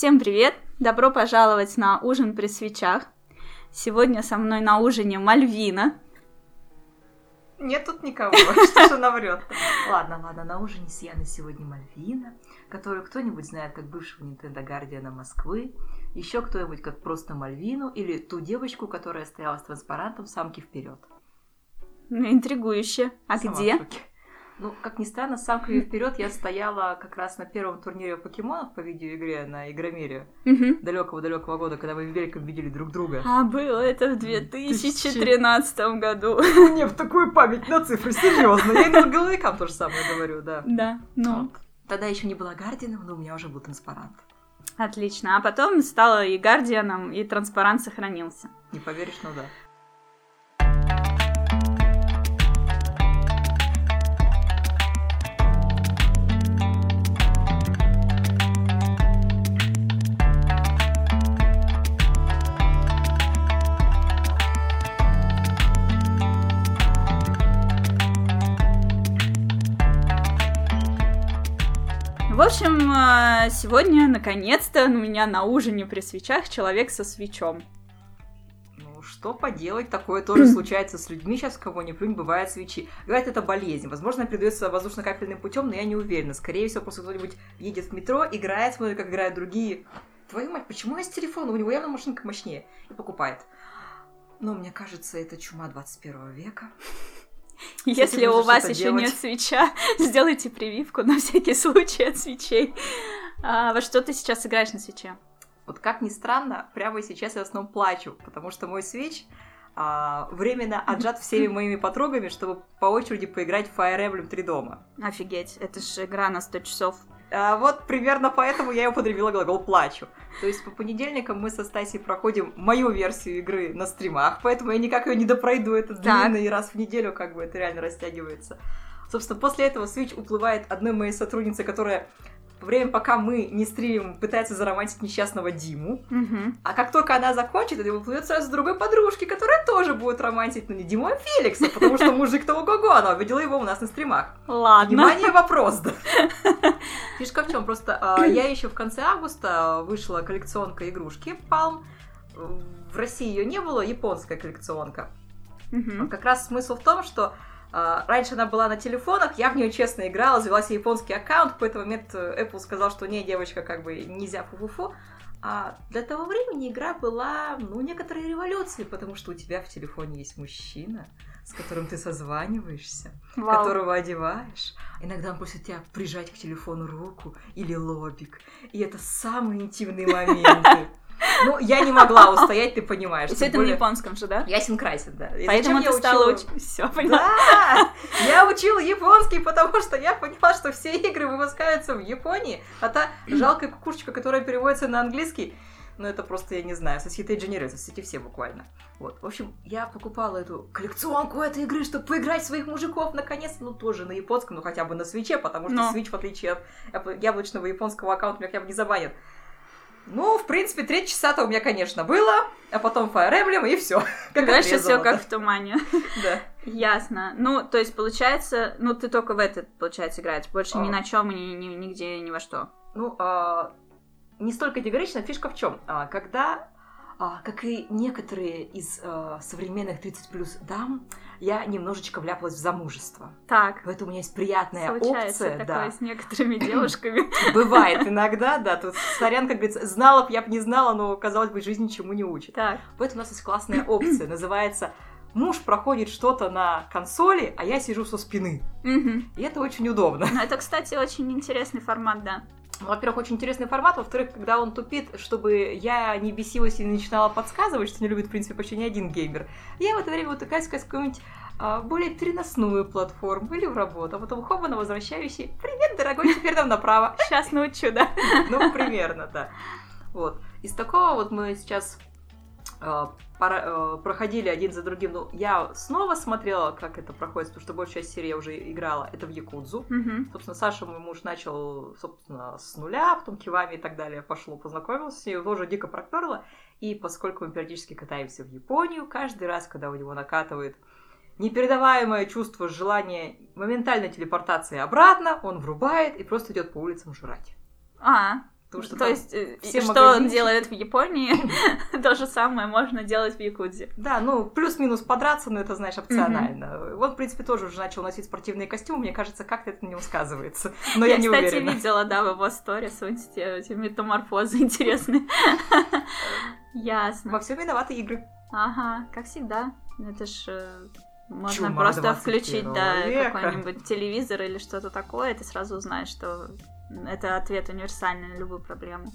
Всем привет! Добро пожаловать на ужин при свечах. Сегодня со мной на ужине Мальвина. Нет тут никого, что же она врет. Ладно, ладно, на ужине с Яной сегодня Мальвина, которую кто-нибудь знает как бывшего Nintendo Гардиана Москвы, еще кто-нибудь как просто Мальвину или ту девочку, которая стояла с транспарантом «Самки вперед. Интригующе. А Сама где? Ну, как ни странно, с «Самками вперед я стояла как раз на первом турнире покемонов по видеоигре на Игромире далекого-далекого года, когда мы великом видели друг друга. А было это в 2013 году. Мне в такую память на цифры, серьезно. Я и головикам то же самое говорю, да. Да, ну, Вот. Тогда еще не была Гардианом, но у меня уже был транспарант. отлично. А потом стала и Гардианом, и транспарант сохранился. Не поверишь, но да. Общем, э, сегодня, наконец-то, у меня на ужине при свечах человек со свечом. Ну, что поделать, такое тоже случается с людьми сейчас, кого не плюнь, бывает свечи. Говорят, это болезнь. Возможно, передается воздушно-капельным путем, но я не уверена. Скорее всего, просто кто-нибудь едет в метро, играет, смотрит, как играют другие. Твою мать, почему я с телефона? У него явно машинка мощнее. И покупает. Но мне кажется, это чума 21 века. Если у вас еще нет свеча, сделайте прививку на всякий случай от свечей. А, во что ты сейчас играешь на свече? Вот как ни странно, прямо сейчас я в основном плачу, потому что мой свеч а, временно отжат всеми моими подругами, чтобы по очереди поиграть в Fire Emblem 3 дома. Офигеть, это же игра на 100 часов. А вот примерно поэтому я и употребила глагол «плачу». То есть по понедельникам мы со Стасей проходим мою версию игры на стримах, поэтому я никак ее не допройду, это длинно, и раз в неделю как бы это реально растягивается. Собственно, после этого Switch уплывает одной моей сотруднице, которая время, пока мы не стримим, пытается заромантить несчастного Диму. Мгм. А как только она закончит, это уплывет сразу другой подружки, которая тоже будет романтить, но не Диму, а Феликса, потому что мужик-то ого-го, она увидела его у нас на стримах. Ладно. Внимание, вопрос, да. Фишка в чем? Просто а, я еще в конце августа вышла коллекционка игрушки Palm. В России ее не было, японская коллекционка. Как раз смысл в том, что а, раньше она была на телефонах, я в нее честно играла, завела себе японский аккаунт, в какой-то момент э, Apple сказал, что не, девочка, как бы нельзя фу-фу-фу. А для того времени игра была, ну, некоторой революцией, потому что у тебя в телефоне есть мужчина, с которым ты созваниваешься, Вау. которого одеваешь. Иногда он просит тебя прижать к телефону руку или лобик. И это самые интимные моменты. Ну, я не могла устоять, ты понимаешь. Все это на более- японском же, да? Ясен красен, да. И Поэтому ты я стала учить. Все, поняла. Да! Я учила японский, потому что я поняла, что все игры выпускаются в Японии, а та жалкая кукушечка, которая переводится на английский, ну это просто, я не знаю, соцсети генерируются, соцсети все буквально. Вот, в общем, я покупала эту коллекционку этой игры, чтобы поиграть своих мужиков наконец, ну тоже на японском, ну хотя бы на свече, потому что Ну. Switch, в отличие от яблочного японского аккаунта, меня хотя бы не забанят. Ну, в принципе, треть часа-то у меня, конечно, было, а потом Fire Emblem, и все. Дальше все как в тумане. Да. Ясно. Ну, то есть, получается, ну, ты только в этот, получается, играешь. Больше ни А. на чем, ни- нигде, ни во что. Ну, а, не столько категорично, фишка в чем? когда, а, как и некоторые из современных 30 плюс дам, я немножечко вляпалась в замужество. Так, Поэтому у меня есть приятная случается опция, такое да. с некоторыми девушками. Бывает иногда, да, тут сорян, как говорится, знала б, я бы не знала, но, казалось бы, жизнь ничему не учит. Так, Поэтому у нас есть классная опция, называется «Муж проходит что-то на консоли, а я сижу со спины». мгм. И это очень удобно. Ну, это, кстати, очень интересный формат, да. Ну, Во-первых, очень интересный формат, во-вторых, когда он тупит, чтобы я не бесилась и не начинала подсказывать, что не любит, в принципе, почти ни один геймер, я в это время утыкаюсь в какую-нибудь а, более переносную платформу или в работу, а потом хобана возвращаюсь и «Привет, дорогой, теперь нам направо». Сейчас научу, да. Ну, примерно, да. Вот. Из такого вот мы сейчас проходили один за другим. Ну, я снова смотрела, как это проходит, потому что большая часть серии я уже играла. Это в Якудзу. Мгм. Собственно, Саша, мой муж, начал, собственно, с нуля, потом кивами и так далее пошло, познакомился с ней, тоже дико проперла. И поскольку мы периодически катаемся в Японию, каждый раз, когда у него накатывает непередаваемое чувство желания моментальной телепортации обратно, он врубает и просто идет по улицам жрать. А, Потому что То есть, э, все что магазинчики. делают в Японии, то же самое можно делать в Якудзе. Да, ну, плюс-минус подраться, но это, знаешь, опционально. Он, в принципе, тоже уже начал носить спортивные костюмы, мне кажется, как-то это него сказывается. Но я, я, не кстати, уверена. видела, да, в его сторис эти метаморфозы интересные. Ясно. Во всем виноваты игры. Ага, как всегда. Это ж э, можно Чума просто 21 включить, да, какой-нибудь телевизор или что-то такое, и ты сразу узнаешь, что это ответ универсальный на любую проблему.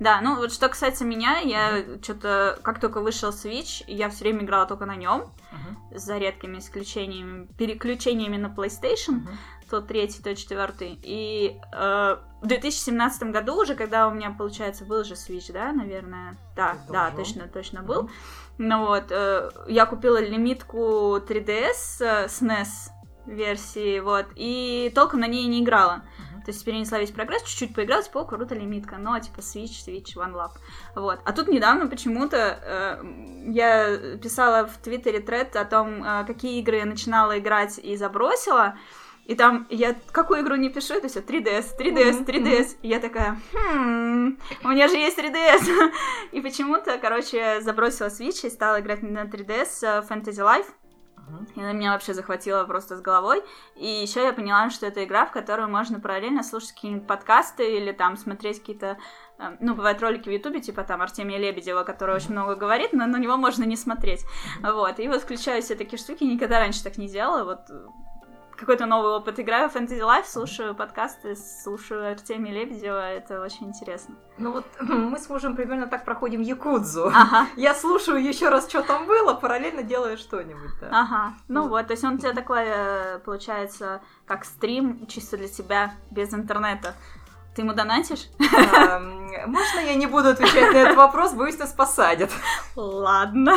Да, ну вот что касается меня, я что-то, как только вышел Switch, я все время играла только на нем, Мгм, за редкими исключениями, переключениями на PlayStation, мгм. то третий, то четвертый. И э, в 2017 году уже, когда у меня, получается, был же Switch, да, наверное? Да, да, Должен. точно, точно был. Ну вот, э, я купила лимитку 3DS э, с NES версии, вот, и толком на ней не играла. Мгм. То есть перенесла весь прогресс, чуть-чуть поиграла, типа, о, круто, лимитка, но, типа, Switch, Switch, One Love. Вот. А тут недавно почему-то э, я писала в Твиттере тред о том, э, какие игры я начинала играть и забросила, и там я какую игру не пишу, это все 3DS, 3DS, Мгм, 3DS. И я такая, хм, у меня же есть 3DS. И почему-то, короче, забросила Switch и стала играть на 3DS э, Fantasy Life. И она меня вообще захватила просто с головой. И еще я поняла, что это игра, в которую можно параллельно слушать какие-нибудь подкасты или там смотреть какие-то... э, Ну, бывают ролики в Ютубе, типа там Артемия Лебедева, который очень много говорит, но на него можно не смотреть. Вот, и вот включаю все такие штуки, никогда раньше так не делала, вот какой-то новый опыт. Играю в Fantasy Life, слушаю подкасты, слушаю Артемия Лебедева, это очень интересно. Ну вот мы с мужем примерно так проходим Якудзу. Ага. Я слушаю еще раз, что там было, параллельно делаю что-нибудь. Да. Ага, ну вот, то есть он у тебя такой, э, получается, как стрим чисто для тебя, без интернета. Ты ему донатишь? Эм, Можно я не буду отвечать на этот вопрос, боюсь, нас посадят. Ладно.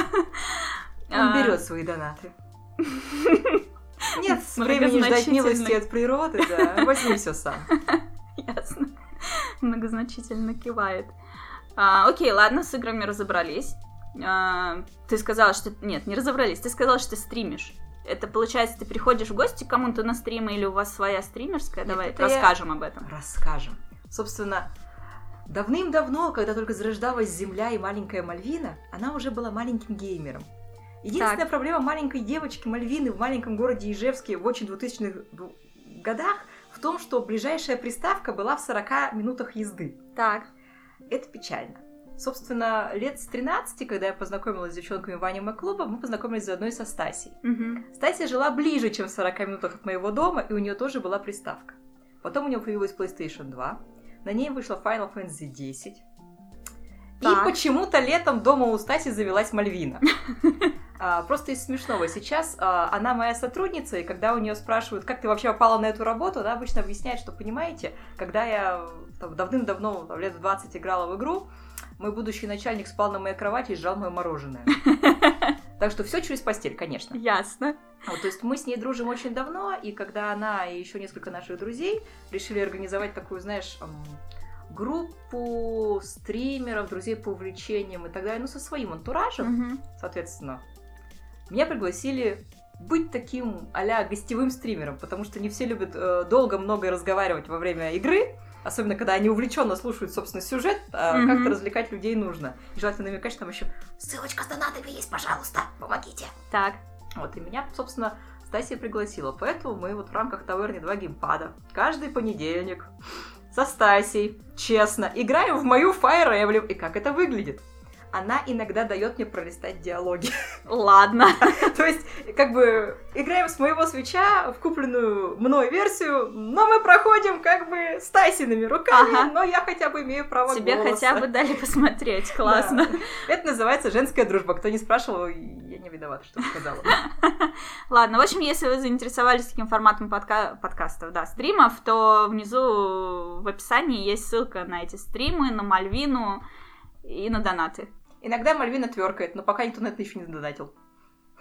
Он А, берет свои донаты. Нет времени ждать милости от природы, да. Возьми все сам. Ясно. Многозначительно кивает. А, окей, ладно, с играми разобрались. А, ты сказала, что... Нет, не разобрались. Ты сказала, что ты стримишь. Это получается, ты приходишь в гости к кому-то на стримы или у вас своя стримерская? Нет, Давай это я- расскажем об этом. Расскажем. Собственно, давным-давно, когда только зарождалась Земля и маленькая Мальвина, она уже была маленьким геймером. Единственная проблема маленькой девочки Мальвины в маленьком городе Ижевске в очень 2000-х ду- годах в том, что ближайшая приставка была в 40 минутах езды. Так. Это печально. Собственно, лет с 13, когда я познакомилась с девчонками в аниме-клуба, мы познакомились заодно и со Стасей. Мгм. Стася жила ближе, чем в 40 минутах от моего дома, и у нее тоже была приставка. Потом у нее появилась PlayStation 2, на ней вышла Final Fantasy 10. Так. И почему-то летом дома у Стаси завелась Мальвина. А, Просто из смешного. Сейчас а, она моя сотрудница, и когда у нее спрашивают, как ты вообще попала на эту работу, она обычно объясняет, что, понимаете, когда я там, давным-давно, там, лет в 20 играла в игру, мой будущий начальник спал на моей кровати и сжал мое мороженое. Так что все через постель, конечно. Ясно. Вот, то есть мы с ней дружим очень давно, и когда она и еще несколько наших друзей решили организовать такую, знаешь, группу стримеров, друзей по увлечениям и так далее, ну, со своим антуражем, Мгм. соответственно, меня пригласили быть таким а гостевым стримером, потому что не все любят э, долго много разговаривать во время игры, особенно когда они увлеченно слушают, собственно, сюжет, а Мгм. как-то развлекать людей нужно. И желательно намекать, что там еще ссылочка с донатами есть, пожалуйста, помогите. Так. Вот, и меня, собственно, Стасия пригласила. Поэтому мы вот в рамках таверни 2 геймпада каждый понедельник со Стасей, честно, играем в мою Fire Emblem. И как это выглядит? Она иногда дает мне пролистать диалоги. Ладно. То есть, как бы, играем с моего свеча в купленную мной версию, но мы проходим как бы Стасиными руками, Ага. но я хотя бы имею право Тебе голоса. хотя бы дали посмотреть. Классно. Да. Это называется женская дружба. Кто не спрашивал, я не виновата, что сказала. Ладно, в общем, если вы заинтересовались таким форматом подка- подкастов, да, стримов, то внизу в описании есть ссылка на эти стримы, на Мальвину и на донаты. Иногда Мальвина тверкает, но пока никто на это еще не донатил.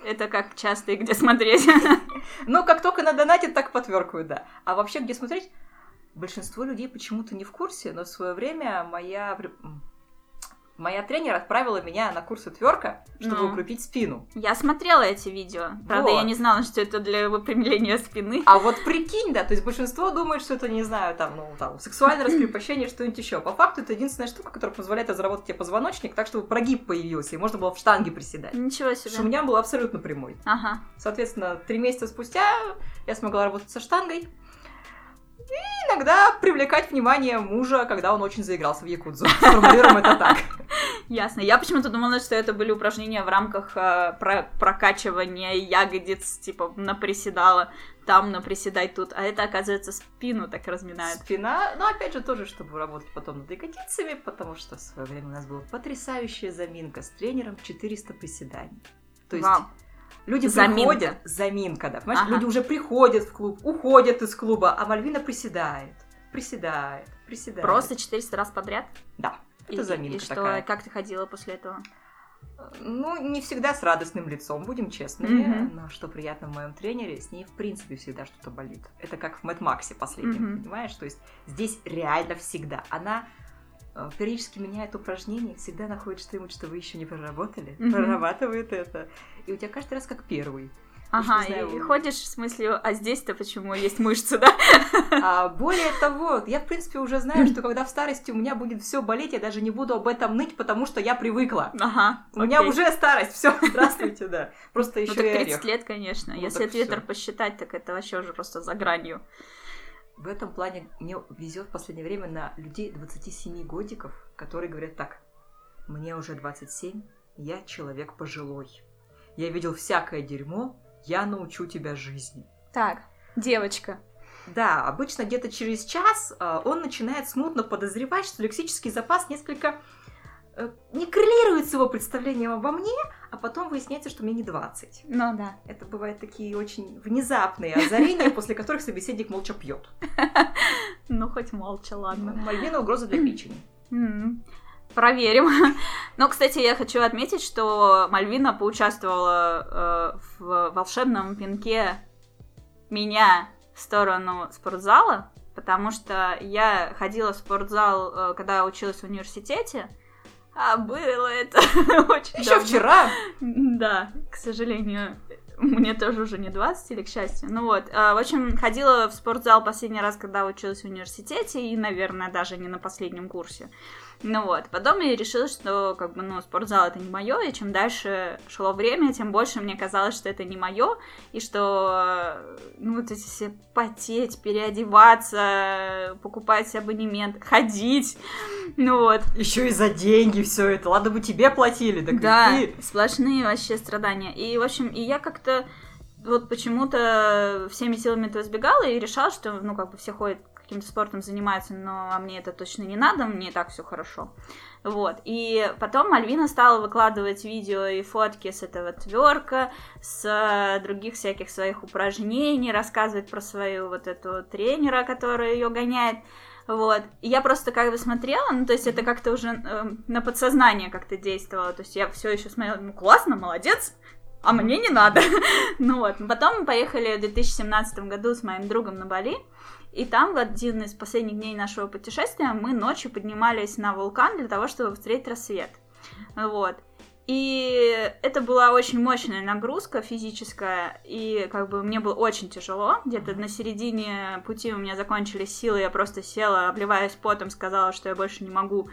Это как часто и где смотреть. Но как только надонатит, так потверкают, да. А вообще, где смотреть? Большинство людей почему-то не в курсе, но в свое время моя... Моя тренер отправила меня на курсы тверка, чтобы Ну. укрепить спину. Я смотрела эти видео. Правда, Вот. я не знала, что это для выпрямления спины. А вот прикинь, да, то есть большинство думает, что это, не знаю, там, ну, там, сексуальное раскрепощение, что-нибудь еще. По факту это единственная штука, которая позволяет разработать тебе позвоночник так, чтобы прогиб появился, и можно было в штанге приседать. Ничего Потому что у себе. меня был абсолютно прямой. Ага. Соответственно, три месяца спустя я смогла работать со штангой. И иногда привлекать внимание мужа, когда он очень заигрался в якудзу. Сформулируем это так. Ясно. Я почему-то думала, что это были упражнения в рамках э, про- прокачивания ягодиц, типа наприседала там, наприседай тут. А это, оказывается, спину так разминает. Спина, но опять же тоже, чтобы работать потом над ягодицами, потому что в свое время у нас была потрясающая заминка с тренером 400 приседаний. То есть Вау. люди Заминка. приходят, заминка, да, понимаешь, Ага. люди уже приходят в клуб, уходят из клуба, а Мальвина приседает, приседает, приседает. Просто 400 раз подряд? Да, это И- заминка И что, такая. как ты ходила после этого? Ну, не всегда с радостным лицом, будем честными. Мгм. Но что приятно в моем тренере, с ней в принципе всегда что-то болит. Это как в Мэтт Максе последнем, Мгм. понимаешь? То есть здесь реально всегда. Она э, периодически меняет упражнения, всегда находит что-нибудь, что вы еще не проработали, Мгм. прорабатывает это. И у тебя каждый раз как первый. Ага, знаю, и вы- ходишь с мыслью, а здесь-то почему есть мышцы, да? А более того, я в принципе уже знаю, что когда в старости у меня будет все болеть, я даже не буду об этом ныть, потому что я привыкла. Ага. У меня окей. уже старость, все, здравствуйте, да. Просто Ну еще так и 30 орех. лет, конечно. Ну, Если так Твиттер посчитать, так это вообще уже просто за гранью. В этом плане мне везет в последнее время на людей 27 годиков, которые говорят так. Мне уже 27, я человек пожилой. Я видел всякое дерьмо, я научу тебя жизни. Так, девочка. Да, обычно где-то через час а, он начинает смутно подозревать, что лексический запас несколько э, не коррелирует с его представлением обо мне, а потом выясняется, что мне не 20. Ну да. Это бывают такие очень внезапные озарения, после которых собеседник молча пьет. Ну хоть молча, ладно. Мальвина угроза для печени. Проверим. Но, кстати, я хочу отметить, что Мальвина поучаствовала э, в волшебном пинке меня в сторону спортзала, потому что я ходила в спортзал, э, когда училась в университете, а было это очень Еще давно. вчера. Да, к сожалению, мне тоже уже не 20, или к счастью. Ну вот, а, в общем, ходила в спортзал последний раз, когда училась в университете, и, наверное, даже не на последнем курсе. Ну вот, потом я решила, что, как бы, ну, спортзал это не мое, и чем дальше шло время, тем больше мне казалось, что это не мое, и что, ну, вот эти все потеть, переодеваться, покупать абонемент, ходить, ну вот, Еще и за деньги все это. Ладно бы тебе платили, так да, и ты. сплошные вообще страдания. И, в общем, и я как-то вот почему-то всеми силами этого избегала и решала, что, ну, как бы все ходят каким-то спортом занимаются, но а мне это точно не надо, мне и так все хорошо. Вот. И потом Альвина стала выкладывать видео и фотки с этого тверка, с э, других всяких своих упражнений, рассказывать про свою вот эту тренера, которая ее гоняет. Вот. И я просто как бы смотрела, ну, то есть это как-то уже эм, на подсознание как-то действовало. То есть я все еще смотрела, ну, классно, молодец, а мне не надо. ну вот. Потом мы поехали в 2017 году с моим другом на Бали. И там в один из последних дней нашего путешествия мы ночью поднимались на вулкан для того, чтобы встретить рассвет. Вот. И это была очень мощная нагрузка физическая, и как бы мне было очень тяжело. Где-то на середине пути у меня закончились силы, я просто села, обливаясь потом, сказала, что я больше не могу.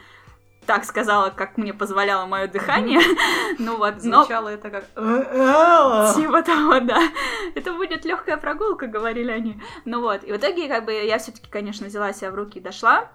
Так сказала, как мне позволяло мое дыхание. Ну вот, но Звучало это как... «Э, Типа того, да. Это будет легкая прогулка, говорили они. Ну вот, и в итоге, как бы, я все-таки, конечно, взяла себя в руки и дошла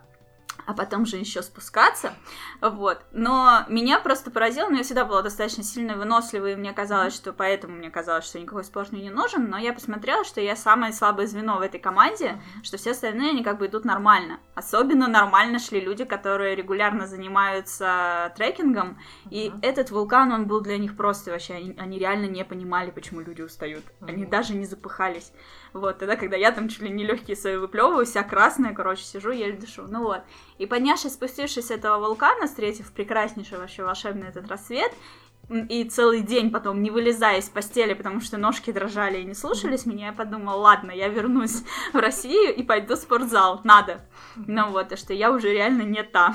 а потом же еще спускаться, вот. Но меня просто поразило, но я всегда была достаточно сильно выносливой, и мне казалось, что поэтому мне казалось, что никакой спорт мне не нужен, но я посмотрела, что я самое слабое звено в этой команде, что все остальные, они как бы идут нормально. Особенно нормально шли люди, которые регулярно занимаются трекингом, и этот вулкан, он был для них просто вообще, они, они реально не понимали, почему люди устают. Они даже не запыхались. Вот, тогда, когда я там чуть ли не легкие свои выплевываю, вся красная, короче, сижу, еле дышу. Ну вот. И поднявшись, спустившись с этого вулкана, встретив прекраснейший вообще волшебный этот рассвет, и целый день потом не вылезая из постели, потому что ножки дрожали и не слушались меня, я подумала, ладно, я вернусь в Россию и пойду в спортзал, надо. Ну вот, а что я уже реально не та.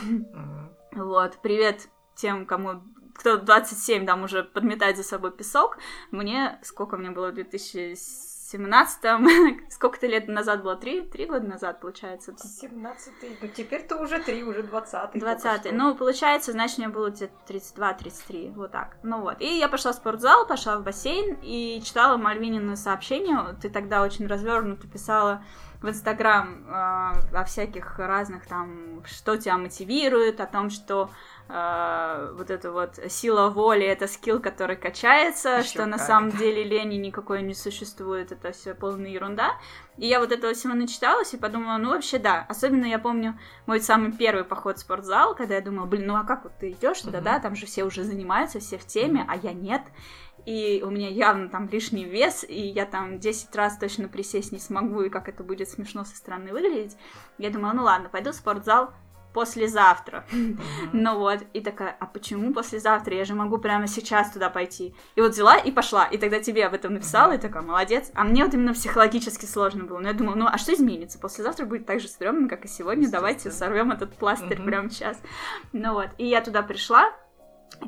Вот, привет тем, кому кто 27 там уже подметает за собой песок. Мне, сколько мне было, 2007 семнадцатом сколько-то лет назад было, три, три года назад, получается. семнадцатый ну теперь-то уже три, уже двадцатый двадцатый ну получается, значит, мне было где-то 32-33, вот так, ну вот. И я пошла в спортзал, пошла в бассейн и читала Мальвинину сообщение, ты тогда очень развернуто писала в Инстаграм э, о всяких разных там, что тебя мотивирует, о том, что э, вот эта вот сила воли это скилл, который качается, Ещё что как. на самом деле лени никакой не существует, это все полная ерунда. И я вот этого всего начиталась и подумала, ну вообще да. Особенно я помню мой самый первый поход в спортзал, когда я думала, блин, ну а как вот ты идешь туда, да, там же все уже занимаются, все в теме, а я нет и у меня явно там лишний вес, и я там 10 раз точно присесть не смогу, и как это будет смешно со стороны выглядеть. Я думала, ну ладно, пойду в спортзал послезавтра. Mm-hmm. ну вот, и такая, а почему послезавтра? Я же могу прямо сейчас туда пойти. И вот взяла и пошла. И тогда тебе об этом написала, mm-hmm. и такая, молодец. А мне вот именно психологически сложно было. Но я думала, ну а что изменится? Послезавтра будет так же стрёмно, как и сегодня. Давайте сорвем этот пластырь mm-hmm. прямо сейчас. Ну вот, и я туда пришла,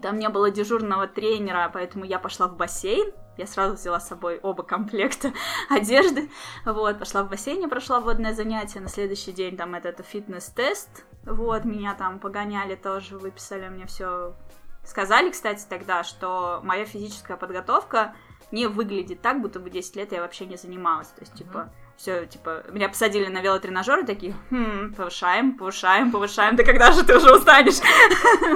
там не было дежурного тренера, поэтому я пошла в бассейн. Я сразу взяла с собой оба комплекта одежды. Вот, пошла в бассейне, прошла водное занятие. На следующий день там это, это фитнес-тест. Вот, меня там погоняли тоже, выписали мне все. Сказали, кстати, тогда, что моя физическая подготовка не выглядит так, будто бы 10 лет я вообще не занималась. То есть, типа, все, типа, меня посадили на велотренажеры, такие, хм, повышаем, повышаем, повышаем, да когда же ты уже устанешь?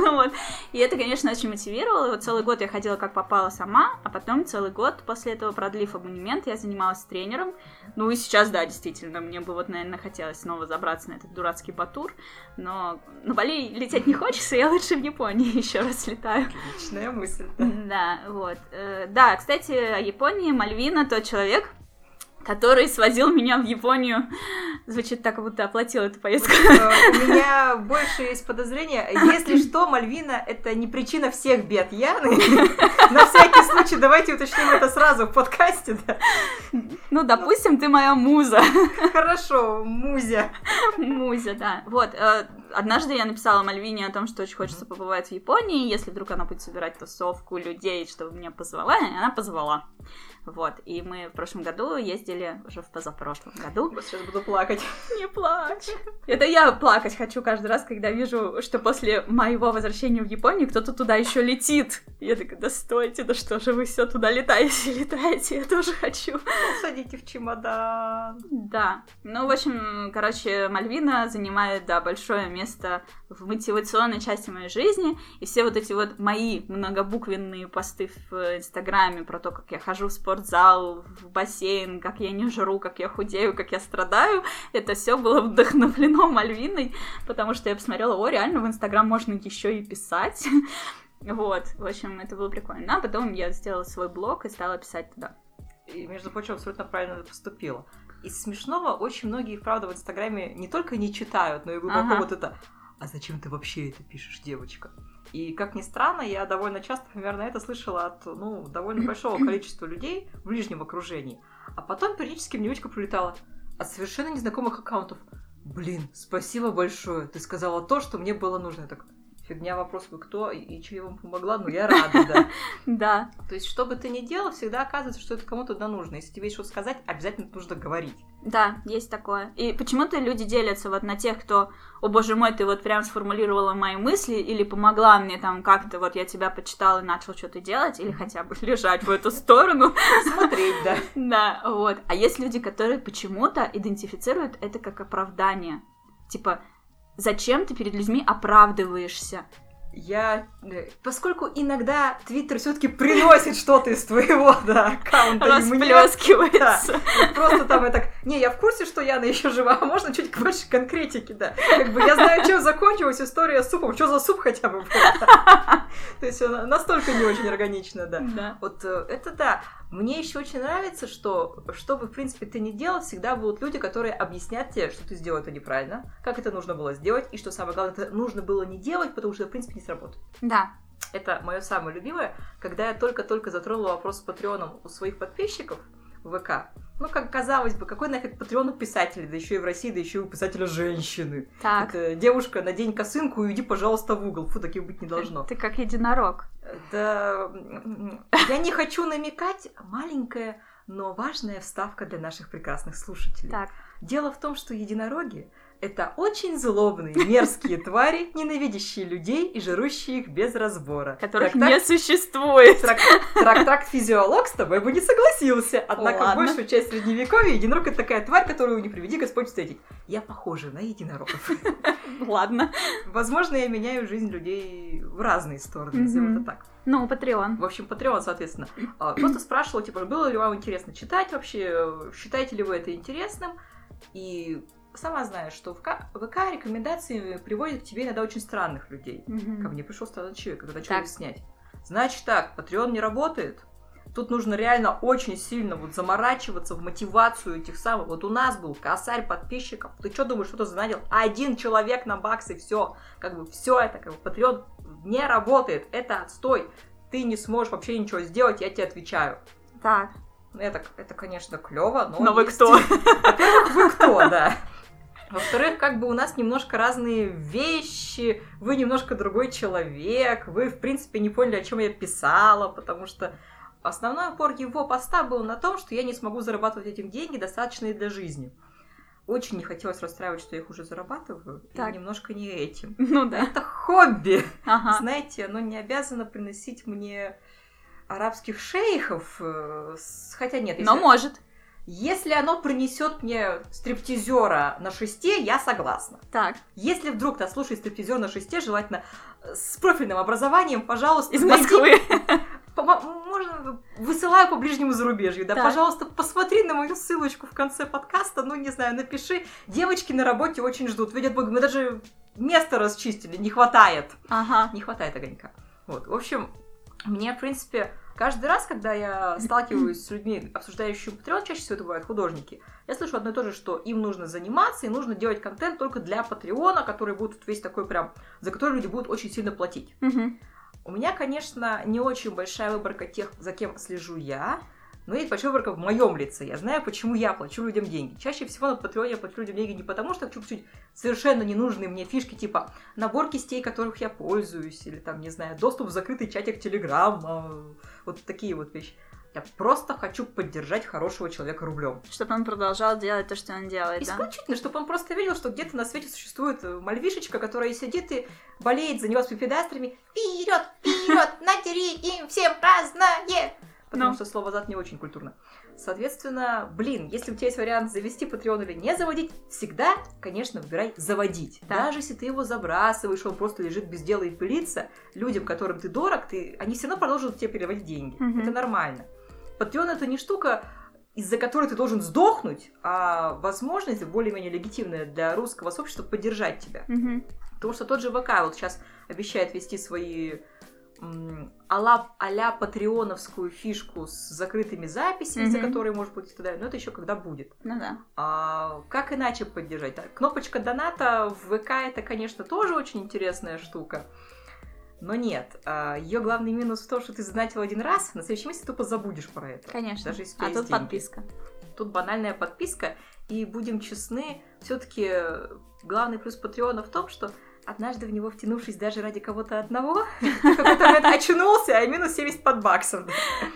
вот. И это, конечно, очень мотивировало. Вот целый год я ходила как попала сама, а потом целый год после этого, продлив абонемент, я занималась тренером. Ну и сейчас, да, действительно, мне бы вот, наверное, хотелось снова забраться на этот дурацкий батур, но на Бали лететь не хочется, я лучше в Японии еще раз летаю. Отличная мысль. Да, вот. Э, да, кстати, о Японии Мальвина тот человек, который свозил меня в Японию. Звучит так, как будто оплатил эту поездку. Э, у меня больше есть подозрения. Если что, Мальвина — это не причина всех бед Яны. На всякий случай давайте уточним это сразу в подкасте. Да? Ну, допустим, ты моя муза. Хорошо, музя. Музя, да. Вот, э, однажды я написала Мальвине о том, что очень хочется побывать в Японии, если вдруг она будет собирать тусовку людей, чтобы меня позвала, и она позвала. Вот, и мы в прошлом году ездили, уже в позапрошлом году. Вот сейчас буду плакать. Не плачь. Это я плакать хочу каждый раз, когда вижу, что после моего возвращения в Японию кто-то туда еще летит. Я такая, да стойте, да что же вы все туда летаете, летаете, я тоже хочу. Садите в чемодан. Да. Ну, в общем, короче, Мальвина занимает, да, большое место в мотивационной части моей жизни, и все вот эти вот мои многобуквенные посты в Инстаграме про то, как я хожу в спорт спортзал, в бассейн, как я не жру, как я худею, как я страдаю. Это все было вдохновлено Мальвиной, потому что я посмотрела, о, реально в Инстаграм можно еще и писать. Вот, в общем, это было прикольно. А потом я сделала свой блог и стала писать туда. И, между прочим, абсолютно правильно поступила. Из смешного очень многие, правда, в Инстаграме не только не читают, но и глубоко ага. вот это «А зачем ты вообще это пишешь, девочка?» И, как ни странно, я довольно часто примерно это слышала от, ну, довольно большого количества людей в ближнем окружении. А потом периодически мне девочка прилетала от совершенно незнакомых аккаунтов. Блин, спасибо большое, ты сказала то, что мне было нужно. Я так, фигня вопрос, вы кто и, что я вам помогла, ну я рада, да. Да. То есть, что бы ты ни делал, всегда оказывается, что это кому-то да нужно. Если тебе есть что сказать, обязательно нужно говорить. Да, есть такое. И почему-то люди делятся вот на тех, кто, о боже мой, ты вот прям сформулировала мои мысли, или помогла мне там как-то, вот я тебя почитала и начал что-то делать, или хотя бы лежать в эту сторону. Смотреть, да. Да, вот. А есть люди, которые почему-то идентифицируют это как оправдание. Типа, Зачем ты перед людьми оправдываешься? Я, э, поскольку иногда Твиттер все-таки приносит что-то из твоего да, аккаунта. Расплескивается. Да. Просто там это... Не, я в курсе, что Яна еще жива, а можно чуть больше конкретики, да. Как бы я знаю, чем закончилась история с супом. Что за суп хотя бы был? То есть настолько не очень органично, да. Да. Вот э, это да. Мне еще очень нравится, что что бы, в принципе, ты ни делал, всегда будут люди, которые объяснят тебе, что ты сделал это неправильно, как это нужно было сделать, и что самое главное, это нужно было не делать, потому что, в принципе, не сработает. Да. Это мое самое любимое, когда я только-только затронула вопрос с Патреоном у своих подписчиков, ВК. Ну, как казалось бы, какой нафиг патреон у писателей, да еще и в России, да еще и у писателя женщины. Так. Это девушка, надень косынку и уйди, пожалуйста, в угол. Фу, таких быть не должно. Ты как единорог. Да, я не хочу намекать, маленькая, но важная вставка для наших прекрасных слушателей. Так. Дело в том, что единороги это очень злобные, мерзкие твари, ненавидящие людей и жрущие их без разбора. Которых не существует. Трак- Трактат-физиолог с тобой бы не согласился. Однако большую часть средневековья единорог это такая тварь, которую не приведи Господь встретить. Я похожа на единорогов. Ладно. Возможно, я меняю жизнь людей в разные стороны, назовем это так. Ну, Patreon. В общем, Patreon, соответственно. А, Просто спрашивала, типа, было ли вам интересно читать вообще, считаете ли вы это интересным? И сама знаешь, что в ВК рекомендации приводят к тебе иногда очень странных людей. Мгм. Ко мне пришел странный человек, когда Так. объяснять. Значит так, Patreon не работает. Тут нужно реально очень сильно вот заморачиваться в мотивацию этих самых. Вот у нас был косарь подписчиков. Ты что думаешь, что ты занадел? Один человек на баксы, все. Как бы все это, как бы Patreon не работает. Это отстой. Ты не сможешь вообще ничего сделать, я тебе отвечаю. Так. Это, это конечно, клево, но... Но вы есть- кто? Во-первых, вы кто, да. Во-вторых, как бы у нас немножко разные вещи, вы немножко другой человек, вы, в принципе, не поняли, о чем я писала, потому что основной упор его поста был на том, что я не смогу зарабатывать этим деньги, достаточные для жизни. Очень не хотелось расстраивать, что я их уже зарабатываю, Так. и немножко не этим. Ну да. Это хобби. Ага. Знаете, оно не обязано приносить мне арабских шейхов, э, хотя нет, Но если- может. Если оно принесет мне стриптизера на шесте, я согласна. Так. Если вдруг ты слушаешь стриптизер на шесте, желательно э, с профильным образованием, пожалуйста, Из найди- Москвы. Можно высылаю по ближнему зарубежью, да, Так. пожалуйста, посмотри на мою ссылочку в конце подкаста, ну не знаю, напиши. Девочки на работе очень ждут. Видят Бог, мы даже место расчистили, не хватает. Ага. Не хватает огонька. Вот, в общем, мне, в принципе, каждый раз, когда я сталкиваюсь с людьми, обсуждающими Patreon, чаще всего это бывают художники, я слышу одно и то же, что им нужно заниматься и нужно делать контент только для Патреона, который будет весь такой прям, за который люди будут очень сильно платить. Мгм. У меня, конечно, не очень большая выборка тех, за кем слежу я, но есть большая выборка в моем лице. Я знаю, почему я плачу людям деньги. Чаще всего на Патреоне я плачу людям деньги не потому, что хочу получить совершенно ненужные мне фишки, типа набор кистей, которых я пользуюсь, или там, не знаю, доступ в закрытый чатик Телеграма, вот такие вот вещи. Я просто хочу поддержать хорошего человека рублем. Чтобы он продолжал делать то, что он делает, да? Исключительно, чтобы он просто видел, что где-то на свете существует э, мальвишечка, которая сидит и болеет за него с пипедастрами. Вперед, вперед, натери им всем разное! Потому Ну. что слово «зад» не очень культурно. Соответственно, блин, если у тебя есть вариант завести Patreon или не заводить, всегда, конечно, выбирай заводить. Да. Даже если ты его забрасываешь, он просто лежит без дела и пылится, людям, которым ты дорог, ты, они все равно продолжат тебе переводить деньги. Мгм. Это нормально. Patreon это не штука, из-за которой ты должен сдохнуть, а возможность более-менее легитимная для русского сообщества поддержать тебя. Мгм. Потому что тот же ВК вот сейчас обещает вести свои а-ля, патреоновскую фишку с закрытыми записями, за Мгм. которые может быть и так далее. Но это еще когда будет. Ну да. А как иначе поддержать? Кнопочка доната в ВК это, конечно, тоже очень интересная штука. Но нет, ее главный минус в том, что ты задонатил один раз, на следующий месяц тупо забудешь про это. Конечно. Даже если а тут деньги. подписка. Тут банальная подписка, и будем честны, все-таки главный плюс Патреона в том, что однажды в него втянувшись даже ради кого-то одного, в какой-то момент очнулся, а минус 70 баксов.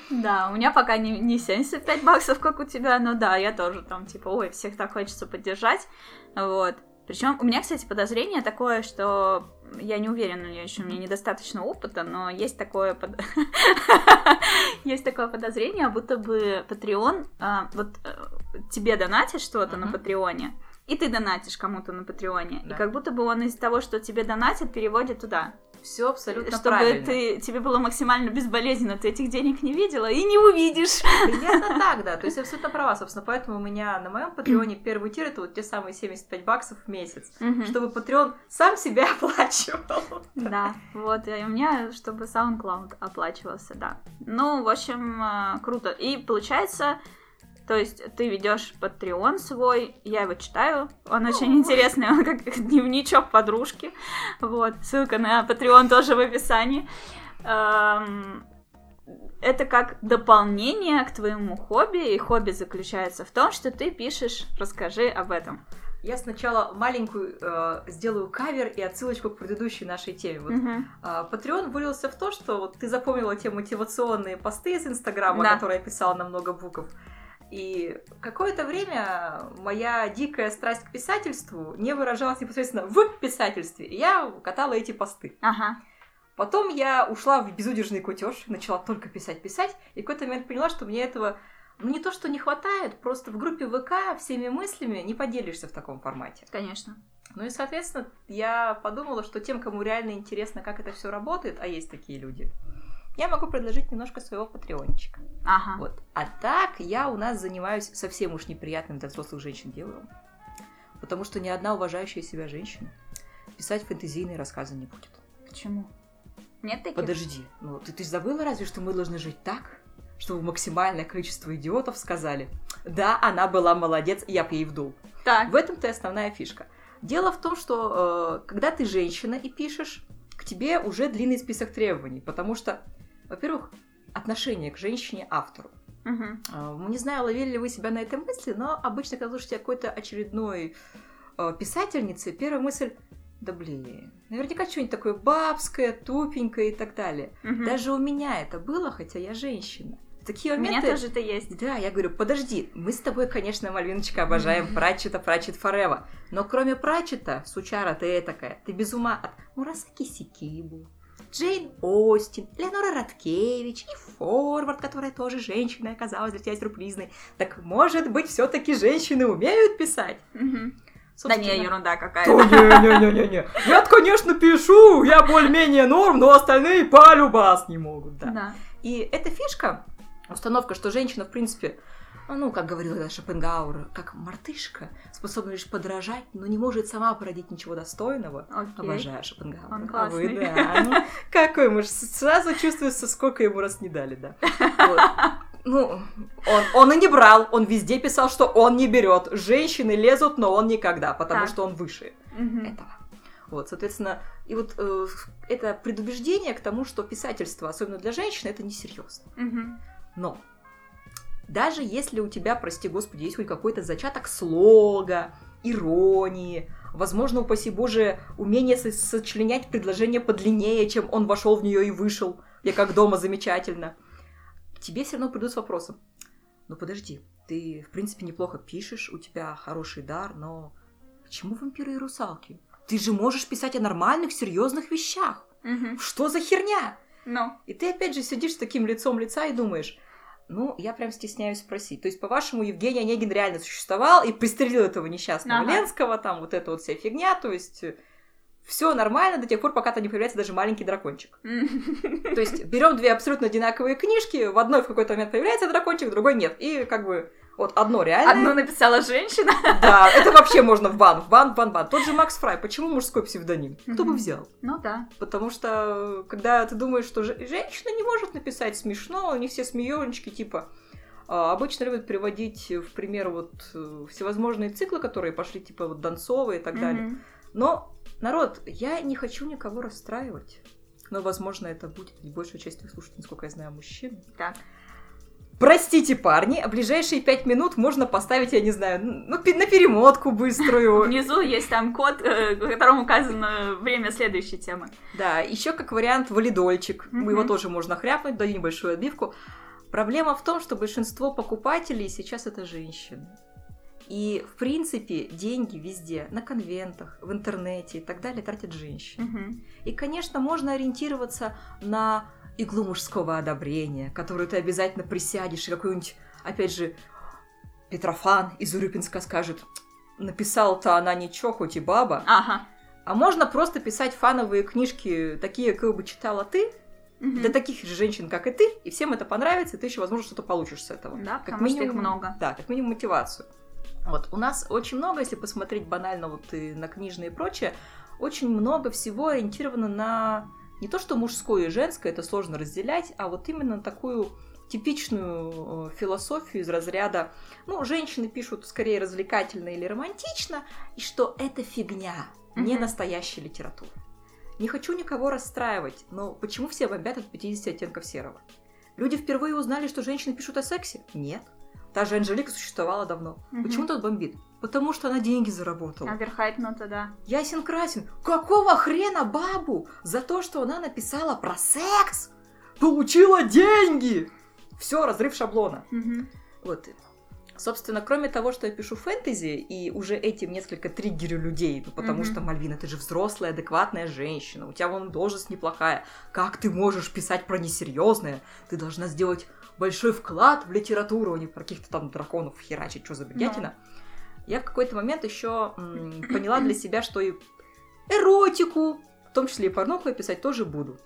Да, у меня пока не, не 75 баксов, как у тебя, но да, я тоже там, типа, ой, всех так хочется поддержать, вот. Причем у меня, кстати, подозрение такое, что я не уверена, я еще у меня недостаточно опыта, но есть такое под... есть такое подозрение, будто бы Patreon, а, вот э, тебе донатит что-то на. Патреоне, и ты донатишь кому-то на Патреоне, Да. и как будто бы он из того, что тебе донатит, переводит туда. Все абсолютно чтобы правильно. ты, тебе было максимально безболезненно, ты этих денег не видела и не увидишь. Примерно так, да. То есть абсолютно права, собственно. Поэтому у меня на моем Патреоне первый тир это вот те самые 75 баксов в месяц. Чтобы Патреон сам себя оплачивал. Да, вот, и у меня, чтобы SoundCloud оплачивался, да. Ну, в общем, э, круто. И получается, то есть ты ведешь Patreon свой, я его читаю, он очень интересный, он как дневничок подружки, вот, ссылка на Patreon тоже в описании. Эм, это как дополнение к твоему хобби, и хобби заключается в том, что ты пишешь, расскажи об этом. Я сначала маленькую э, сделаю кавер и отсылочку к предыдущей нашей теме. Вот, Мгм. а, Patreon вылился в то, что вот ты запомнила те мотивационные посты из Инстаграма, Да. которые я писала на много букв. И какое-то время моя дикая страсть к писательству не выражалась непосредственно в писательстве. И я катала эти посты. Ага. Потом я ушла в безудержный кутеж, начала только писать, писать, и в какой-то момент поняла, что мне этого, ну не то, что не хватает, просто в группе ВК всеми мыслями не поделишься в таком формате. Конечно. Ну и, соответственно, я подумала, что тем, кому реально интересно, как это все работает, а есть такие люди, я могу предложить немножко своего патреончика. Ага. Вот. А так я у нас занимаюсь совсем уж неприятным для взрослых женщин делом. Потому что ни одна уважающая себя женщина писать фэнтезийные рассказы не будет. Почему? Нет таких? Подожди, ну ты, ты забыла разве, что мы должны жить так, чтобы максимальное количество идиотов сказали, да, она была молодец, я б ей вдул. Так. В этом-то и основная фишка. Дело в том, что э, когда ты женщина и пишешь, к тебе уже длинный список требований, потому что, во-первых, отношение к женщине-автору. Мгм. Э, Не знаю, ловили ли вы себя на этой мысли, но обычно, когда слушаете какой-то очередной э, писательнице, первая мысль да блин, наверняка что-нибудь такое бабское, тупенькое и так далее. Мгм. Даже у меня это было, хотя я женщина. В такие У меня моменты... тоже это есть. Да, я говорю, подожди, мы с тобой, конечно, Мальвиночка, обожаем Пратчета, Пратчет Форева. Но кроме Пратчета, сучара ты такая, ты без ума от Мурасаки Сикибу, Джейн Остин, Леонора Радкевич и Форвард, которая тоже женщина оказалась для тебя сюрпризной. Так может быть, все таки женщины умеют писать? Мгм. Да не, ерунда Да какая-то. не-не-не-не-не. Я, конечно, пишу, я более-менее норм, но остальные полюбас не могут, да. Да. И эта фишка, установка, что женщина, в принципе, ну, как говорил тогда Шопенгауэр, как мартышка, способна лишь подражать, но не может сама породить ничего достойного. Окей. Обожаю Шопенгауэра. Он А вы, классный. да. Ну, какой муж. Сразу чувствуется, сколько ему раз не дали, да. Вот. Ну, он, он и не брал, он везде писал, что он не берет. Женщины лезут, но он никогда, потому Так. что он выше Мгм. этого. Вот, соответственно, и вот э, это предубеждение к тому, что писательство, особенно для женщин, это несерьезно. Мгм. Но даже если у тебя, прости господи, есть хоть какой-то зачаток слога, иронии, возможно, упаси боже, умение со- сочленять предложение подлиннее, чем он вошел в нее и вышел, я как дома замечательно, тебе все равно придут с вопросом. Ну подожди, ты, в принципе, неплохо пишешь, у тебя хороший дар, но почему вампиры и русалки? Ты же можешь писать о нормальных, серьезных вещах. Мгм. Что за херня? Ну, И ты опять же сидишь с таким лицом лица и думаешь, ну, я прям стесняюсь спросить. То есть, по-вашему, Евгений Онегин реально существовал и пристрелил этого несчастного Ага. Ленского, там вот эта вот вся фигня, то есть все нормально до тех пор, пока там не появляется даже маленький дракончик. То есть берем две абсолютно одинаковые книжки, в одной в какой-то момент появляется дракончик, в другой нет. И как бы вот одно реально. Одну написала женщина. Да, это вообще можно в бан, в бан, в бан, в бан. Тот же Макс Фрай, почему мужской псевдоним? Кто бы взял? Ну да. Потому что, когда ты думаешь, что же- женщина не может написать смешно, они все смеёночки, типа, а, обычно любят приводить в пример вот э, всевозможные циклы, которые пошли, типа, вот Донцовые и так далее. Но, народ, я не хочу никого расстраивать. Но, возможно, это будет, ведь большая часть слушателей, насколько я знаю, мужчин. Так. Простите, парни, а ближайшие пять минут можно поставить, я не знаю, ну, на перемотку быструю. Внизу есть там код, э, в котором указано время следующей темы. Да, еще как вариант валидольчик. Мгм. Его тоже можно хряпнуть, даю небольшую отбивку. Проблема в том, что большинство покупателей сейчас это женщины. И, в принципе, деньги везде, на конвентах, в интернете и так далее, тратят женщины. Мгм. И, конечно, можно ориентироваться на иглу мужского одобрения, которую ты обязательно присядешь, и какой-нибудь, опять же, Петрофан из Урюпинска скажет, написал-то она ничего, хоть и баба. Ага. А можно просто писать фановые книжки, такие, какие бы читала ты, Мгм. для таких же женщин, как и ты, и всем это понравится, и ты еще, возможно, что-то получишь с этого. Да, потому что их много. Да, как минимум мотивацию. Вот, у нас очень много, если посмотреть банально вот и на книжные и прочее, очень много всего ориентировано на не то, что мужское и женское, это сложно разделять, а вот именно такую типичную э, философию из разряда, ну, женщины пишут скорее развлекательно или романтично, и что это фигня, не Мгм. настоящая литература. Не хочу никого расстраивать, но почему все бомбят от 50 оттенков серого? Люди впервые узнали, что женщины пишут о сексе? Нет. Та же Анжелика существовала давно. Мгм. Почему тут бомбит? Потому что она деньги заработала. Оверхайпнуто, да. Ясен красен. Какого хрена бабу за то, что она написала про секс, получила деньги? Все, разрыв шаблона. Мгм. Вот. Собственно, кроме того, что я пишу фэнтези, и уже этим несколько триггерю людей, ну, потому Мгм. что, Мальвина, ты же взрослая, адекватная женщина, у тебя вон должность неплохая. Как ты можешь писать про несерьезное? Ты должна сделать большой вклад в литературу, а не про каких-то там драконов херачить, что за бредятина. Я в какой-то момент еще поняла для себя, что и эротику, в том числе и порнуху я писать тоже буду.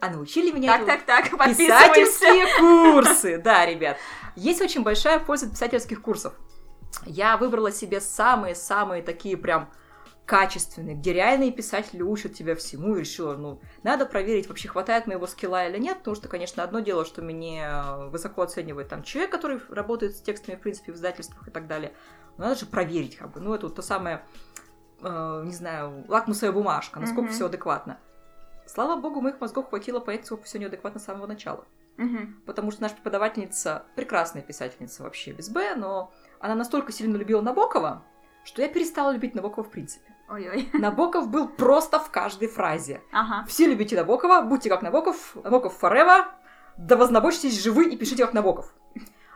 А научили меня Так, так, так. Писательские курсы! Да, ребят. Есть очень большая польза писательских курсов. Я выбрала себе самые-самые такие прям качественные, где реальные писатели учат тебя всему, и решила, ну, надо проверить, вообще хватает моего скилла или нет, потому что, конечно, одно дело, что мне э, высоко оценивает там человек, который работает с текстами, в принципе, в издательствах и так далее. Но надо же проверить, как бы, ну, это вот то самое, э, не знаю, лакмусовая бумажка, насколько Мгм. все адекватно. Слава богу, моих мозгов хватило понять, сколько все неадекватно с самого начала Мгм. потому что наша преподавательница прекрасная писательница вообще без Б, но она настолько сильно любила Набокова, что я перестала любить Набокова в принципе. Ой-ой. Набоков был просто в каждой фразе. Ага. Все любите Набокова, будьте как Набоков, Набоков forever, да вознабочьтесь живы и пишите как Набоков.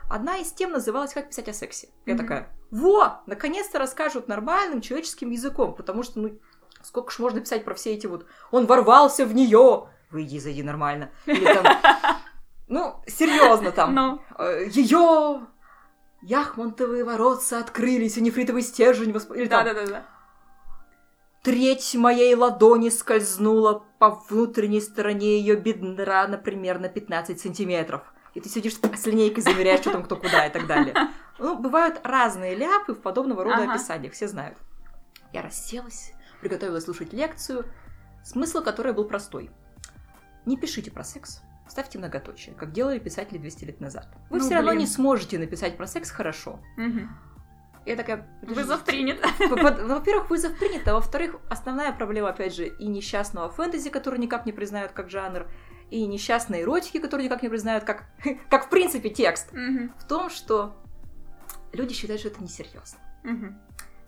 Одна из тем называлась «Как писать о сексе». Я Мгм. такая, во, наконец-то расскажут нормальным человеческим языком, потому что, ну, сколько ж можно писать про все эти вот «Он ворвался в нее», выйди, зайди нормально. Или там, ну, серьезно там. Ну, Ее яхмонтовые воротца открылись, и нефритовый стержень. Или там, да-да-да. Треть моей ладони скользнула по внутренней стороне ее бедра, например, на 15 сантиметров. И ты сидишь с линейкой, замеряешь, что там кто куда и так далее. Ну, бывают разные ляпы в подобного рода Ага. описаниях, все знают. Я расселась, приготовилась слушать лекцию, смысл которой был простой. Не пишите про секс, ставьте многоточие, как делали писатели 200 лет назад. Вы Ну, все равно блин. не сможете написать про секс хорошо. Мгм. Я такая... Вызов принят. Во-первых, вызов принят, а во-вторых, основная проблема, опять же, и несчастного фэнтези, который никак не признают как жанр, и несчастной эротики, которую никак не признают как, как в принципе текст, Мгм. в том, что люди считают, что это несерьезно. Мгм.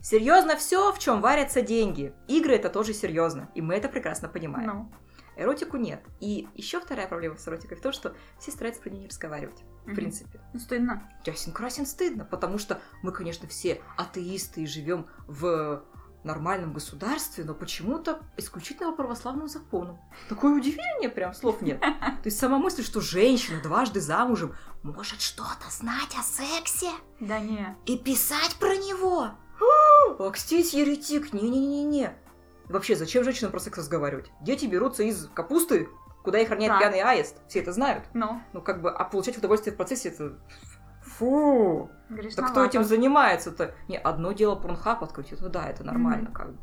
Серьезно все, в чем варятся деньги. Игры это тоже серьезно, и мы это прекрасно понимаем. Ну. Эротику нет. И еще вторая проблема с эротикой в том, что все стараются про нее не разговаривать. В Мгм. принципе. Ну, стыдно. Ясен красен стыдно, потому что мы, конечно, все атеисты и живем в нормальном государстве, но почему-то исключительно по православным законам. Такое удивление, прям слов нет. То есть сама мысль, что женщина дважды замужем может что-то знать о сексе Да не. и писать про него. Окстись, еретик, не-не-не-не. Вообще, зачем женщинам про секс разговаривать? Дети берутся из капусты, куда их роняет Да. пьяный аист. Все это знают. Ну, Ну, как бы, а получать удовольствие в процессе это... Фу! Да грешновато. кто этим занимается-то? Не, одно дело порнхаб открыть, ну да, это нормально, как бы.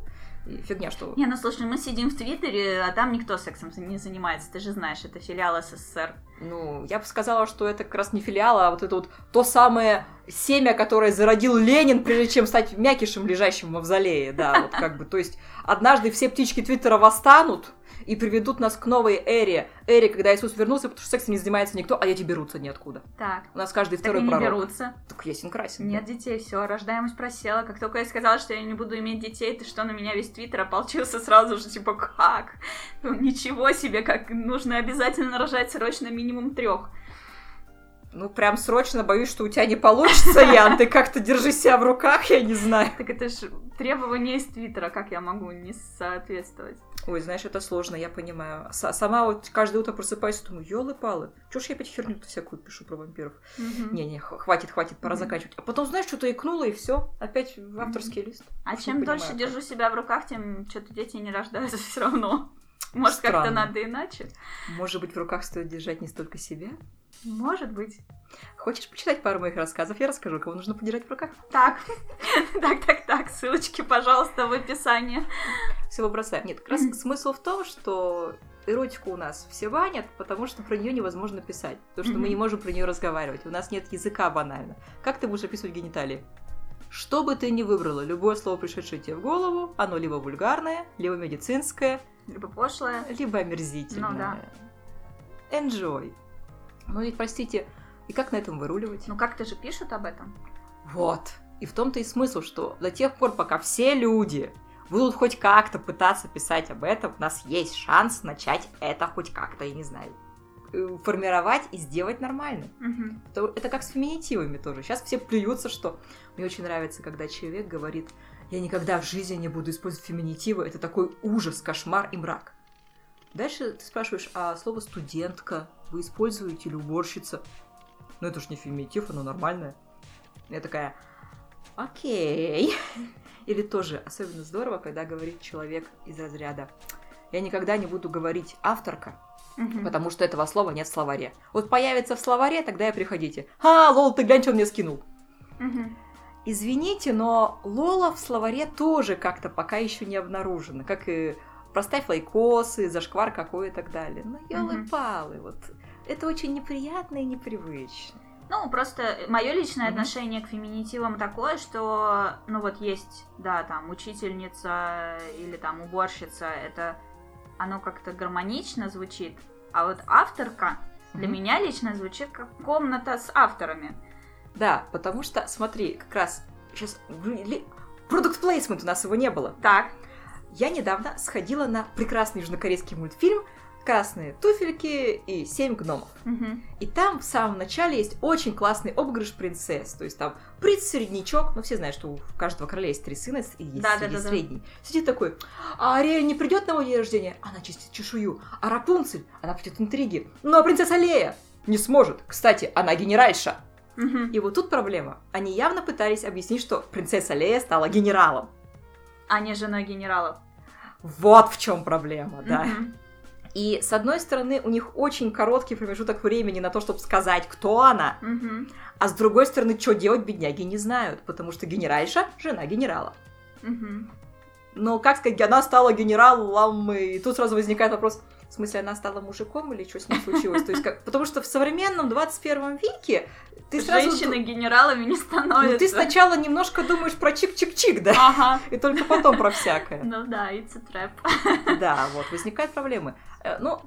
Фигня, что... Не, ну слушай, мы сидим в Твиттере, а там никто сексом не занимается. Ты же знаешь, это филиал СССР. Ну, я бы сказала, что это как раз не филиал, а вот это вот то самое семя, которое зародил Ленин, прежде чем стать мякишем, лежащим в мавзолее, да, вот как бы, то есть однажды все птички Твиттера восстанут и приведут нас к новой эре, эре, когда Иисус вернулся, потому что сексом не занимается никто, а дети берутся ниоткуда. Так, У нас каждый так второй и не пророк. берутся. Так ясен красен. Нет детей, все, рождаемость просела. Как только я сказала, что я не буду иметь детей, ты что, на меня весь Твиттер ополчился сразу же, типа, как? Ну, Ничего себе, как нужно обязательно рожать срочно минимум трех. Ну, прям срочно боюсь, что у тебя не получится, Ян. Ты как-то держи себя в руках, я не знаю. Так это ж требование из Твиттера, как я могу не соответствовать? Ой, знаешь, это сложно, я понимаю. С- сама вот каждое утро просыпаюсь и думаю, елы-палы, чё ж я опять херню-то всякую пишу про вампиров? Не-не, х- хватит, хватит, пора Мгм. заканчивать. А потом, знаешь, что-то икнуло, и все, опять в авторский лист. А Не чем понимаю, дольше как. держу себя в руках, тем что-то дети не рождаются все равно. Может, как-то надо иначе? Может быть, в руках стоит держать не столько себя? Может быть. Хочешь почитать пару моих рассказов? Я расскажу, кого нужно подержать в руках. Так, так, так, так, ссылочки, пожалуйста, в описании. Всего бросаем. Нет, как раз смысл в том, что эротику у нас все банят, потому что про нее невозможно писать. Потому что мы не можем про нее разговаривать. У нас нет языка банально. Как ты будешь описывать гениталии? Что бы ты ни выбрала, любое слово, пришедшее тебе в голову, оно либо вульгарное, либо медицинское, Либо пошлое. либо омерзительное. Ну да. Enjoy. Ну и, простите, и как на этом выруливать? Ну как-то же пишут об этом. Вот. И в том-то и смысл, что до тех пор, пока все люди будут хоть как-то пытаться писать об этом, у нас есть шанс начать это хоть как-то, я не знаю, э, формировать и сделать нормально. Угу. Это как с феминитивами тоже. Сейчас все плюются, что мне очень нравится, когда человек говорит, я никогда в жизни не буду использовать феминитивы, это такой ужас, кошмар и мрак. Дальше ты спрашиваешь, а слово студентка вы используете или уборщица? Ну это ж не феминитив, оно нормальное. Я такая, окей. Или тоже особенно здорово, когда говорит человек из разряда «Я никогда не буду говорить авторка, Мгм. потому что этого слова нет в словаре. Вот появится в словаре, тогда и приходите. А, лол, ты глянь, что он мне скинул. Мгм. Извините, но лола в словаре тоже как-то пока еще не обнаружено, как и проставь лайкосы, зашквар какой и так далее. Ну, елы-палы, вот. Это очень неприятно и непривычно. Ну, просто мое личное Мгм. отношение к феминитивам такое, что, ну вот есть, да, там, учительница или там уборщица, это оно как-то гармонично звучит, а вот авторка для Мгм. меня лично звучит как комната с авторами. Да, потому что, смотри, как раз сейчас продукт плейсмент у нас его не было. Так, Я недавно сходила на прекрасный южнокорейский мультфильм «Красные туфельки и семь гномов». мгм. И там в самом начале есть очень классный обыгрыш принцесс. То есть там принц-середнячок, ну все знают, что у каждого короля есть три сына, и есть, Да, да, да, да. средний. Сидит такой, а Ариэль не придет на мой день рождения? Она чистит чешую. А Рапунцель? Она придет интриги. Ну а принцесса Лея? Не сможет. Кстати, она генеральша. Мгм. И вот тут проблема. Они явно пытались объяснить, что принцесса Лея стала генералом. а не женой генералов. Вот в чем проблема, да. Мгм. И с одной стороны, у них очень короткий промежуток времени на то, чтобы сказать, кто она, Мгм. а с другой стороны, что делать бедняги не знают, потому что генеральша – жена генерала. Мгм. Но как сказать, она стала генералом, и тут сразу возникает вопрос, в смысле, она стала мужиком или что с ней случилось? То есть, как... Потому что в современном 21 веке ты сразу... Женщины генералами не Ну, становятся. ты сначала немножко думаешь про чик-чик-чик, да? Ага. И только потом про всякое. Ну да, it's a trap. Да, вот, возникают проблемы. Э, Ну,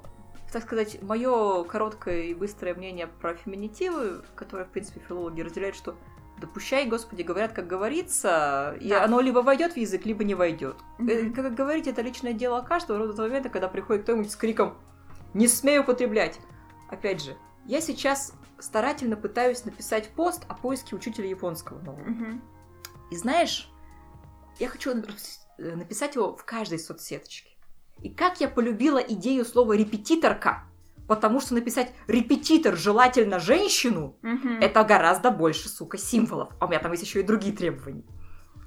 так сказать, мое короткое и быстрое мнение про феминитивы, которое, в принципе, филологи разделяют, что допущай, господи, говорят, как говорится, и Да. оно либо войдет в язык, либо не войдет. Мгм. Как говорить, это личное дело каждого рода до того момента, когда приходит кто-нибудь с криком «Не смею употреблять!». Опять же, я сейчас старательно пытаюсь написать пост о поиске учителя японского нового. Мгм. И знаешь, я хочу э, написать его в каждой соцсеточке. И как я полюбила идею слова «репетиторка», потому что написать «репетитор» желательно женщину, Мгм. это гораздо больше, сука, символов. А у меня там есть еще и другие требования.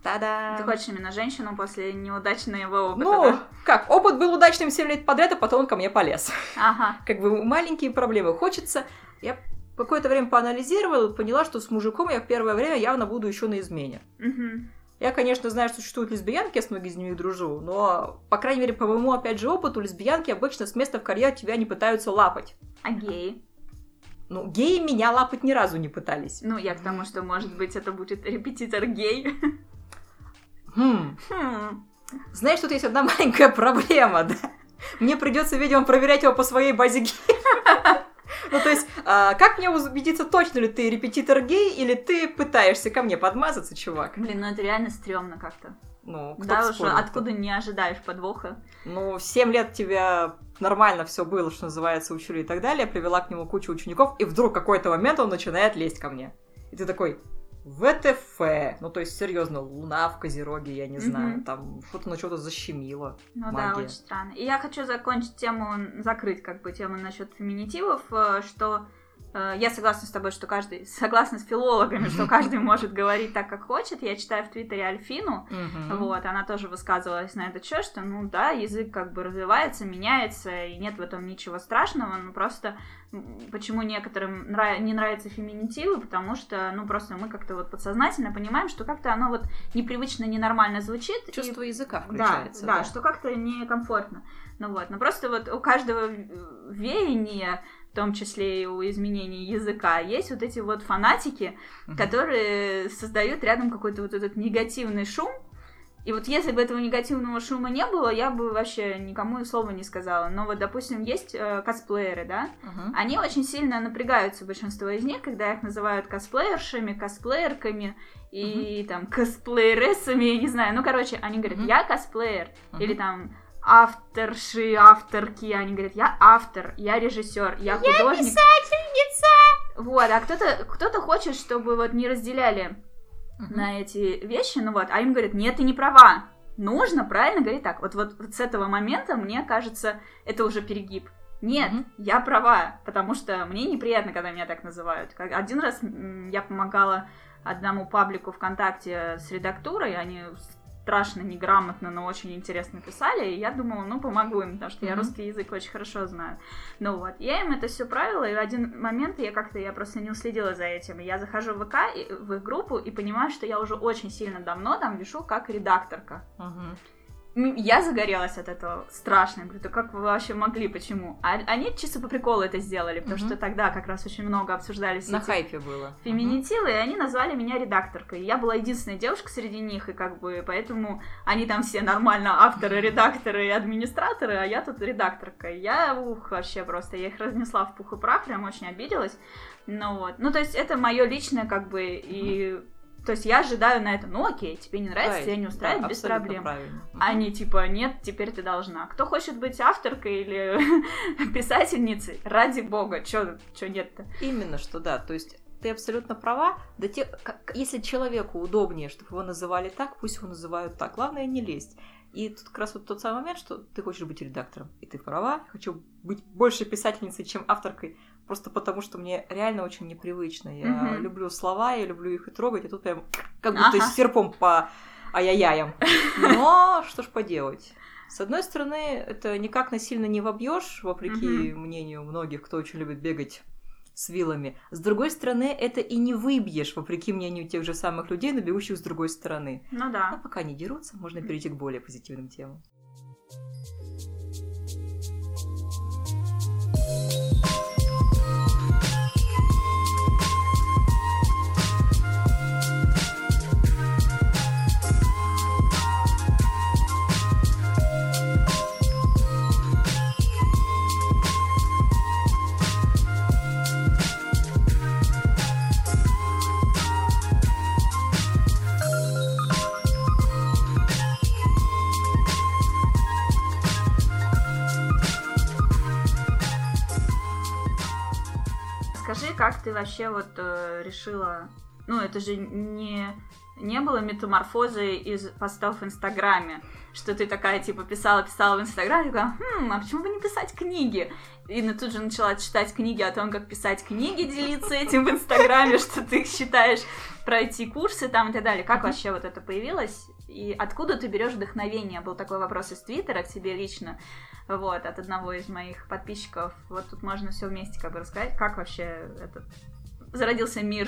Та-да! Ты хочешь именно женщину после неудачного опыта, Ну, да? как, опыт был удачным 7 лет подряд, а потом он ко мне полез. Ага. Как бы маленькие проблемы. Хочется... Я какое-то время поанализировала и поняла, что с мужиком я в первое время явно буду еще на измене. Мгм. Я, конечно, знаю, что существуют лесбиянки, я с многими из ними дружу, но, по крайней мере, по моему, опять же, опыту, лесбиянки обычно с места в карьер тебя не пытаются лапать. А геи? Ну, геи меня лапать ни разу не пытались. Ну, я к тому, что, может быть, это будет репетитор гей. Хм. Хм. Знаешь, тут есть одна маленькая проблема, да? Мне придется, видимо, проверять его по своей базе геев. Ну, то есть, а, как мне убедиться, точно ли ты репетитор гей, или ты пытаешься ко мне подмазаться, чувак? Блин, ну это реально стрёмно как-то. Ну, кто Да уж, откуда не ожидаешь подвоха. Ну, в 7 лет тебя нормально все было, что называется, учили и так далее, привела к нему кучу учеников, и вдруг какой-то момент он начинает лезть ко мне. И ты такой, ВТФ, ну то есть серьезно, луна в Козероге, я не знаю, Мгм. там что-то на что-то защемило. Ну да, Магия. очень странно. И я хочу закончить тему, закрыть как бы тему насчет феминитивов, э, что я согласна с тобой, что каждый, согласна с филологами, что каждый может говорить так, как хочет. Я читаю в Твиттере Альфину, вот, она тоже высказывалась на этот счет, что, ну да, язык как бы развивается, меняется, и нет в этом ничего страшного, ну просто почему некоторым нрав- не нравятся феминитивы, потому что, ну просто мы как-то вот подсознательно понимаем, что как-то оно вот непривычно, ненормально звучит. и- Чувство языка да, включается. да, что как-то некомфортно. Ну вот, но просто вот у каждого веяния, том числе и у изменений языка, есть вот эти вот фанатики, которые создают рядом какой-то вот этот негативный шум, И вот если бы этого негативного шума не было, я бы вообще никому и слова не сказала. Но вот, допустим, есть э, косплееры, да? Мгм. Они очень сильно напрягаются, большинство из них, когда их называют косплеершами, косплеерками и там косплеерессами, я не знаю. Ну, короче, они говорят, Мгм. я косплеер. Мгм. Или там авторши, авторки, они говорят, я автор, я режиссер, я художник. Вот, а кто-то кто хочет, чтобы вот не разделяли Мгм. на эти вещи, ну вот, а им говорят, нет, ты не права. Нужно правильно говорить так. Вот, вот, вот с этого момента, мне кажется, это уже перегиб. Нет, Мгм. я права, потому что мне неприятно, когда меня так называют. Как- Один раз я помогала одному паблику ВКонтакте с редактурой, они страшно неграмотно, но очень интересно писали, и я думала, ну, помогу им, потому что я Мгм. русский язык очень хорошо знаю. Ну вот, я им это все правила, и в один момент я как-то, я просто не уследила за этим. Я захожу в ВК, и- в их группу, и понимаю, что я уже очень сильно давно там вешу как редакторка. Мгм. Я загорелась от этого страшно. Я говорю, да как вы вообще могли, почему? А они чисто по приколу это сделали, потому Мгм. что тогда как раз очень много обсуждались На хайпе было. феминитивы, и они назвали меня редакторкой. Я была единственная девушка среди них, и как бы поэтому они там все нормально авторы, редакторы и администраторы, а я тут редакторка. Я, ух, вообще просто, я их разнесла в пух и прах, прям очень обиделась. Ну вот, ну то есть это мое личное как бы и... То есть я ожидаю на это, ну окей, тебе не нравится, тебя не устраивает, да, без проблем. правильно. Они типа, нет, теперь ты должна. Кто хочет быть авторкой или писательницей, ради бога, чё, чё нет-то? Именно что да, то есть ты абсолютно права. Да те, как- если человеку удобнее, чтобы его называли так, пусть его называют так. Главное не лезть. И тут как раз вот тот самый момент, что ты хочешь быть редактором, и ты права. Хочу быть больше писательницей, чем авторкой, просто потому что мне реально очень непривычно. Я Мгм. люблю слова, я люблю их и трогать, и тут прям как будто Ага. серпом по ай-яй-яям. Но что ж поделать. С одной стороны, это никак насильно не вобьешь, вопреки мнению многих, кто очень любит бегать с вилами. С другой стороны, это и не выбьешь, вопреки мнению тех же самых людей, но бегущих с другой стороны. Ну А да. пока не дерутся, можно перейти к более позитивным темам. Как ты вообще вот э, решила... Ну, это же не, не было метаморфозы из постов в Инстаграме, что ты такая, типа, писала-писала в Инстаграме, такая, хм, а почему бы не писать книги? И ну, тут же начала читать книги о том, как писать книги, делиться этим в Инстаграме, что ты считаешь пройти курсы там и так далее. Как вообще вот это появилось? И откуда ты берешь вдохновение? Был такой вопрос из Твиттера к тебе лично, вот, от одного из моих подписчиков. Вот тут можно все вместе как бы рассказать, как вообще этот зародился мир.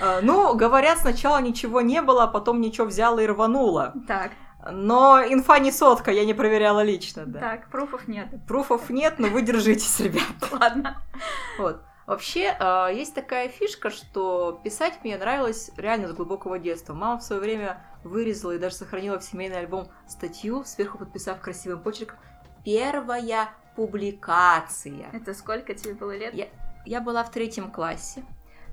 А, Ну, говорят, сначала ничего не было, а потом ничего взяла и рванула. Так, Но инфа не сотка, я не проверяла лично, да. так, пруфов нет. Пруфов нет, но вы держитесь, ребят. Ладно. Вот. Вообще, э, есть такая фишка, что писать мне нравилось реально с глубокого детства. Мама в свое время вырезала и даже сохранила в семейный альбом статью, сверху подписав красивым почерком «Первая публикация». Это сколько тебе было лет? Я- Я была в третьем классе.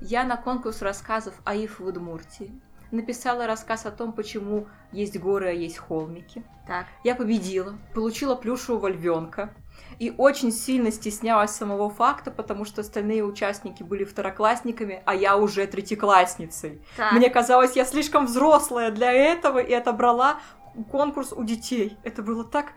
Я на конкурс рассказов АИФ в Удмуртии написала рассказ о том, почему есть горы, а есть холмики. Так. Я победила, получила плюшевого львенка и очень сильно стеснялась самого факта, потому что остальные участники были второклассниками, а я уже третьеклассницей. так. Мне казалось, я слишком взрослая для этого и отобрала конкурс у детей. Это было так,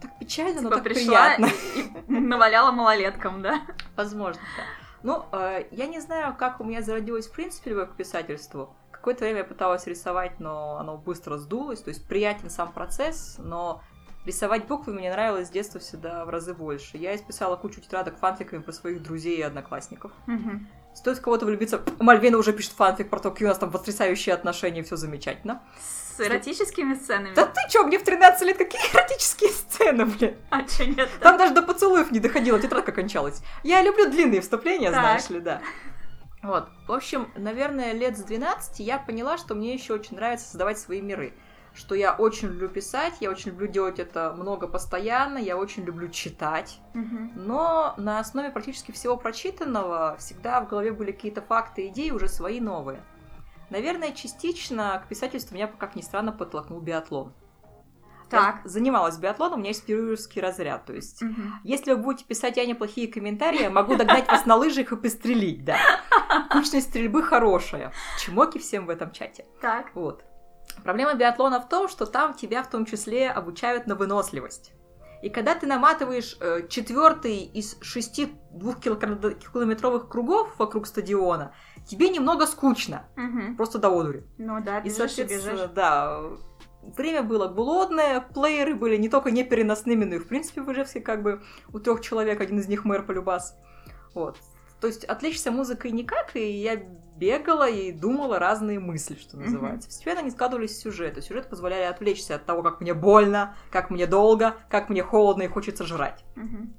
так печально, но Типа так пришла приятно. и, наваляла малолеткам, да? Возможно, да. Ну, э, я не знаю, как у меня зародилось в принципе любовь к писательству. Какое-то время я пыталась рисовать, но оно быстро сдулось. То есть приятен сам процесс, но рисовать буквы мне нравилось с детства всегда в разы больше. Я исписала кучу тетрадок фанфиками про своих друзей и одноклассников. Мгм. Стоит в кого-то влюбиться. Мальвина уже пишет фанфик про то, какие у нас там потрясающие отношения, все замечательно. С эротическими сценами? Да ты чё, мне в 13 лет какие эротические сцены, блин? А чё нет? Там даже до поцелуев не доходила, тетрадка кончалась. Я люблю длинные вступления, Так. знаешь ли, да. Вот. В общем, наверное, лет с 12 я поняла, что мне еще очень нравится создавать свои миры. Что я очень люблю писать, я очень люблю делать это много постоянно, я очень люблю читать, Мгм. но на основе практически всего прочитанного всегда в голове были какие-то факты, идеи уже свои новые. Наверное, частично к писательству меня, как ни странно, подтолкнул биатлон. Так. Я занималась биатлоном, у меня есть пирюрский разряд, то есть Мгм. если вы будете писать Ане плохие комментарии, я могу догнать вас на лыжах и пострелить, да. Кучность стрельбы хорошая. Чмоки всем в этом чате. Так. Вот. Проблема биатлона в том, что там тебя в том числе обучают на выносливость. И когда ты наматываешь э, четвертый из шести двухкилометровых кругов вокруг стадиона, тебе немного скучно. Мгм. Просто до одури. Ну да, И, бежишь и соответственно, бежишь. да, время было голодное, плееры были не только непереносными, но и, в принципе, в Ижевске как бы у трех человек, один из них мэр полюбас. Вот. То есть отвлечься музыкой никак, и я бегала и думала разные мысли, что называется. Постепенно они складывались в сюжеты. Сюжеты позволяли отвлечься от того, как мне больно, как мне долго, как мне холодно и хочется жрать. Мгм.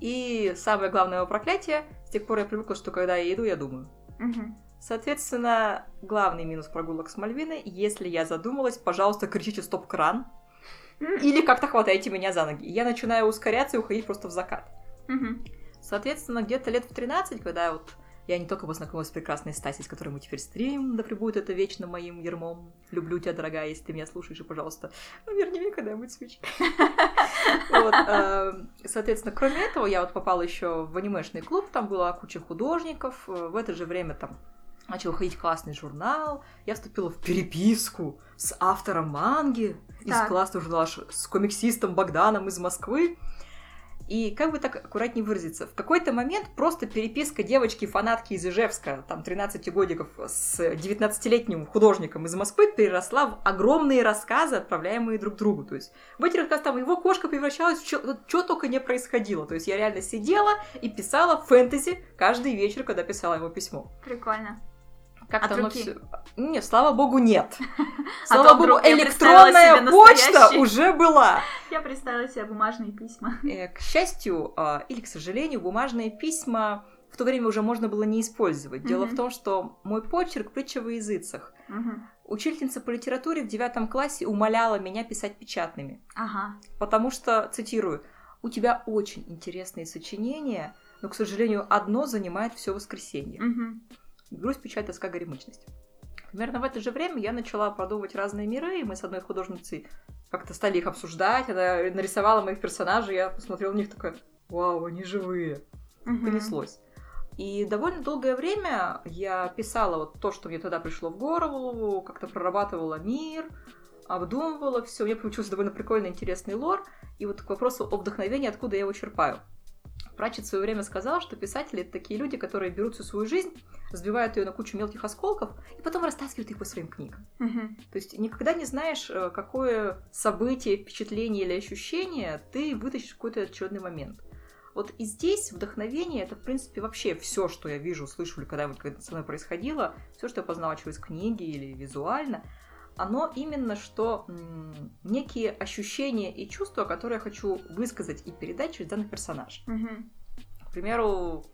И самое главное его проклятие, с тех пор я привыкла, что когда я иду, я думаю. Мгм. Соответственно, главный минус прогулок с Мальвиной, если я задумалась, пожалуйста, кричите стоп-кран. Или как-то хватайте меня за ноги. И Я начинаю ускоряться и уходить просто в закат. Мгм. Соответственно, где-то лет в 13, когда вот я не только познакомилась с прекрасной Стасей, с которой мы теперь стримим, да пребудет это вечно моим ермом. Люблю тебя, дорогая, если ты меня слушаешь, и, пожалуйста, ну, верни мне когда-нибудь свечи. Э, Соответственно, кроме этого, я вот попала еще в анимешный клуб, там была куча художников. Э, В это же время там начал ходить классный журнал. Я вступила в переписку с автором манги из Так. классного журнала с комиксистом Богданом из Москвы. И как бы так аккуратнее выразиться, в какой-то момент просто переписка девочки-фанатки из Ижевска, там 13 годиков, с 19-летним художником из Москвы переросла в огромные рассказы, отправляемые друг другу. То есть в эти рассказы там его кошка превращалась в что только не происходило. То есть я реально сидела и писала фэнтези каждый вечер, когда писала ему письмо. Прикольно. Как-то От руки? всё- Не, слава богу, нет. А Слава то богу, вдруг электронная почта уже была. Я представила себе бумажные письма. Э, К счастью а, или к сожалению, бумажные письма в то время уже можно было не использовать. Дело Мгм. в том, что мой почерк притча во языцах. Мгм. Учительница по литературе в девятом классе умоляла меня писать печатными. Ага. Потому что, цитирую, у тебя очень интересные сочинения, но, к сожалению, одно занимает все воскресенье. Мгм. Грусть, печаль, тоска, горемычность. Примерно в это же время я начала продумывать разные миры, и мы с одной художницей как-то стали их обсуждать. Она нарисовала моих персонажей, я посмотрела на них такая, вау, они живые. Мгм. Понеслось. И довольно долгое время я писала вот то, что мне тогда пришло в голову, как-то прорабатывала мир, обдумывала все. Мне получился довольно прикольный, интересный лор. И вот к вопросу о вдохновении, откуда я его черпаю. Пратчет в свое время сказал, что писатели это такие люди, которые берут всю свою жизнь, разбивают ее на кучу мелких осколков и потом растаскивают их по своим книгам. Мгм. То есть никогда не знаешь, э, какое событие, впечатление или ощущение ты вытащишь в какой-то отчетный момент. Вот и здесь вдохновение это, в принципе, вообще все, что я вижу, слышу или когда-нибудь когда со мной происходило, все, что я познала через книги или визуально, оно именно что м, некие ощущения и чувства, которые я хочу высказать и передать через данный персонаж. Мгм. К примеру,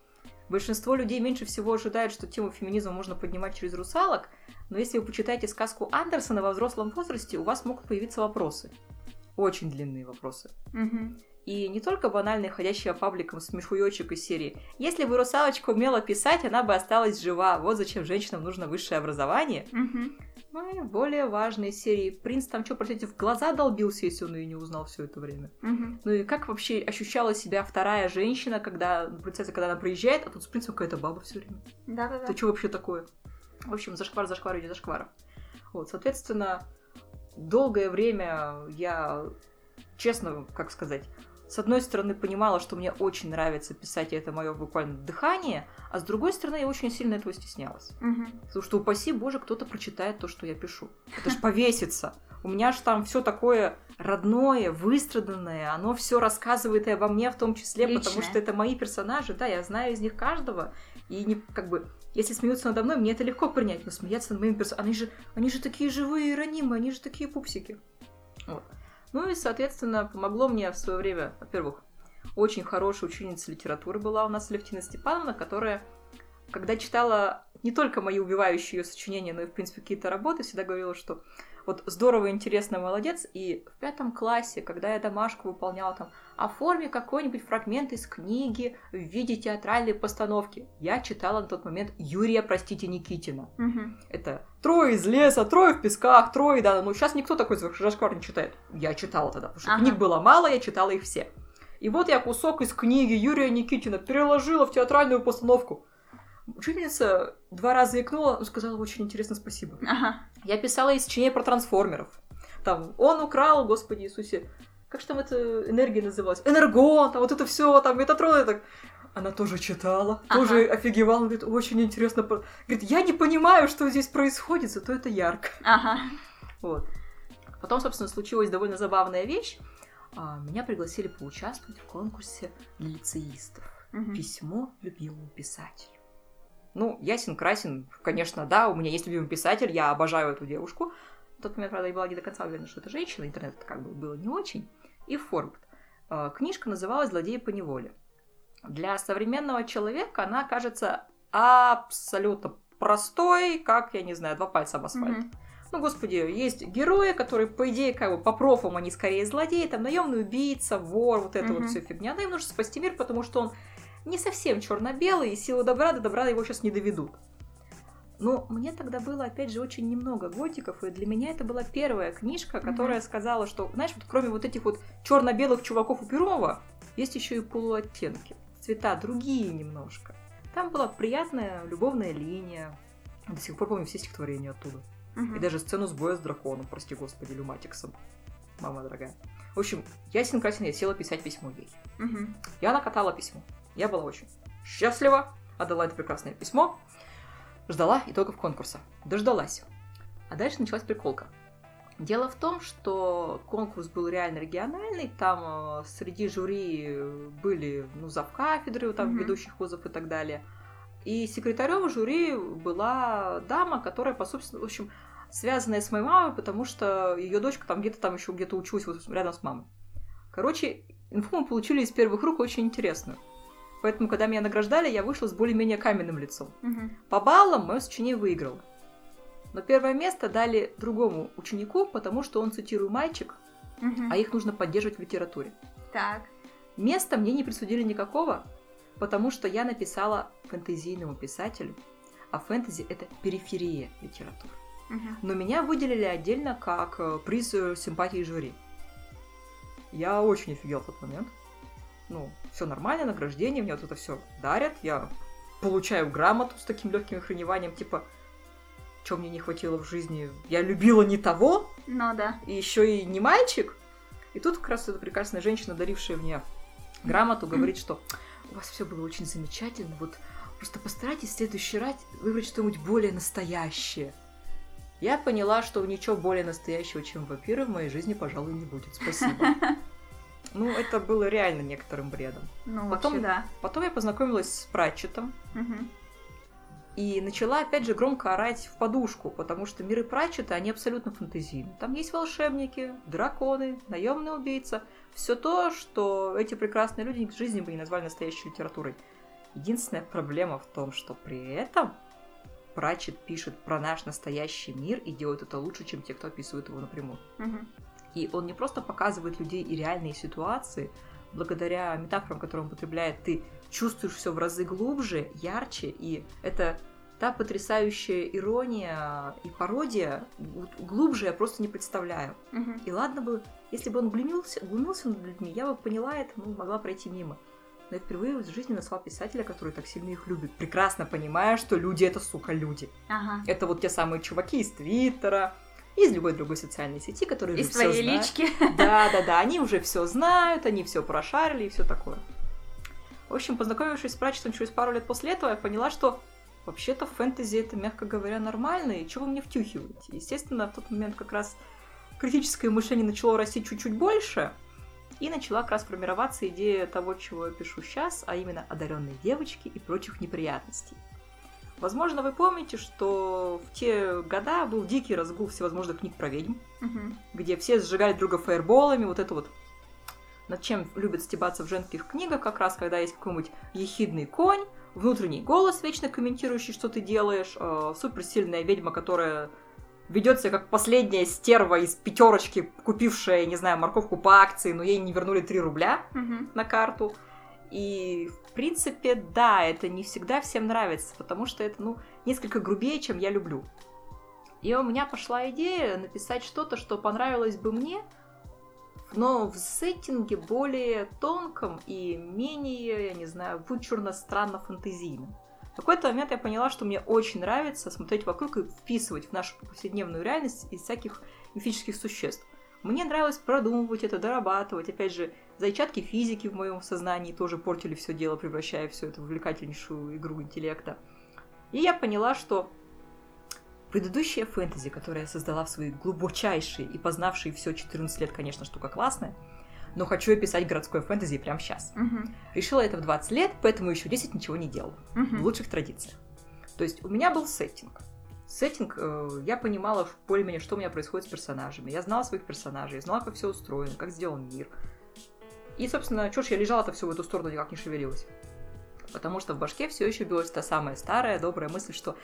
большинство людей меньше всего ожидают, что тему феминизма можно поднимать через русалок, но если вы почитаете сказку Андерсона во взрослом возрасте, у вас могут появиться вопросы. Очень длинные вопросы. Мгм. И не только банальный, ходящий по пабликам смешуёчек из серии «Если бы русалочка умела писать, она бы осталась жива. Вот зачем женщинам нужно высшее образование». Мгм. Ну и более важные серии «Принц там что, простите, в глаза долбился, если он ее не узнал все это время». Мгм. Ну и как вообще ощущала себя вторая женщина, когда принцесса, когда она приезжает, а тут с принцем какая-то баба все время. Да-да-да. Это что вообще такое? В общем, зашквар, зашквар идет зашквара. Вот, соответственно, долгое время я, честно, как сказать, с одной стороны понимала, что мне очень нравится писать, и это мое буквально дыхание, а с другой стороны я очень сильно этого стеснялась. Мгм. Потому что, упаси боже, кто-то прочитает то, что я пишу. Это ж повесится. У меня ж там все такое родное, выстраданное, оно все рассказывает и обо мне в том числе, потому Личное. что это мои персонажи, да, я знаю из них каждого, и не как бы, если смеются надо мной, мне это легко принять, но смеяться над моими персонажами, они же, они же такие живые и ранимые, они же такие пупсики. Вот. Ну и, соответственно, помогло мне в свое время, во-первых, очень хорошая ученица литературы была у нас Левтина Степановна, которая когда читала не только мои убивающие ее сочинения, но и, в принципе, какие-то работы, всегда говорила, что вот здорово, интересно, молодец. И в пятом классе, когда я домашку выполняла там, оформи какой-нибудь фрагмент из книги в виде театральной постановки. Я читала на тот момент Юрия, простите, Никитина. Угу. Это трое из леса, трое в песках, трое, да. Ну, сейчас никто такой зашквар не читает. Я читала тогда, потому что Ага. книг было мало, я читала их все. И вот я кусок из книги Юрия Никитина переложила в театральную постановку. Учительница два раза икнула, но сказала очень интересно спасибо. Ага. Я писала ей сочинение про трансформеров. Там, он украл, господи Иисусе, как же там эта энергия называлась? Энергон, там вот это все, там Метатрон, это... Она тоже читала, Ага. тоже офигевала, говорит, очень интересно. Говорит, я не понимаю, что здесь происходит, зато это ярко. Ага. Вот. Потом, собственно, случилась довольно забавная вещь. А, Меня пригласили поучаствовать в конкурсе для лицеистов. Мгм. Письмо любимому писателю. Ну, ясен красен, конечно, да, у меня есть любимый писатель, я обожаю эту девушку. В тот момент, правда, я была не до конца уверена, что это женщина, интернет как бы было не очень. И Форбт. А, Книжка называлась «Злодеи по неволе». Для современного человека она кажется абсолютно простой, как, я не знаю, два пальца об асфальт. Мгм. Ну, господи, есть герои, которые, по идее, как бы по профам они скорее злодеи, там наемный убийца, вор, вот это Мгм. вот все фигня. Да, им нужно спасти мир, потому что он не совсем черно-белый, и силу добра до добра его сейчас не доведут. Но мне тогда было, опять же, очень немного годиков, и для меня это была первая книжка, которая сказала, что, знаешь, вот кроме вот этих вот черно-белых чуваков у Перова, есть еще и полуоттенки. Цвета другие немножко. Там была приятная любовная линия. До сих пор помню все стихотворения оттуда. Мгм. И даже сцену с боя с драконом, прости господи, Люматиксом. Мама дорогая. В общем, ясен красен, я села писать письмо ей. Мгм. Я накатала письмо. Я была очень счастлива, отдала это прекрасное письмо, ждала итогов конкурса. Дождалась. А дальше началась приколка. Дело в том, что конкурс был реально региональный, там э, среди жюри были ну, завкафедры, там Мгм. ведущих вузов и так далее. И секретарем жюри была дама, которая, по собственно, в общем, связанная с моей мамой, потому что ее дочка там где-то там еще где-то училась вот рядом с мамой. Короче, инфу мы получили из первых рук очень интересную. Поэтому, когда меня награждали, я вышла с более-менее каменным лицом. Мгм. По баллам мое сочинение выиграло. Но первое место дали другому ученику, потому что он, цитирую, мальчик, Мгм. а их нужно поддерживать в литературе. Так. Места мне не присудили никакого, потому что я написала фэнтезийному писателю, а фэнтези — это периферия литературы. Мгм. Но меня выделили отдельно как э, приз э, симпатии жюри. Я очень офигел в тот момент. Ну, все нормально, награждение, мне вот это все дарят, я получаю грамоту с таким легким охреневанием, типа, что мне не хватило в жизни, я любила не того, Ну да. и еще и не мальчик. И тут как раз эта прекрасная женщина, дарившая мне грамоту, говорит, что у вас все было очень замечательно, вот просто постарайтесь в следующий раз выбрать что-нибудь более настоящее. Я поняла, что ничего более настоящего, чем вампиры в моей жизни, пожалуй, не будет. Спасибо. Ну, это было реально некоторым бредом. Ну, Потом- вообще, да. Потом я познакомилась с Пратчетом Мгм. и начала, опять же, громко орать в подушку, потому что миры Пратчета, они абсолютно фантазийны. Там есть волшебники, драконы, наемный убийца. Все то, что эти прекрасные люди в жизни бы не назвали настоящей литературой. Единственная проблема в том, что при этом Пратчет пишет про наш настоящий мир и делает это лучше, чем те, кто описывает его напрямую. Мгм. И он не просто показывает людей и реальные ситуации, благодаря метафорам, которые он употребляет, ты чувствуешь все в разы глубже, ярче, и это та потрясающая ирония и пародия, глубже я просто не представляю. Мгм. И ладно бы, если бы он глумился, глумился над людьми, я бы поняла это, ну, могла пройти мимо. Но я впервые в жизни нашла писателя, который так сильно их любит, прекрасно понимая, что люди это, сука, люди. Ага. Это вот те самые чуваки из Твиттера, из любой другой социальной сети, которые Из уже всё твоей знают. лички. Да, да, да, они уже все знают, они все прошарили и все такое. В общем, познакомившись с Пратчетом через пару лет после этого, я поняла, что вообще-то фэнтези это, мягко говоря, нормально, и чего вы мне втюхиваете? Естественно, в тот момент как раз критическое мышление начало расти чуть-чуть больше, и начала как раз формироваться идея того, чего я пишу сейчас, а именно одаренные девочки и прочих неприятностей. Возможно, вы помните, что в те года был дикий разгул всевозможных книг про ведьм, Мгм. где все сжигали друга фаерболами, вот это вот над чем любят стебаться в женских книгах, как раз когда есть какой-нибудь ехидный конь, внутренний голос, вечно комментирующий, что ты делаешь, э, суперсильная ведьма, которая ведет себя как последняя стерва из пятерочки, купившая, не знаю, морковку по акции, но ей не вернули 3 рубля Мгм. на карту. И, в принципе, да, это не всегда всем нравится, потому что это, ну, несколько грубее, чем я люблю. И у меня пошла идея написать что-то, что понравилось бы мне, но в сеттинге более тонком и менее, я не знаю, вычурно странно фантазийном. В какой-то момент я поняла, что мне очень нравится смотреть вокруг и вписывать в нашу повседневную реальность из всяких мифических существ. Мне нравилось продумывать это, дорабатывать. Опять же, зайчатки физики в моем сознании тоже портили все дело, превращая все это в увлекательнейшую игру интеллекта. И я поняла, что предыдущая фэнтези, которую я создала в свои глубочайшие и познавшие все 14 лет, конечно, штука классная, но хочу я писать городское фэнтези прямо сейчас. Мгм. Решила это в 20 лет, поэтому еще 10 ничего не делала в Мгм. лучших традициях. То есть у меня был сеттинг. Сеттинг, э, я понимала более-менее, что у меня происходит с персонажами. Я знала своих персонажей, я знала, как все устроено, как сделан мир. И, собственно, чё ж я лежала-то все в эту сторону, никак не шевелилась. Потому что в башке все еще билась та самая старая добрая мысль, что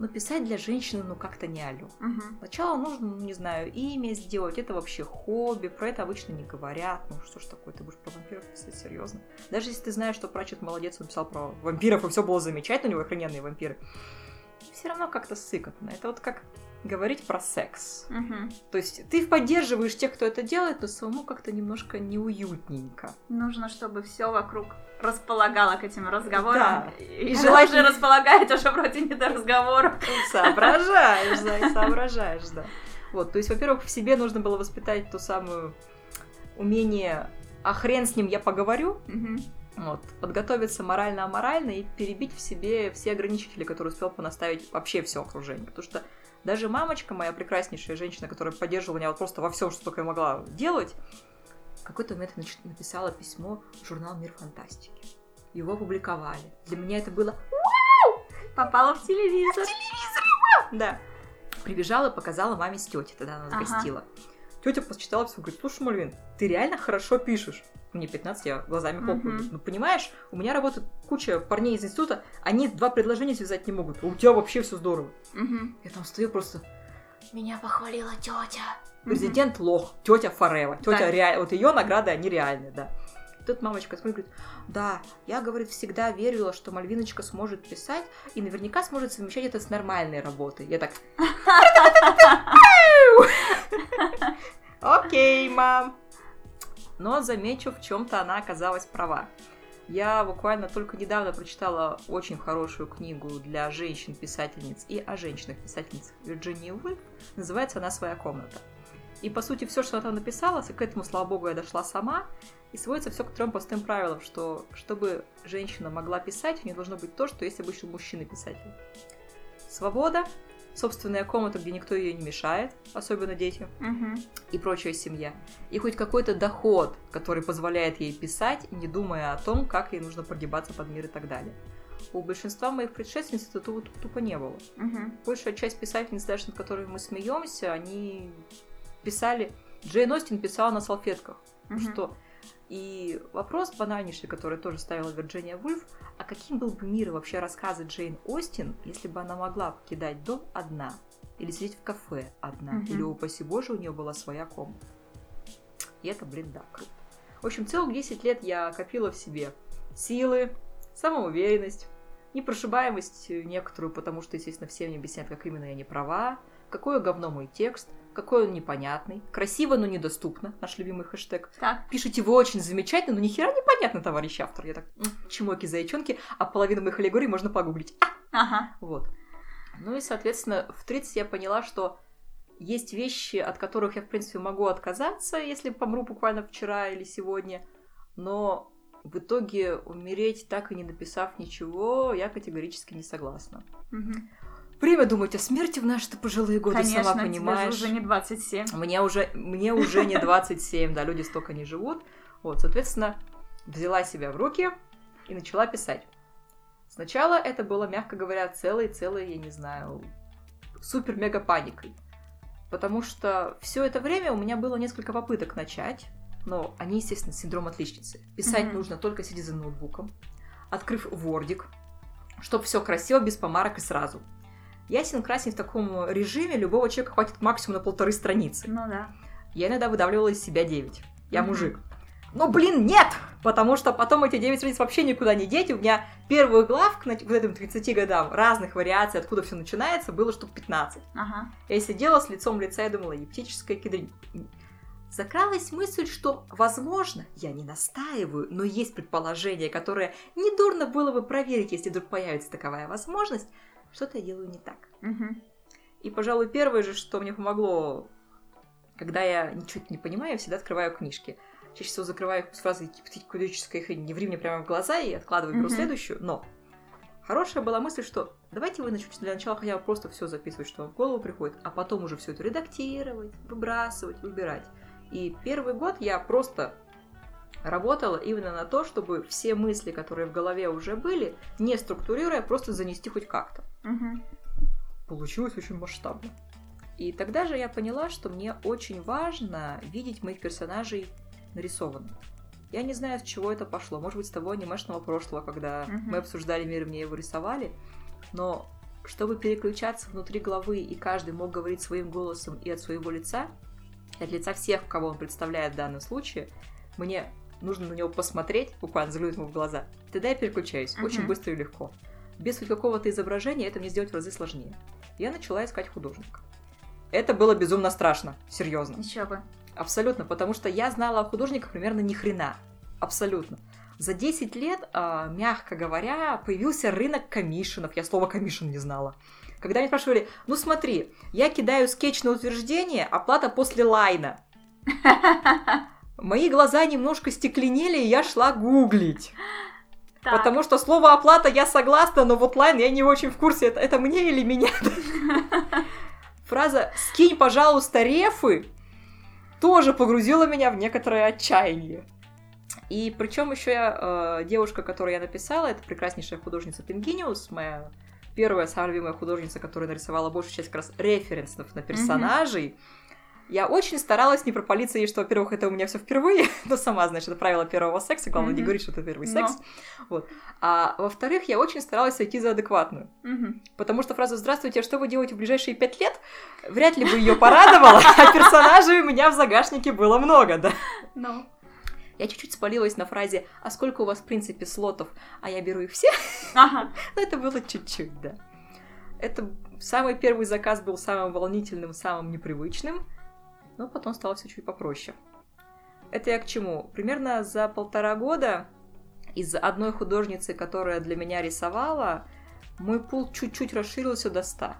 ну писать для женщины ну как-то не алё. Мгм. Сначала нужно, ну, не знаю, имя сделать, это вообще хобби, про это обычно не говорят. Ну что ж такое, ты будешь про вампиров писать, серьезно? Даже если ты знаешь, что Пратчет молодец, он писал про вампиров, и все было замечательно, у него охрененные вампиры. Все равно как-то сыкотно. Это вот как говорить про секс. Мгм. То есть ты поддерживаешь тех, кто это делает, но самому как-то немножко неуютненько. Нужно, чтобы все вокруг располагало к этим разговорам. Да. И, И и желательно- уже располагает, уже вроде не до разговоров. Соображаешь, да, соображаешь, да. Вот, то есть, во-первых, в себе нужно было воспитать ту самую умение «а хрен с ним, я поговорю», Мгм. Вот, подготовиться морально-аморально и перебить в себе все ограничители, которые успел понаставить вообще все окружение. Потому что даже мамочка, моя прекраснейшая женщина, которая поддерживала меня вот просто во всем, что только я могла делать, в какой-то момент написала письмо в журнал «Мир фантастики». Его опубликовали. Для меня это было Попала в телевизор. Да. Прибежала, показала маме с тетей, тогда она Ага. гостила. Тетя почитала все, говорит, слушай, Мальвин, ты реально хорошо пишешь. Мне 15, я глазами хлопаю. Мгм. Ну, понимаешь, у меня работает куча парней из института, они два предложения связать не могут. А у тебя вообще все здорово. Мгм. Я там стою просто... Меня похвалила тетя. Президент лох, тетя Форева, тетя Так. реально, вот ее награды, они реальные, да. Тут мамочка смотрит, говорит, да, я, говорит, всегда верила, что Мальвиночка сможет писать и наверняка сможет совмещать это с нормальной работой. Я так... Окей, мам. Но замечу, в чем-то она оказалась права. Я буквально только недавно прочитала очень хорошую книгу для женщин-писательниц и о женщинах-писательницах Вирджинии Вульф. Называется она «Своя комната». И, по сути, все, что она там написала, к этому, слава богу, я дошла сама, и сводится все к трем простым правилам, что чтобы женщина могла писать, у нее должно быть то, что есть обычно у мужчины-писателя. Свобода, собственная комната, где никто ее не мешает, особенно дети, Мгм. и прочая семья. И хоть какой-то доход, который позволяет ей писать, не думая о том, как ей нужно прогибаться под мир и так далее. У большинства моих предшественниц это тупо, тупо не было. Мгм. Большая часть писательниц, даже над которыми мы смеемся, они писали... Джейн Остин писала на салфетках. Мгм. Что? И вопрос банальнейший, который тоже ставила Вирджиния Вульф, а каким был бы мир вообще рассказы Джейн Остин, если бы она могла покидать дом одна? Или сидеть в кафе одна? Мгм. Или, упаси боже, у нее была своя комната? И это, блин, да, круто. В общем, целых 10 лет я копила в себе силы, самоуверенность, непрошибаемость некоторую, потому что, естественно, все мне объясняют, как именно я не права, какое говно мой текст, какой он непонятный, красиво, но недоступно, наш любимый хэштег. Так. Пишите вы очень замечательно, но нихера непонятно, товарищ автор. Я так, «М, чмоки-зайчонки, а половину моих аллегорий можно погуглить. А, Ага. вот. Ну и, соответственно, в 30 я поняла, что есть вещи, от которых я, в принципе, могу отказаться, если помру буквально вчера или сегодня, но в итоге умереть, так и не написав ничего, я категорически не согласна. Мгм. Время думать о смерти в наши-то пожилые годы, Конечно, сама тебе же понимаешь. уже не 27. Мне уже, мне уже не 27, да, люди столько не живут. Вот, соответственно, взяла себя в руки и начала писать. Сначала это было, мягко говоря, целой-целой, я не знаю, супер-мега паникой. Потому что все это время у меня было несколько попыток начать, но они, естественно, синдром отличницы. Писать Мгм. нужно только сидя за ноутбуком, открыв вордик, чтобы все красиво, без помарок и сразу. Ясен красен в таком режиме любого человека хватит максимум на полторы страницы. Ну да. Я иногда выдавливала из себя 9. Я Мгм. мужик. Но, блин, нет! Потому что потом эти 9 страниц вообще никуда не деть. У меня первую главку к вот этим 30 годам разных вариаций, откуда все начинается, было штук 15. Ага. Я сидела с лицом лица и думала, ептическая кедрень. Закралась мысль, что, возможно, я не настаиваю, но есть предположение, которое недурно было бы проверить, если вдруг появится таковая возможность, что-то я делаю не так. Мгм. И, пожалуй, первое же, что мне помогло, когда я ничего не понимаю, я всегда открываю книжки. Чаще всего закрываю их с фразой «гипотетическая хрень», не ври мне прямо в глаза и откладываю, беру Мгм. следующую. Но хорошая была мысль, что давайте вы начнете для начала хотя бы просто все записывать, что вам в голову приходит, а потом уже все это редактировать, выбрасывать, выбирать. И первый год я просто работала именно на то, чтобы все мысли, которые в голове уже были, не структурируя, просто занести хоть как-то Мгм. получилось очень масштабно. И тогда же я поняла, что мне очень важно видеть моих персонажей нарисованными. Я не знаю, с чего это пошло. Может быть, с того анимешного прошлого, когда Мгм. мы обсуждали мир, и мне его рисовали. Но чтобы переключаться внутри главы, и каждый мог говорить своим голосом и от своего лица, и от лица всех, кого он представляет в данном случае, мне нужно на него посмотреть, буквально заглянуть ему в глаза. Тогда я переключаюсь. Очень Мгм. быстро и легко. Без хоть какого-то изображения это мне сделать в разы сложнее. Я начала искать художника. Это было безумно страшно, серьезно. Еще бы. Абсолютно, потому что я знала о художниках примерно ни хрена. Абсолютно. За 10 лет, а, мягко говоря, появился рынок комиссионов. Я слово комиссион не знала. Когда меня спрашивали, ну смотри, я кидаю скетч на утверждение, оплата после лайна. Мои глаза немножко стекленели, и я шла гуглить. Так. Потому что слово оплата я согласна, но вот лайн я не очень в курсе, это, это мне или меня. Фраза «скинь, пожалуйста, рефы» тоже погрузила меня в некоторое отчаяние. И причем еще я, э, девушка, которую я написала, это прекраснейшая художница Пингиниус, моя первая самая любимая художница, которая нарисовала большую часть как раз референсов на персонажей. Я очень старалась не пропалиться ей, что, во-первых, это у меня все впервые, но сама, значит, это правило первого секса, главное не Мгм. говорить, что это первый секс. Вот. А во-вторых, я очень старалась сойти за адекватную. Мгм. Потому что фраза «Здравствуйте, а что вы делаете в ближайшие пять лет?» вряд ли бы ее порадовала, а персонажей у меня в загашнике было много, да. Ну. Я чуть-чуть спалилась на фразе «А сколько у вас, в принципе, слотов?» А я беру их все. Ага. Но это было чуть-чуть, да. Это самый первый заказ был самым волнительным, самым непривычным, но потом стало все чуть попроще. Это я к чему? Примерно за полтора года из одной художницы, которая для меня рисовала, мой пул чуть-чуть расширился до 100.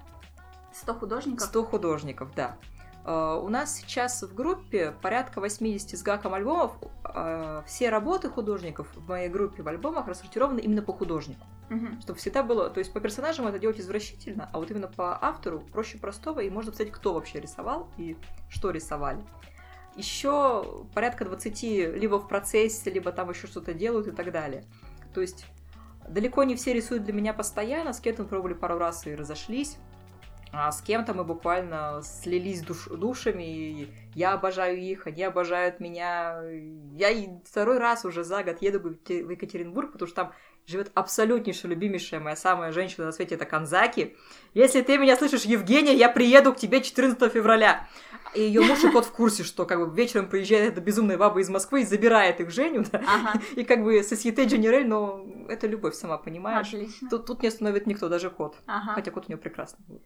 100 художников? 100 художников, да. Э, У нас сейчас в группе порядка 80 с гаком альбомов. Э, Все работы художников в моей группе в альбомах рассортированы именно по художнику. Мгм. Чтобы всегда было... То есть по персонажам это делать извращительно, а вот именно по автору проще простого, и можно посмотреть, кто вообще рисовал и что рисовали. Еще порядка 20 либо в процессе, либо там еще что-то делают и так далее. То есть далеко не все рисуют для меня постоянно, с кем-то мы пробовали пару раз и разошлись. А с кем-то мы буквально слились душ- душами, и я обожаю их, они обожают меня. Я и второй раз уже за год еду в Екатеринбург, потому что там живет абсолютнейшая, любимейшая моя самая женщина на свете, это Канзаки. Если ты меня слышишь, Евгения, я приеду к тебе 14 февраля. И ее муж и кот в курсе, что как бы вечером приезжает эта безумная баба из Москвы и забирает их Женю, да, Ага. и как бы сосьете Дженерель, но это любовь, сама понимаешь. Отлично. Тут, тут не остановит никто, даже кот. Ага. Хотя кот у нее прекрасный был.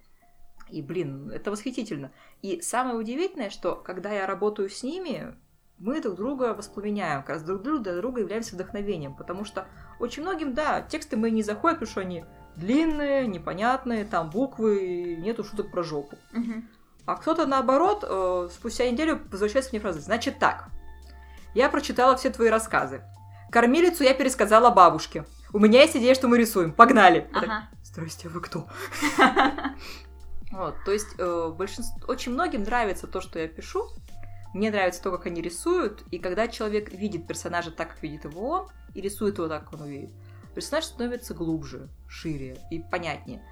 И, блин, это восхитительно. И самое удивительное, что когда я работаю с ними, мы друг друга воспламеняем, как раз друг друга для друга являемся вдохновением, потому что очень многим, да, тексты мои не заходят, потому что они длинные, непонятные, там буквы, нету шуток про жопу. А кто-то, наоборот, э, спустя неделю возвращается мне фразой. Значит так, я прочитала все твои рассказы. Кормилицу я пересказала бабушке. У меня есть идея, что мы рисуем. Погнали. Я так, Ага. Здрасте, вы кто? Вот, то есть э, очень многим нравится то, что я пишу. Мне нравится то, как они рисуют. И когда человек видит персонажа так, как видит его он, и рисует его так, как он увидит, персонаж становится глубже, шире и понятнее.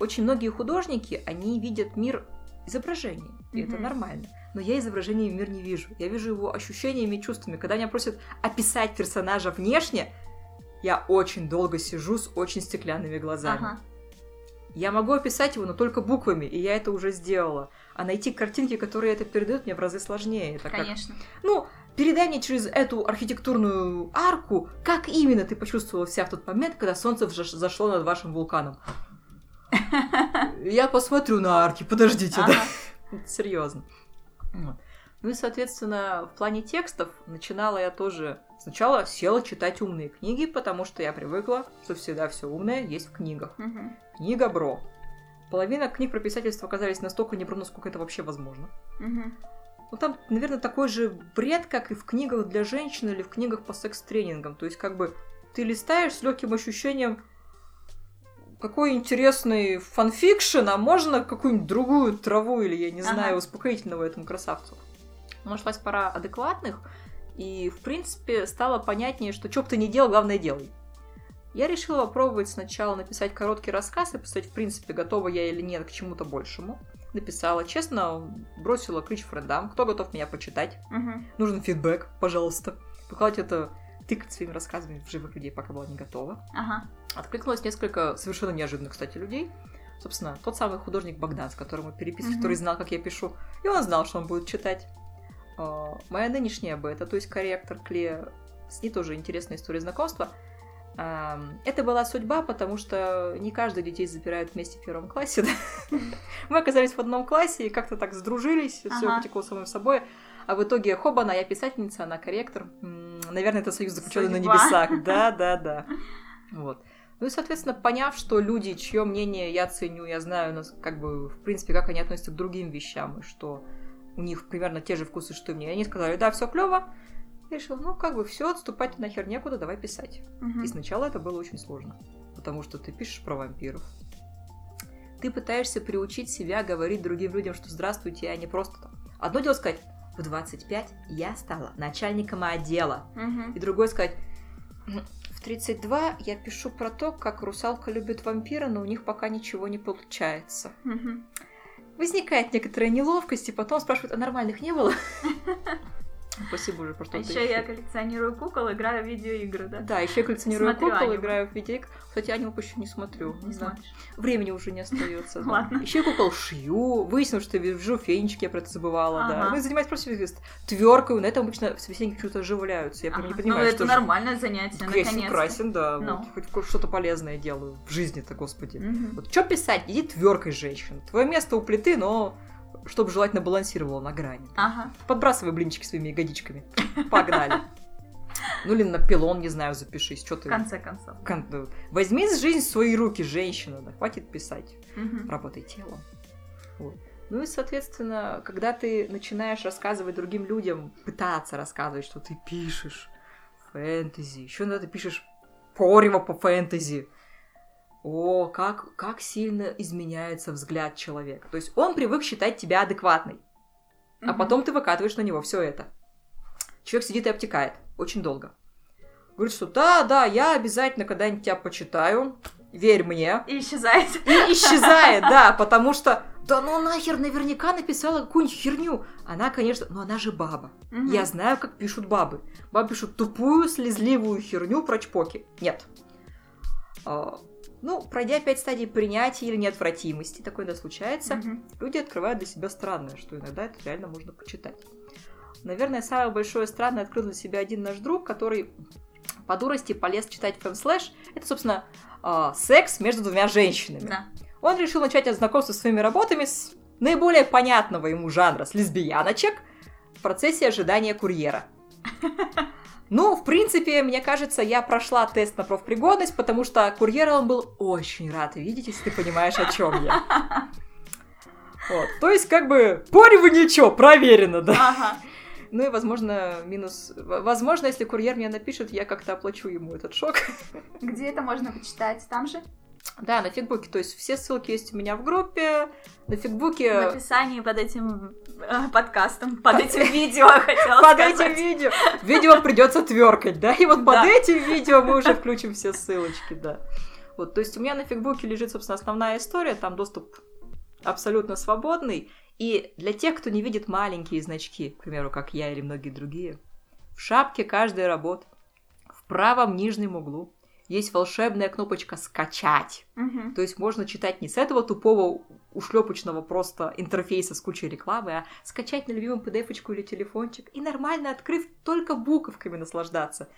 Очень многие художники, они видят мир изображений, и это Мгм. нормально. Но я изображение в мир не вижу. Я вижу его ощущениями и чувствами. Когда меня просят описать персонажа внешне, я очень долго сижу с очень стеклянными глазами. Ага. Я могу описать его, но только буквами, и я это уже сделала. А найти картинки, которые это передают, мне в разы сложнее. Это как- Конечно. Ну, передай мне через эту архитектурную арку, как именно ты почувствовала себя в тот момент, когда солнце зашло над вашим вулканом. Я посмотрю на арки, подождите, да. Ага. Серьезно. Вот. Ну и, соответственно, в плане текстов начинала я тоже... Сначала села читать умные книги, потому что я привыкла, что всегда все умное есть в книгах. Книга бро. Половина книг про писательство оказались настолько не бро, насколько это вообще возможно. Мгм. Ну, там, наверное, такой же бред, как и в книгах для женщин или в книгах по секс-тренингам. То есть, как бы, ты листаешь с легким ощущением, какой интересный fan fiction, а можно какую-нибудь другую траву или, я не Ага. знаю, успокоительного этому красавцу. Нашлась пара адекватных, и, в принципе, стало понятнее, что что бы ты ни делал, главное делай. Я решила попробовать сначала написать короткий рассказ и посмотреть, в принципе, готова я или нет к чему-то большему. Написала, честно, бросила ключ френдам, кто готов меня почитать. Мгм. Нужен фидбэк, пожалуйста. Выкладывать это, тыкать своими рассказами в живых людей, пока была не готова. Ага. Откликнулось несколько совершенно неожиданных, кстати, людей. Собственно, тот самый художник Богдан, с которым мы переписывались, Мгм. который знал, как я пишу. И он знал, что он будет читать. А, Моя нынешняя бета, то есть корректор Клея, с ней тоже интересная история знакомства. Это была судьба, потому что не каждых детей запирают вместе в первом классе. да. Мы оказались в одном классе и как-то так сдружились, все Ага. потекло само собой. А в итоге хобана, я писательница, она корректор. Наверное, это союз заключенный на небесах. Да, да, да. Вот. Ну и, соответственно, поняв, что люди, чье мнение я ценю, я знаю, как бы, в принципе, как они относятся к другим вещам, и что у них примерно те же вкусы, что и мне. Они сказали, да, все клево. Я решила, ну, как бы, все, отступать нахер некуда, давай писать. Мгм. И сначала это было очень сложно, потому что ты пишешь про вампиров. Ты пытаешься приучить себя говорить другим людям, что здравствуйте, а не просто там. Одно дело сказать, в 25 я стала начальником отдела. Мгм. И другое сказать, «М, в 32 я пишу про то, как русалка любит вампира, но у них пока ничего не получается. Мгм. Возникает некоторая неловкость, и потом спрашивают, а нормальных не было? Спасибо уже, про А что-то еще я коллекционирую кукол, играю в видеоигры, да? Да, еще я коллекционирую Смотрю кукол, аниме. играю в видеоигры. Кстати, аниме почти не смотрю. Не знаю. смотришь. Времени уже не остается. да. Ладно. Еще я кукол шью. Выяснилось, что я вяжу фенечки, я про это забывала, да. Ага. Ну и занимаюсь просто тверкой. На этом обычно собеседники почему-то оживляются. Я прям не Ага. понимаю, ну, что это же- нормальное занятие, Я наконец-то. красен, да. Ну. Вот, хоть что-то полезное делаю в жизни-то, господи. Вот что писать? Иди тверкой, женщина. Твое место у плиты, но чтобы желательно балансировало на грани. Ага. Подбрасывай блинчики своими ягодичками. Погнали. Ну или на пилон, не знаю, запишись. Что В ты... конце концов. Кон- да. Возьми жизнь в свои руки, женщина. Да, хватит писать. Мгм. Работай телом. Вот. Ну и, соответственно, когда ты начинаешь рассказывать другим людям, пытаться рассказывать, что ты пишешь фэнтези, еще иногда ты пишешь порево по фэнтези. О, как, как сильно изменяется взгляд человека. То есть он привык считать тебя адекватной, а Мгм. потом ты выкатываешь на него все это. Человек сидит и обтекает очень долго. Говорит, что да, да, я обязательно когда-нибудь тебя почитаю, верь мне. И исчезает. И исчезает, да, потому что, да ну нахер, наверняка написала какую-нибудь херню. Она, конечно, но она же баба. Мгм. Я знаю, как пишут бабы. Бабы пишут тупую, слезливую херню про чпоки. Нет. Ну, пройдя пять стадий принятия или неотвратимости, такое да случается, Мгм. люди открывают для себя странное, что иногда это реально можно почитать. Наверное, самое большое странное открыл для себя один наш друг, который по дурости полез читать femslash. Это, собственно, а, секс между двумя женщинами. Да. Он решил начать от знакомства со своими работами с наиболее понятного ему жанра, с лесбияночек, в процессе ожидания курьера. Ну, в принципе, мне кажется, я прошла тест на профпригодность, потому что курьера он был очень рад видеть, если ты понимаешь, о чем я. Вот. То есть, как бы, порево ничего, проверено, да. Ага. Ну и, возможно, минус... Возможно, если курьер мне напишет, я как-то оплачу ему этот шок. Где это можно почитать? Там же? Да, на фигбуке. То есть все ссылки есть у меня в группе. На В фигбуке... описании под этим э, подкастом, под этим видео хотела Под этим видео. Видео придется тверкать, да? И вот под Да. этим видео мы уже включим все ссылочки, да. Вот, то есть у меня на фигбуке лежит, собственно, основная история, там доступ абсолютно свободный. И для тех, кто не видит маленькие значки, к примеру, как я или многие другие, в шапке каждой работы, в правом нижнем углу, есть волшебная кнопочка «Скачать». Мгм. То есть можно читать не с этого тупого ушлепочного просто интерфейса с кучей рекламы, а скачать на любимом pdf или телефончик и нормально открыв только буковками наслаждаться.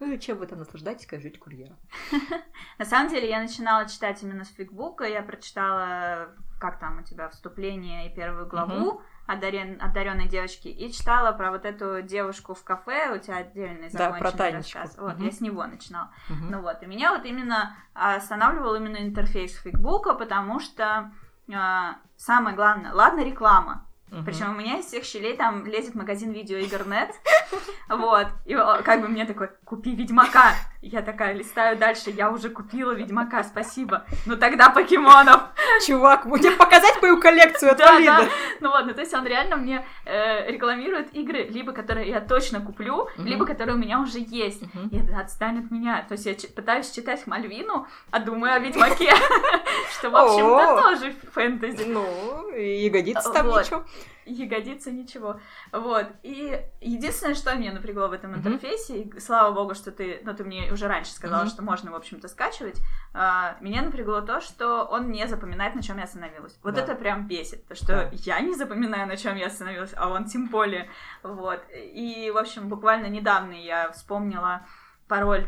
Ну и чем вы там наслаждаетесь, скажите курьера. На самом деле я начинала читать именно с фигбука, я прочитала, как там у тебя, вступление и первую главу одарен, одаренной девочки, и читала про вот эту девушку в кафе, у тебя отдельный Да, про законченный Танечку. рассказ. Вот, Мгм. я с него начинала. Мгм. Ну вот, и меня вот именно останавливал именно интерфейс фигбука, потому что а, самое главное, ладно, реклама. Мгм. Причем у меня из всех щелей там лезет магазин видеоигр нет. Вот. И как бы мне такой, купи Ведьмака. Я такая листаю дальше, я уже купила Ведьмака, спасибо. Ну тогда покемонов. Чувак, мне показать мою коллекцию, отвали, да. да. Ну ну то есть он реально мне э, рекламирует игры, либо которые я точно куплю, либо которые у меня уже есть. И это отстань от меня. То есть я пытаюсь читать Мальвину, а думаю о Ведьмаке. Что, в общем-то, тоже фэнтези. Ну, и ягодицы там ничего. Ягодицы, ничего. Вот. И единственное, что меня напрягло в этом интерфейсе, и слава богу, что ты, ну, ты мне уже раньше сказала, что можно, в общем-то, скачивать, а, меня напрягло то, что он не запоминает, на чем я остановилась. Вот Да. это прям бесит, то, что Да. я не запоминаю, на чем я остановилась, а он тем более. Вот. И, в общем, буквально недавно я вспомнила пароль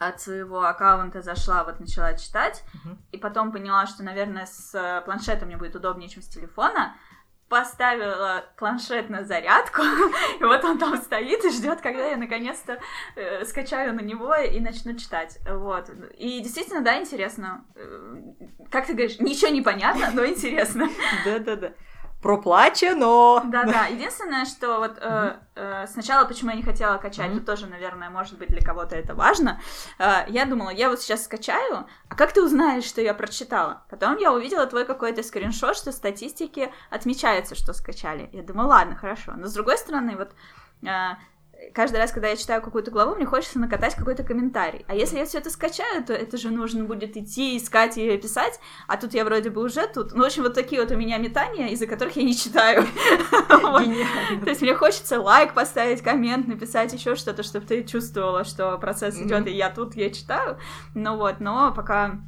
от своего аккаунта зашла, вот начала читать, Мгм. и потом поняла, что, наверное, с планшетом мне будет удобнее, чем с телефона. Поставила планшет на зарядку, и вот он там стоит и ждет, когда я наконец-то э, скачаю на него и начну читать. Вот. И действительно, да, интересно. Э, Как ты говоришь, ничего не понятно, но интересно. Да-да-да. Проплачено. Да-да. Единственное, что вот э, э, сначала, почему я не хотела качать, Мгм. тут тоже, наверное, может быть, для кого-то это важно. Э, я думала, я вот сейчас скачаю, а как ты узнаешь, что я прочитала? Потом я увидела твой какой-то скриншот, что в статистике отмечается, что скачали. Я думаю, ладно, хорошо. Но с другой стороны, вот э, каждый раз, когда я читаю какую-то главу, мне хочется накатать какой-то комментарий. А если я все это скачаю, то это же нужно будет идти, искать и писать, а тут я вроде бы уже тут. Ну, в общем, вот такие вот у меня метания, из-за которых я не читаю. То есть мне хочется лайк поставить, коммент, написать еще что-то, чтобы ты чувствовала, что процесс идет, и я тут, я читаю. Ну вот, но пока,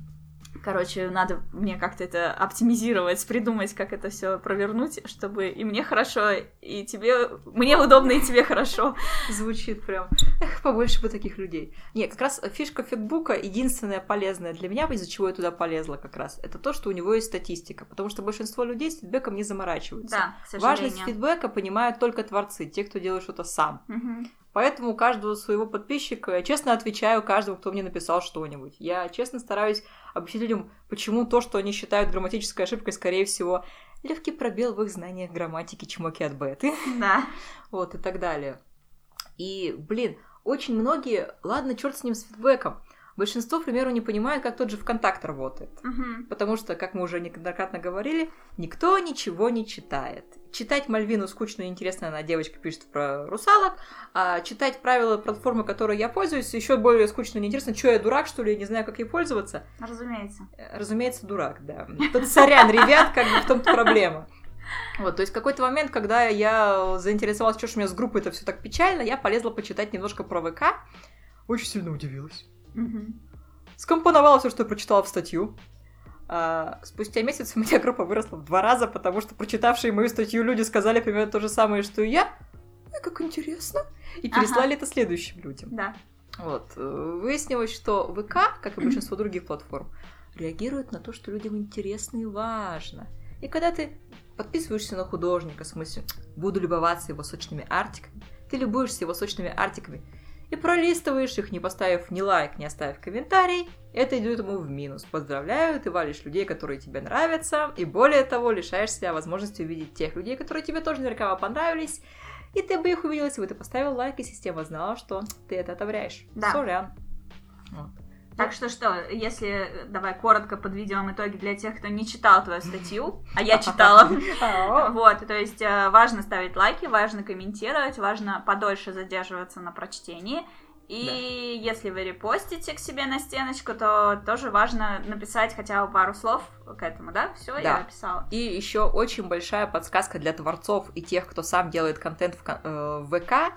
короче, надо мне как-то это оптимизировать, придумать, как это все провернуть, чтобы и мне хорошо, и тебе, мне удобно, и тебе хорошо. Звучит прям. Эх, побольше бы таких людей. Не, как раз фишка фигбука единственная полезная для меня, из-за чего я туда полезла как раз, это то, что у него есть статистика. Потому что большинство людей с фидбэком не заморачиваются. Да, к Важность сожалению. фидбэка понимают только творцы, те, кто делает что-то сам. Мгм. Поэтому каждого своего подписчика я честно отвечаю каждому, кто мне написал что-нибудь. Я честно стараюсь объяснить людям, почему то, что они считают грамматической ошибкой, скорее всего, легкий пробел в их знаниях грамматики чмоки от беты. Да. вот, и так далее. И, блин, очень многие, ладно, черт с ним, с фидбэком, большинство, к примеру, не понимают, как тот же ВКонтакт работает. Мгм. Потому что, как мы уже неоднократно говорили, никто ничего не читает. Читать Мальвину скучно и интересно, она девочка пишет про русалок, а читать правила платформы, которой я пользуюсь, еще более скучно и неинтересно. Что я дурак, что ли, я не знаю, как ей пользоваться? Разумеется. Э, Разумеется, дурак, да. Тут сорян, ребят, как бы в том-то проблема. Вот, то есть какой-то момент, когда я заинтересовалась, что ж у меня с группой это все так печально, я полезла почитать немножко про ВК. Очень сильно удивилась. Мгм. Скомпоновала все, что я прочитала в статью. А, спустя месяц у меня группа выросла в два раза, потому что прочитавшие мою статью люди сказали примерно то же самое, что и я. Ой, как интересно. И Ага. переслали это следующим людям. Да. Вот. э, Выяснилось, что ВК, как и большинство других платформ, реагирует на то, что людям интересно и важно. И когда ты подписываешься на художника, в смысле, буду любоваться его сочными артиками, ты любуешься его сочными артиками и пролистываешь их, не поставив ни лайк, не оставив комментарий, это идет ему в минус. Поздравляю, ты валишь людей, которые тебе нравятся, и более того, лишаешь себя возможности увидеть тех людей, которые тебе тоже наверняка понравились, и ты бы их увидел, если бы ты поставил лайк, и система знала, что ты это одобряешь. Да. Сорян. Вот. Так что что, если давай коротко подведем итоги для тех, кто не читал твою статью, а я читала. Вот, то есть э, важно ставить лайки, важно комментировать, важно подольше задерживаться на прочтении. И если вы репостите к себе на стеночку, то тоже важно написать хотя бы пару слов к этому, да? Все, Да. я написала. И еще очень большая подсказка для творцов и тех, кто сам делает контент в, э, в ВК.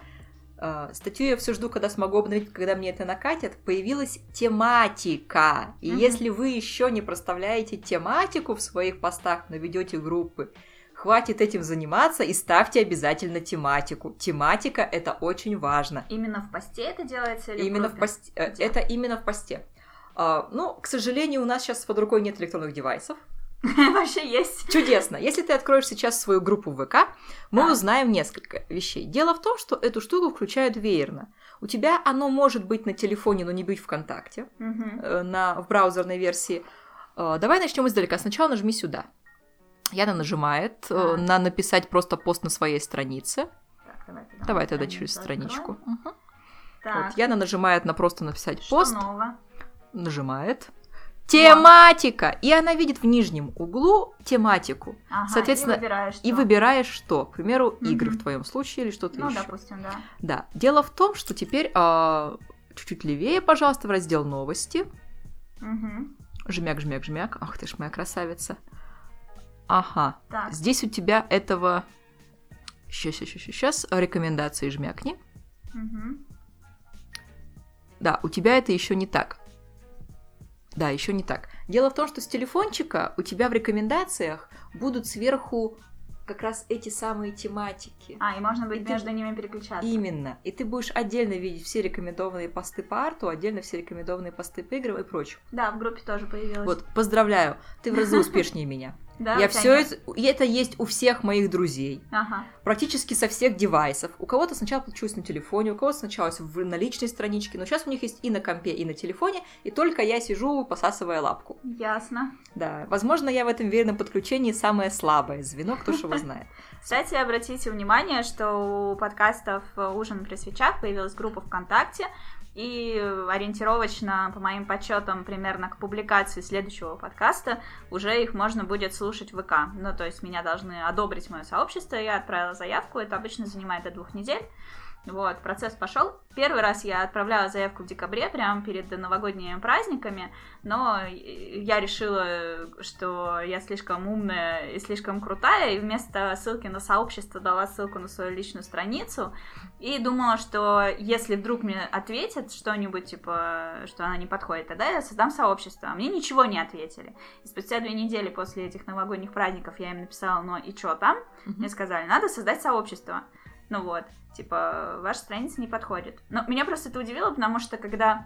Э, статью я все жду, когда смогу обновить, когда мне это накатят, появилась тематика. И Мгм. если вы еще не проставляете тематику в своих постах, но ведете группы, хватит этим заниматься и ставьте обязательно тематику. Тематика это очень важно. Именно в посте это делается или Именно в группе? посте. э, Где? Это именно в посте. А, ну, к сожалению, у нас сейчас под рукой нет электронных девайсов. Вообще есть. Чудесно. Если ты откроешь сейчас свою группу в ВК, мы Так. узнаем несколько вещей. Дело в том, что эту штуку включают веерно. У тебя оно может быть на телефоне, но не быть ВКонтакте, Мгм. э, на, в браузерной версии. Э, Давай начнем издалека. Сначала нажми сюда. Яна нажимает Так. на написать просто пост на своей странице. Так, давай, Давай мы тогда через страничку. Мгм. Так, Вот, Яна нажимает на просто написать что пост. нового? нажимает. Тематика! И она видит в нижнем углу тематику. Ага, Соответственно, и выбираешь, И что. выбираешь что? К примеру, игры Мгм. в твоем случае или что-то Ну, еще. допустим, да. Да. Дело в том, что теперь а, чуть-чуть левее, пожалуйста, в раздел новости. Мгм. Жмяк, жмяк, жмяк. Ах ты ж моя красавица. Ага. Так, Здесь у тебя этого... Сейчас, сейчас, сейчас. Рекомендации жмякни. мгм. Да, у тебя это еще не так. Да, еще не так. Дело в том, что с телефончика у тебя в рекомендациях будут сверху как раз эти самые тематики. А, и можно быть И ты- между ними переключаться. Именно. И ты будешь отдельно видеть все рекомендованные посты по арту, отдельно все рекомендованные посты по играм и прочее. Да, в группе тоже появилось. Вот, поздравляю, ты в разы успешнее меня. Да, Я все это, и это есть у всех моих друзей. Ага. Практически со всех девайсов. У кого-то сначала получилось на телефоне, у кого-то сначала в на личной страничке, но сейчас у них есть и на компе, и на телефоне, и только я сижу, посасывая лапку. Ясно. Да, возможно, я в этом верном подключении самое слабое звено, кто ж его знает. Кстати, обратите внимание, что у подкастов «Ужин при свечах» появилась группа ВКонтакте, и ориентировочно, по моим подсчетам, примерно к публикации следующего подкаста уже их можно будет слушать в ВК. Ну, то есть меня должны одобрить мое сообщество, я отправила заявку, это обычно занимает до двух недель. Вот, процесс пошел. Первый раз я отправляла заявку в декабре, прямо перед новогодними праздниками, но я решила, что я слишком умная и слишком крутая, и вместо ссылки на сообщество дала ссылку на свою личную страницу, и думала, что если вдруг мне ответят что-нибудь, типа, что она не подходит, тогда я создам сообщество. А мне ничего не ответили. И спустя две недели после этих новогодних праздников я им написала, ну и что там? Мне сказали, надо создать сообщество. Ну вот, типа, ваша страница не подходит. Но меня просто это удивило, потому что когда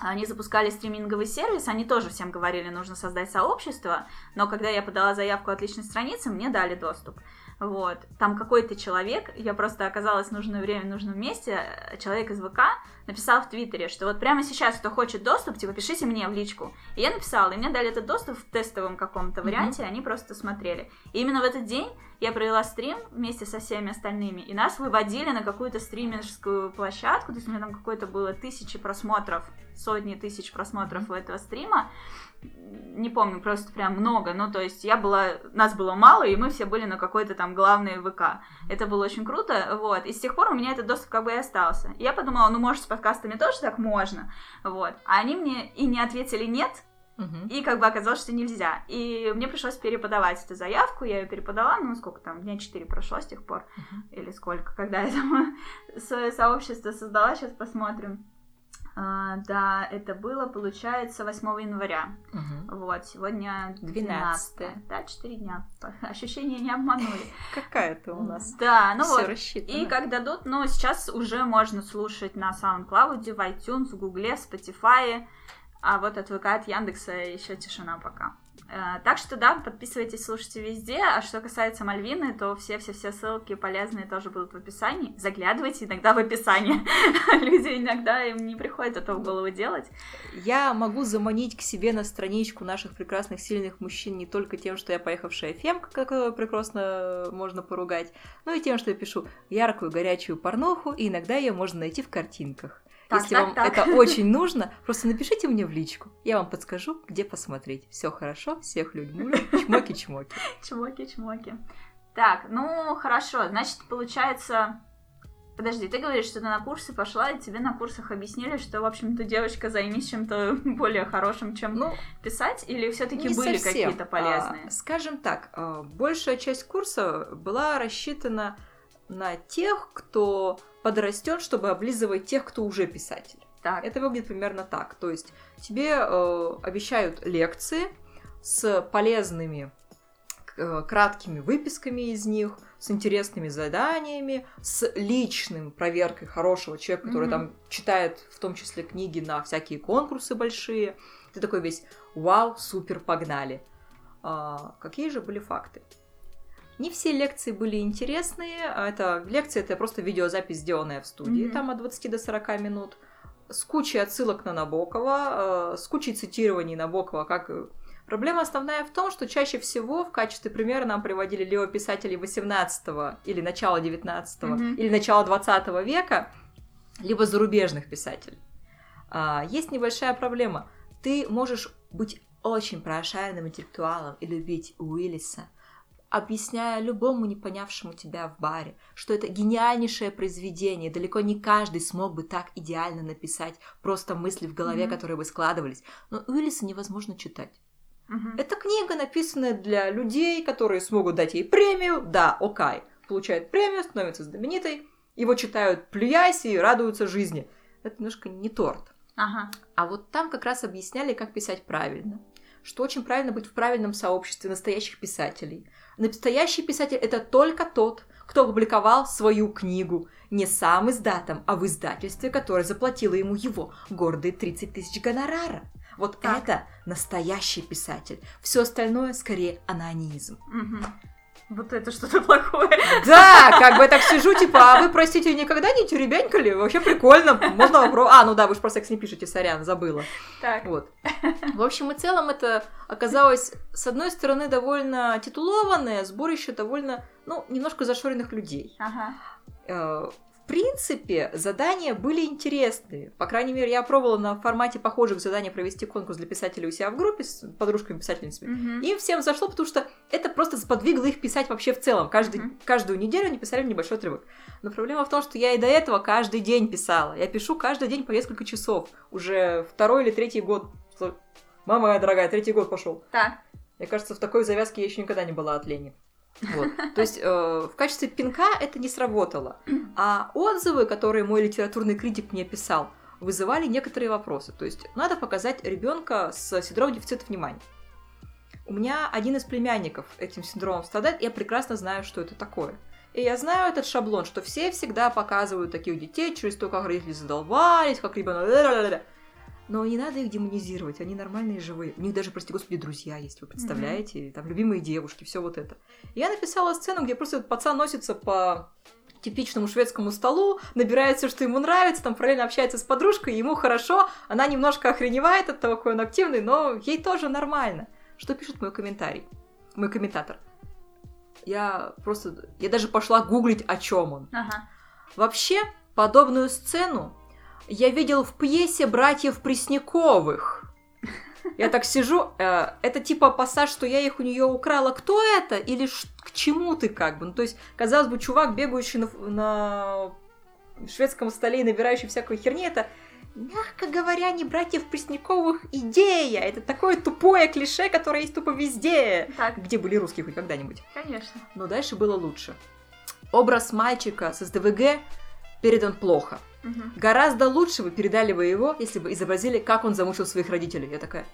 они запускали стриминговый сервис, они тоже всем говорили, нужно создать сообщество, но когда я подала заявку от личной страницы, мне дали доступ. Вот. Там какой-то человек, я просто оказалась в нужное время, в нужном месте, человек из ВК написал в Твиттере, что вот прямо сейчас, кто хочет доступ, типа, пишите мне в личку. И я написала, и мне дали этот доступ в тестовом каком-то варианте, они просто смотрели. И именно в этот день я провела стрим вместе со всеми остальными, и нас выводили на какую-то стримерскую площадку, то есть у меня там какое-то было тысячи просмотров, сотни тысяч просмотров у этого стрима, не помню, просто прям много, ну, то есть я была, нас было мало, и мы все были на какой-то там главной ВК. Это было очень круто, вот, и с тех пор у меня этот доступ как бы и остался. И я подумала, ну, может, с подкастами тоже так можно, вот, а они мне и не ответили нет, И как бы оказалось, что нельзя. И мне пришлось переподавать эту заявку, я ее переподала, ну, сколько там, дня 4 прошло с тех пор, Мгм. или сколько, когда я там свое сообщество создала, сейчас посмотрим. А, да, это было, получается, 8 января. Мгм. Вот, сегодня 12. 12. Да, 4 дня. Ощущения не обманули. Какая ты у нас. Да, ну вот. рассчитано. И как дадут, ну, сейчас уже можно слушать на SoundCloud, в iTunes, в Гугле, в Spotify, а вот от ВК, от Яндекса еще тишина пока. Э, Так что да, подписывайтесь, слушайте везде. А что касается Мальвины, то все-все-все ссылки полезные тоже будут в описании. Заглядывайте иногда в описание. Люди иногда им не приходит это в голову делать. Я могу заманить к себе на страничку наших прекрасных сильных мужчин не только тем, что я поехавшая фемка, которую прекрасно можно поругать, но и тем, что я пишу яркую горячую порнуху, и иногда ее можно найти в картинках. Так, Если так, вам так. это очень нужно, просто напишите мне в личку. Я вам подскажу, где посмотреть. Все хорошо, всех люблю. Чмоки-чмоки. Чмоки-чмоки. Так, ну хорошо, значит, получается... Подожди, ты говоришь, что ты на курсы пошла, и тебе на курсах объяснили, что, в общем-то, девочка, займись чем-то более хорошим, чем Ну, писать, или все-таки были какие-то полезные? А, скажем так, а, большая часть курса была рассчитана на тех, кто подрастет, чтобы облизывать тех, кто уже писатель. Так. Это выглядит примерно так. То есть тебе э, обещают лекции с полезными э, краткими выписками из них, с интересными заданиями, с личным проверкой хорошего человека, который Мгм. там читает в том числе книги на всякие конкурсы большие. Ты такой весь «Вау, супер, погнали!» А, Какие же были факты? Не все лекции были интересные. а Это лекция это просто видеозапись, сделанная в студии, Мгм. там от 20 до 40 минут, с кучей отсылок на Набокова, э, с кучей цитирований Набокова, как Проблема основная в том, что чаще всего в качестве примера нам приводили либо писателей 18 или начала 19 Мгм. или начала 20 века, либо зарубежных писателей. А, есть небольшая проблема. Ты можешь быть очень прошаренным интеллектуалом и любить Уиллиса, объясняя любому не понявшему тебя в баре, что это гениальнейшее произведение, далеко не каждый смог бы так идеально написать просто мысли в голове, Мгм. которые бы складывались. Но Уиллиса невозможно читать. Мгм. Это книга, написанная для людей, которые смогут дать ей премию. Да, окей. Получает премию, становится знаменитой. Его читают, плюясь и радуются жизни. Это немножко не торт. Ага. А вот там как раз объясняли, как писать правильно. Что очень правильно быть в правильном сообществе настоящих писателей. Настоящий писатель – это только тот, кто опубликовал свою книгу не сам издатом, а в издательстве, которое заплатило ему его гордые 30 тысяч гонорара. Вот Так. это настоящий писатель. Все остальное скорее анонизм. Мгм. Вот это что-то плохое. Да, как бы я так сижу, типа, а вы, простите, никогда не тюребянькали? Вообще прикольно, можно вопрос. А, ну да, вы же про секс не пишете, сорян, забыла. Так. Вот. В общем и целом это оказалось, с одной стороны, довольно титулованное сборище довольно, ну, немножко зашоренных людей. Ага. В принципе, задания были интересные. По крайней мере, я пробовала на формате похожих заданий провести конкурс для писателей у себя в группе с подружками-писательницами. Мгм. Им всем зашло, потому что это просто сподвигло их писать вообще в целом. Каждый, Мгм. Каждую неделю они писали небольшой отрывок. Но проблема в том, что я и до этого каждый день писала. Я пишу каждый день по несколько часов. Уже второй или третий год. Мама моя дорогая, третий год пошел. Так. Мне кажется, в такой завязке я еще никогда не была от лени. Вот. То есть э, в качестве пинка это не сработало. А отзывы, которые мой литературный критик мне писал, вызывали некоторые вопросы. То есть надо показать ребенка с синдромом дефицита внимания. У меня один из племянников этим синдромом страдает, и я прекрасно знаю, что это такое. И я знаю этот шаблон, что все всегда показывают таких детей через то, как родители задолбались, как ребенок... Но не надо их демонизировать, они нормальные, живые. У них даже, прости господи, друзья есть, вы представляете? Там любимые девушки, все вот это. Я написала сцену, где просто этот пацан носится по типичному шведскому столу, набирает все, что ему нравится, там параллельно общается с подружкой, ему хорошо, она немножко охреневает от того, какой он активный, но ей тоже нормально. Что пишет мой комментарий? Мой комментатор. Я просто... Я даже пошла гуглить, о чем он. Ага. Вообще, подобную сцену я видел в пьесе братьев Пресняковых. Я так сижу, э, это типа пассаж, что я их у нее украла. Кто это? Или ш- к чему ты как бы? Ну, то есть, казалось бы, чувак, бегающий на, на шведском столе и набирающий всякой херни, это, мягко говоря, не братьев Пресняковых идея. Это такое тупое клише, которое есть тупо везде. Так, Где были русские хоть когда-нибудь? конечно. Но дальше было лучше. Образ мальчика с СДВГ передан плохо. Мгм. Гораздо лучше вы передали бы его, если бы изобразили, как он замучил своих родителей. Я такая...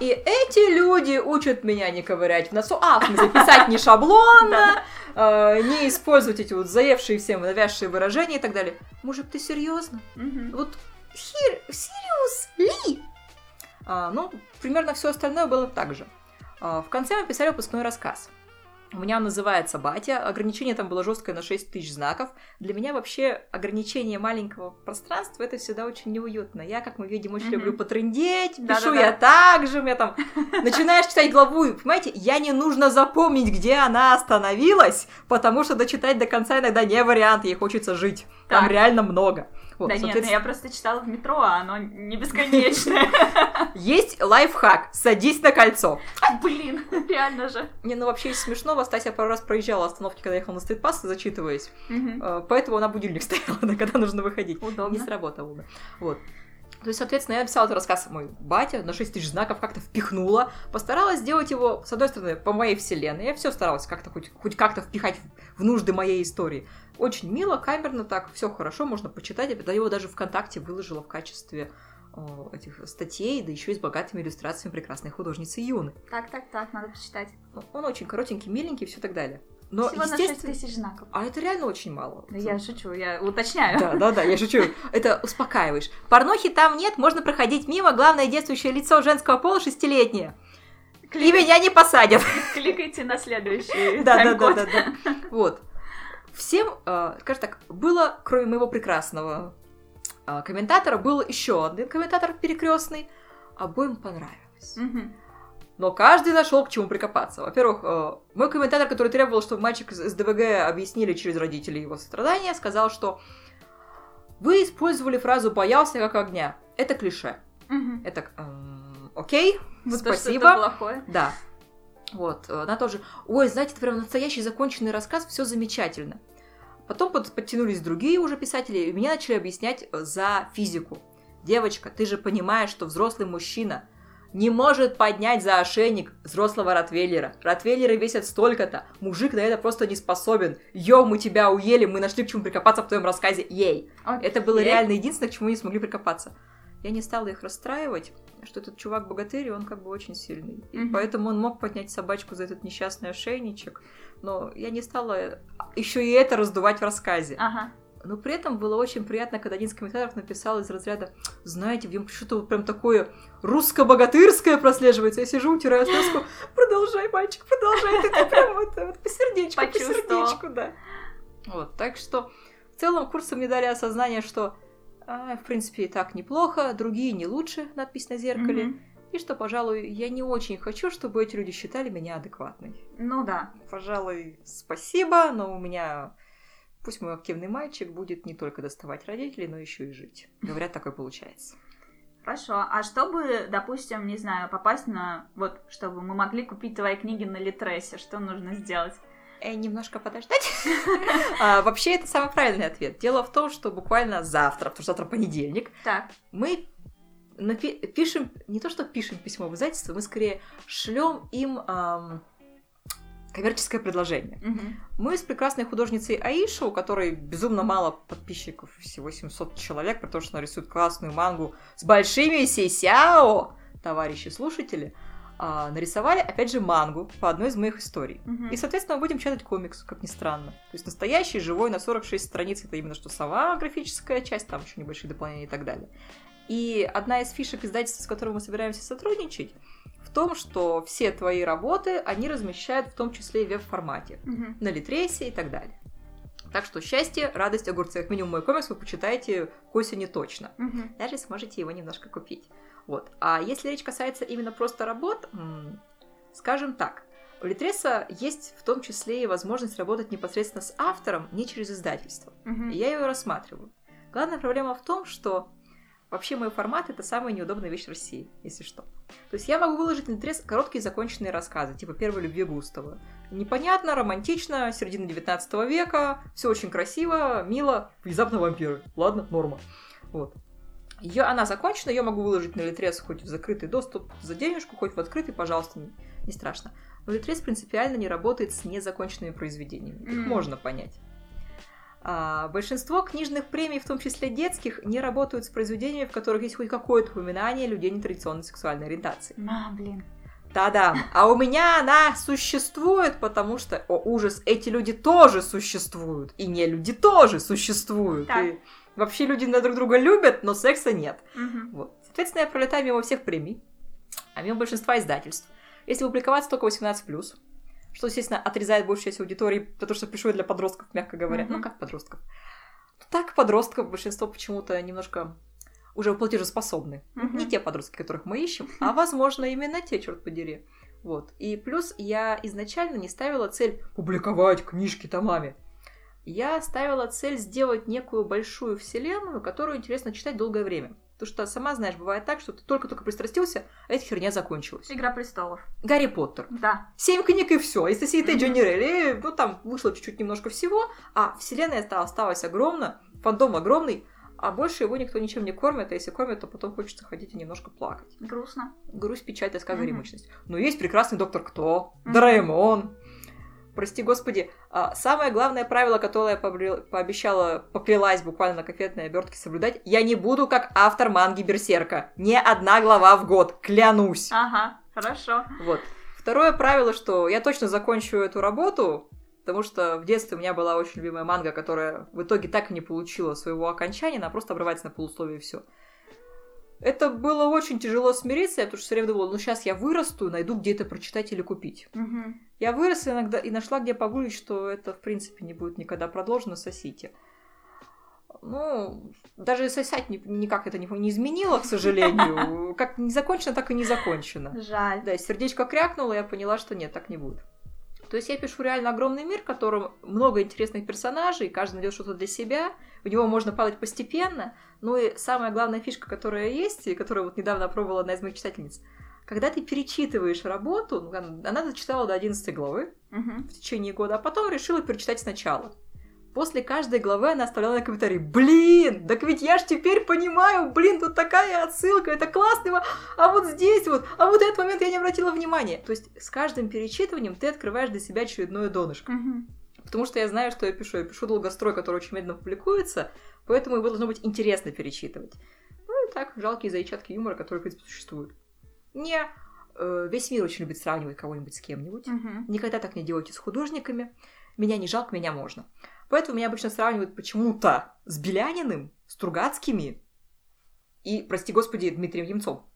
И эти люди учат меня не ковырять в носу. А, в смысле, писать не шаблонно, э, не использовать эти вот заевшие всем навязшие выражения и так далее. Мужик, ты серьезно? Мгм. Вот ли? А, ну, примерно все остальное было так же. А, в конце мы писали выпускной рассказ. У меня называется «Батя». Ограничение там было жесткое на 6 тысяч знаков. Для меня вообще ограничение маленького пространства это всегда очень неуютно. Я, как мы видим, очень Мгм. люблю потрындеть, пишу Да-да-да. я так же, у меня там... Начинаешь читать главу, и, понимаете, я не нужно запомнить, где она остановилась, потому что дочитать до конца иногда не вариант, ей хочется жить. Там реально много. Вот, да нет, ну соответственно, я просто читала в метро, а оно не бесконечное. Есть лайфхак. Садись на кольцо. Блин, реально же. Не, ну вообще из смешного. Стася пару раз проезжала остановки, когда ехала на стритпасс, зачитываясь. Э, Поэтому она будильник да, когда нужно выходить. Удобно. Не сработало. Вот. То есть, соответственно, я написала этот рассказ мой батя на 6 тысяч знаков, как-то впихнула, постаралась сделать его, с одной стороны, по моей вселенной. Я все старалась как-то хоть, хоть как-то впихать в нужды моей истории. Очень мило, камерно так, все хорошо, можно почитать. Я его даже ВКонтакте выложила в качестве о, этих статей, да еще и с богатыми иллюстрациями прекрасной художницы Юны. Так, так, так, надо почитать. Он очень коротенький, миленький все так далее. Но, Всего на 6 естественно... тысяч знаков. А это реально очень мало. Да Я шучу, я уточняю. Да, да, да, я шучу. Это успокаиваешь. Порнохи там нет, можно проходить мимо. Главное действующее лицо женского пола шестилетнее. И меня не посадят. Кликайте на следующий Да, да, да, да, да. Вот. Всем, э, скажем так, было, кроме моего прекрасного э, комментатора, был еще один комментатор перекрестный. Обоим понравилось. Мгм. Но каждый нашел к чему прикопаться. Во-первых, э, мой комментатор, который требовал, чтобы мальчик из СДВГ объяснили через родителей его страдания, сказал, что вы использовали фразу «боялся как огня». Это клише. Мгм. Это эм, окей, Вот то, что спасибо. это плохое. Да. Вот, э, она тоже, ой, знаете, это прям настоящий законченный рассказ, все замечательно. Потом под- подтянулись другие уже писатели, и мне начали объяснять э, за физику. Девочка, ты же понимаешь, что взрослый мужчина не может поднять за ошейник взрослого ротвейлера. Ротвейлеры весят столько-то. Мужик на это просто не способен. Йо, мы тебя уели, мы нашли к чему прикопаться в твоем рассказе. Ей. Это было реально единственное, к чему не смогли прикопаться. Я не стала их расстраивать, что этот чувак богатырь, и он как бы очень сильный. И поэтому он мог поднять собачку за этот несчастный ошейничек. Но я не стала еще и это раздувать в рассказе. Ага. Но при этом было очень приятно, когда один из комментаторов написал из разряда «Знаете, в нем что-то вот прям такое русско-богатырское прослеживается». Я сижу, утираю слезку. Продолжай, мальчик, продолжай. Ты, ты прям это, вот по сердечку, по сердечку, да. Вот, так что в целом курсы мне дали осознание, что а, в принципе и так неплохо, другие не лучше, надпись на зеркале. Мгм. И что, пожалуй, я не очень хочу, чтобы эти люди считали меня адекватной. Ну да. Пожалуй, спасибо, но у меня... Пусть мой активный мальчик будет не только доставать родителей, но еще и жить. Говорят, такое получается. Хорошо. А чтобы, допустим, не знаю, попасть на... Вот, чтобы мы могли купить твои книги на Литресе, что нужно сделать? Э, немножко подождать. А, Вообще, это самый правильный ответ. Дело в том, что буквально завтра, потому что завтра понедельник, мы пишем, не то что пишем письмо в издательство, мы скорее шлем им коммерческое предложение. Мгм. Мы с прекрасной художницей Аиша, у которой безумно мало подписчиков, всего 700 человек, потому что она рисует классную мангу с большими сисяо, товарищи слушатели, а, нарисовали, опять же, мангу по одной из моих историй. Мгм. И, соответственно, мы будем читать комикс, как ни странно. То есть настоящий, живой, на 46 страниц, это именно что сама графическая часть, там еще небольшие дополнения и так далее. И одна из фишек издательства, с которым мы собираемся сотрудничать, в том, что все твои работы они размещают в том числе и в веб-формате Мгм. на Литресе и так далее. Так что счастье, радость, огурцы. Как минимум мой комикс вы почитаете к осени точно. Мгм. Даже сможете его немножко купить. Вот. А если речь касается именно просто работ, скажем так, у Литреса есть в том числе и возможность работать непосредственно с автором, не через издательство. Мгм. И я ее рассматриваю. Главная проблема в том, что вообще мой формат это самая неудобная вещь в России, если что. То есть я могу выложить на Литрес короткие законченные рассказы, типа «Первой любви Густава». Непонятно, романтично, середина 19 века, все очень красиво, мило, внезапно вампиры. Ладно, норма. Вот. Ее, она закончена, ее могу выложить на Литрес хоть в закрытый доступ за денежку, хоть в открытый, пожалуйста, не, не страшно. Но Литрес принципиально не работает с незаконченными произведениями. Их М. можно понять. А, большинство книжных премий, в том числе детских, не работают с произведениями, в которых есть хоть какое-то упоминание людей нетрадиционной сексуальной ориентации. А, блин. Да-да. А у меня она существует, потому что, о ужас, эти люди тоже существуют. И не люди тоже существуют. Так. И вообще люди на друг друга любят, но секса нет. Мгм. Вот. Соответственно, я пролетаю мимо всех премий, а мимо большинства издательств. Если публиковаться только 18+, что, естественно, отрезает большую часть аудитории, потому что пишу я для подростков, мягко говоря. Мгм. Ну, как подростков? Так, подростков большинство почему-то немножко уже платежеспособны. Мгм. Не те подростки, которых мы ищем, а, возможно, именно те, черт подери. Вот. И плюс я изначально не ставила цель публиковать книжки томами. Я ставила цель сделать некую большую вселенную, которую интересно читать долгое время. Потому что, сама знаешь, бывает так, что ты только-только пристрастился, а эта херня закончилась. Игра престолов. Гарри Поттер. Да. Семь книг и все. Если сидит Мгм. Джонни Релли, ну там вышло чуть-чуть немножко всего, а вселенная ста- осталась огромна, фандом огромный, а больше его никто ничем не кормит, а если кормят, то потом хочется ходить и немножко плакать. Грустно. Грусть, печаль, тоска, горемычность. Но есть прекрасный доктор Кто. Дораэмон. Прости господи, а, самое главное правило, которое я пообещала, поклялась буквально на конфетной обертке соблюдать, я не буду как автор манги Берсерка. Не одна глава в год, клянусь. Ага, хорошо. Вот. Второе правило, что я точно закончу эту работу, потому что в детстве у меня была очень любимая манга, которая в итоге так и не получила своего окончания, она просто обрывается на полусловие и все. Это было очень тяжело смириться, я потому что все время думала, ну сейчас я вырасту, найду где это прочитать или купить. Мгм. Я выросла иногда и нашла, где погуглить, что это, в принципе, не будет никогда продолжено, сосите. Ну, даже сосать ни- никак это не, не изменило, к сожалению. Как не закончено, так и не закончено. Жаль. Да, сердечко крякнуло, я поняла, что нет, так не будет. То есть я пишу реально огромный мир, в котором много интересных персонажей, каждый найдет что-то для себя, в него можно падать постепенно. Ну и самая главная фишка, которая есть, и которую вот недавно опробовала одна из моих читательниц, когда ты перечитываешь работу, ну, она дочитала до 11 главы Мгм. в течение года, а потом решила перечитать сначала. После каждой главы она оставляла комментарий. Блин, так ведь я ж теперь понимаю, блин, тут такая отсылка, это классно, а вот здесь вот, а вот этот момент я не обратила внимания. То есть с каждым перечитыванием ты открываешь для себя очередное донышко. Мгм. Потому что я знаю, что я пишу. Я пишу долгострой, который очень медленно публикуется, поэтому его должно быть интересно перечитывать. Ну и так, жалкие зайчатки юмора, которые, в принципе, существуют. Не э, весь мир очень любит сравнивать кого-нибудь с кем-нибудь. Мгм. Никогда так не делайте с художниками. Меня не жалко, меня можно. Поэтому меня обычно сравнивают почему-то с Беляниным, с Тругацкими и, прости господи, Дмитрием Емцом.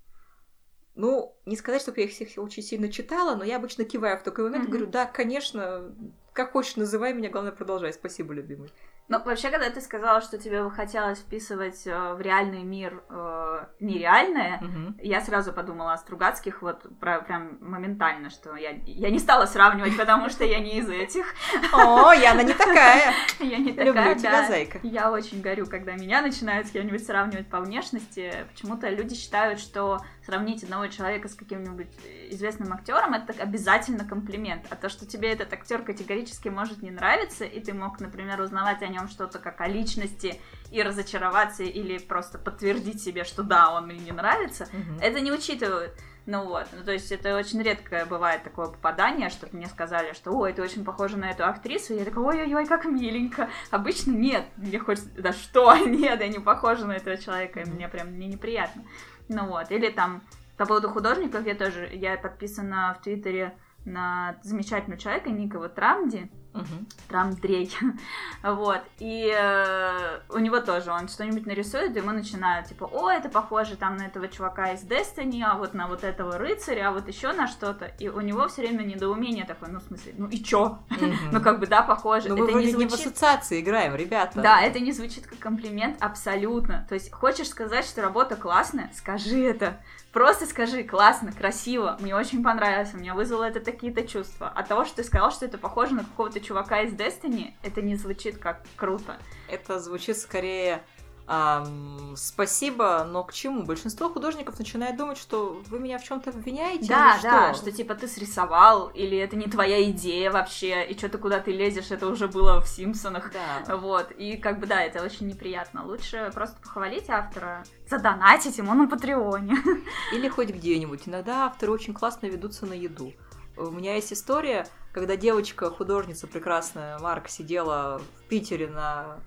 Ну, не сказать, чтобы я их всех очень сильно читала, но я обычно киваю в такой момент и Мгм. говорю, да, конечно, как хочешь, называй меня, главное, продолжай. Спасибо, любимый. Ну, вообще, когда ты сказала, что тебе бы хотелось вписывать э, в реальный мир э, нереальное, я сразу подумала о Стругацких вот про- прям моментально, что я, я не стала сравнивать, потому что я не из этих. О, Яна не такая. Я не Люблю такая, тебя, да. зайка. Я очень горю, когда меня начинают с кем-нибудь сравнивать по внешности. Почему-то люди считают, что сравнить одного человека с каким-нибудь известным актером это обязательно комплимент. А то, что тебе этот актер категорически может не нравиться, и ты мог, например, узнавать о нем что-то как о личности и разочароваться или просто подтвердить себе, что да, он мне не нравится, Мгм. это не учитывают. Ну вот, ну, то есть это очень редко бывает такое попадание, чтобы мне сказали, что ой, ты очень похожа на эту актрису, и я такая, ой-ой-ой, как миленько. Обычно нет, мне хочется, да что, нет, я не похожа на этого человека, и мне прям, мне неприятно. Ну вот, или там, по поводу художников, я тоже, я подписана в Твиттере на замечательного человека Никова Трамди, Мгм. Трамдрей. вот. И э, у него тоже, он что-нибудь нарисует, и ему начинают, типа, о, это похоже там на этого чувака из Destiny, а вот на вот этого рыцаря, а вот еще на что-то. И у него все время недоумение такое, ну, в смысле, ну и чё? Мгм. Ну, как бы, да, похоже. Ну, мы это вроде не не в звучит... ассоциации играем, ребята. Да, это не звучит как комплимент абсолютно. То есть, хочешь сказать, что работа классная, скажи это. Просто скажи, классно, красиво, мне очень понравилось, у меня вызвало это такие-то чувства. А того, что ты сказал, что это похоже на какого-то чувака из Destiny, это не звучит как круто. Это звучит скорее ам, спасибо, но к чему? Большинство художников начинает думать, что вы меня в чем-то обвиняете. Да, или да, что? что типа ты срисовал, или это не твоя идея вообще, и что ты куда ты лезешь, это уже было в Симпсонах. Да. Вот, и как бы да, это очень неприятно. Лучше просто похвалить автора, задонатить ему на Патреоне. Или хоть где-нибудь. Иногда авторы очень классно ведутся на еду. У меня есть история, когда девочка-художница прекрасная, Марк, сидела в Питере на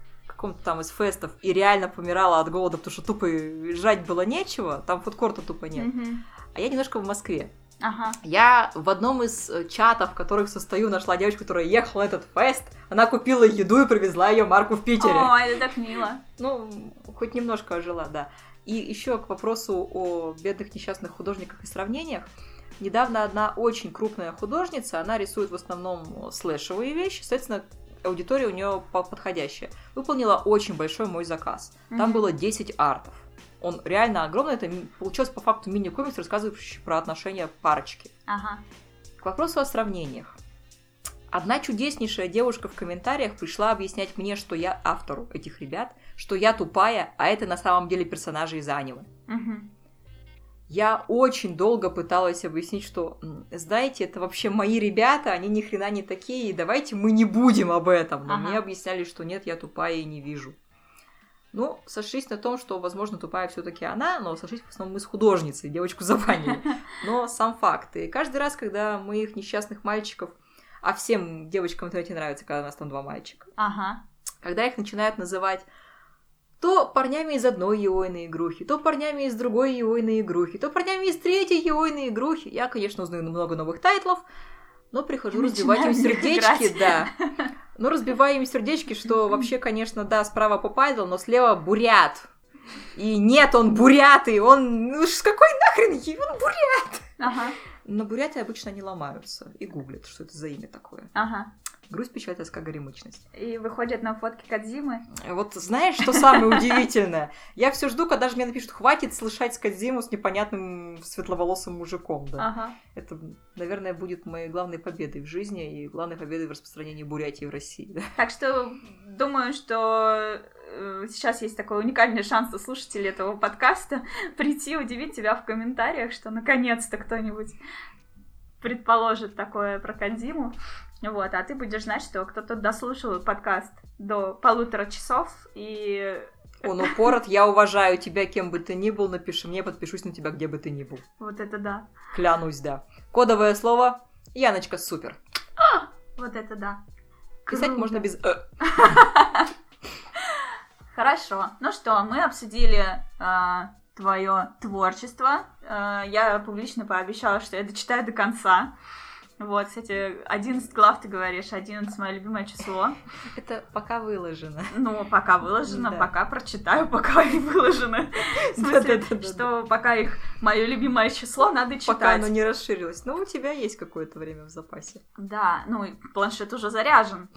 каком-то там из фестов и реально помирала от голода, потому что тупо жрать было нечего, там фудкорта тупо нет. Мгм. А я немножко в Москве. Ага. Я в одном из э, чатов, в которых состою, нашла девочку, которая ехала на этот фест. Она купила еду и привезла ее Марку в Питере. О, это так мило. Ну, хоть немножко ожила, да. И еще к вопросу о бедных несчастных художниках и сравнениях. Недавно одна очень крупная художница, она рисует в основном слэшевые вещи, соответственно, аудитория у нее подходящая. Выполнила очень большой мой заказ. Там Мгм. было 10 артов. Он реально огромный, это получилось по факту мини-комикс, рассказывающий про отношения парочки. Ага. К вопросу о сравнениях. Одна чудеснейшая девушка в комментариях пришла объяснять мне, что я автору этих ребят, что я тупая, а это на самом деле персонажи из аниме. Мгм. Я очень долго пыталась объяснить, что, знаете, это вообще мои ребята, они ни хрена не такие, и давайте мы не будем об этом. Но Ага. мне объясняли, что нет, я тупая и не вижу. Ну, сошлись на том, что, возможно, тупая все таки она, но сошлись в основном мы с художницей, девочку забанили. Но сам факт. И каждый раз, когда мы их несчастных мальчиков, а всем девочкам в интернете нравится, когда у нас там два мальчика, Ага. когда их начинают называть то парнями из одной еойной игрухи, то парнями из другой еойной игрухи, то парнями из третьей еойной игрухи. Я, конечно, узнаю много новых тайтлов, но прихожу разбивать им сердечки, играть. да. Но разбиваю им сердечки, что вообще, конечно, да, справа попадал, но слева бурят. И нет, он бурятый, он... Ну, какой нахрен? Он бурят! Ага. На буряте обычно не ломаются и гуглят, что это за имя такое. Ага. Грусть, печаль, тоска, горемычность. И выходят на фотки Кадзимы. Вот знаешь, что самое удивительное? Я все жду, когда же мне напишут, хватит слышать Скадзиму с непонятным светловолосым мужиком, да. Ага. Это, наверное, будет моей главной победой в жизни и главной победой в распространении Бурятии в России, да. Так что думаю, что э, сейчас есть такой уникальный шанс у слушателей этого подкаста прийти удивить тебя в комментариях, что наконец-то кто-нибудь предположит такое про Кадзиму. Вот, а ты будешь знать, что кто-то дослушал подкаст до полутора часов, и Он упорот, я уважаю тебя, кем бы ты ни был, напиши мне, подпишусь на тебя, где бы ты ни был. вот это да. Клянусь, да. Кодовое слово Яночка супер. Вот это да. Писать Круто. можно без «э». Хорошо. Ну что, мы обсудили твое творчество. Э, я публично пообещала, что я дочитаю до конца. Вот, кстати, 11 глав ты говоришь, 11 мое любимое число. Это пока выложено. Ну, пока выложено, Да. пока прочитаю, пока и выложено. В смысле, Да-да-да-да. что пока их мое любимое число надо читать. Пока оно не расширилось. Но у тебя есть какое-то время в запасе. Да, ну и планшет уже заряжен.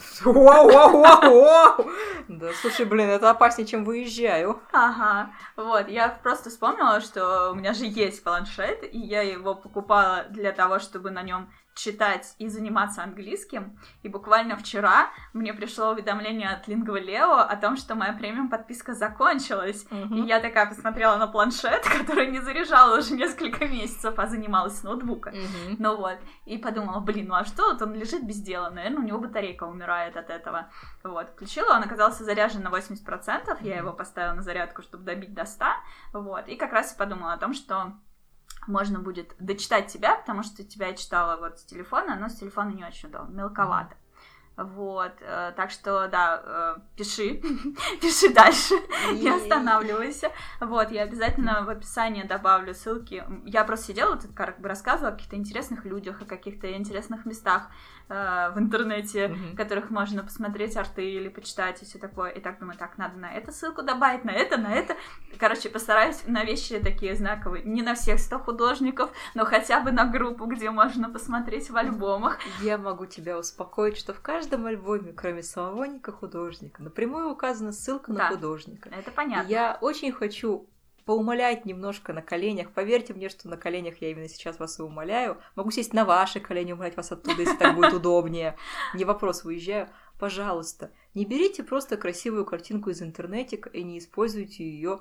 Да, слушай, блин, это опаснее, чем выезжаю. Ага, вот, я просто вспомнила, что у меня же есть планшет, и я его покупала для того, чтобы на нем читать и заниматься английским. И буквально вчера мне пришло уведомление от Lingua о том, что моя премиум подписка закончилась. И я такая посмотрела на планшет, который не заряжала уже несколько месяцев, а занималась с ноутбука. Мгм. Ну вот, и подумала, блин, ну а что, вот он лежит без дела, наверное, у него батарейка умирает от этого. Вот, включила, он оказался заряжен на 80%, я его поставила на зарядку, чтобы добить до 100, вот, и как раз и подумала о том, что можно будет дочитать тебя, потому что тебя я читала вот с телефона, но с телефона не очень удобно, мелковато. Вот, э, так что, да, э, пиши, пиши дальше, не останавливайся. Вот, я обязательно в описании добавлю ссылки. Я просто сидела, тут как бы рассказывала о каких-то интересных людях, о каких-то интересных местах э, в интернете, Мгм. которых можно посмотреть арты или почитать и все такое. И так думаю, так, надо на эту ссылку добавить, на это, на это. Короче, постараюсь на вещи такие знаковые. Не на всех 100 художников, но хотя бы на группу, где можно посмотреть в альбомах. Я могу тебя успокоить, что в каждом альбоме, кроме самого Ника художника, напрямую указана ссылка на Да. художника. Это И понятно. Я очень хочу поумолять немножко на коленях. Поверьте мне, что на коленях я именно сейчас вас и умоляю. Могу сесть на ваши колени, умолять вас оттуда, если так будет удобнее. Не вопрос, выезжаю. Пожалуйста, не берите просто красивую картинку из интернетика и не используйте ее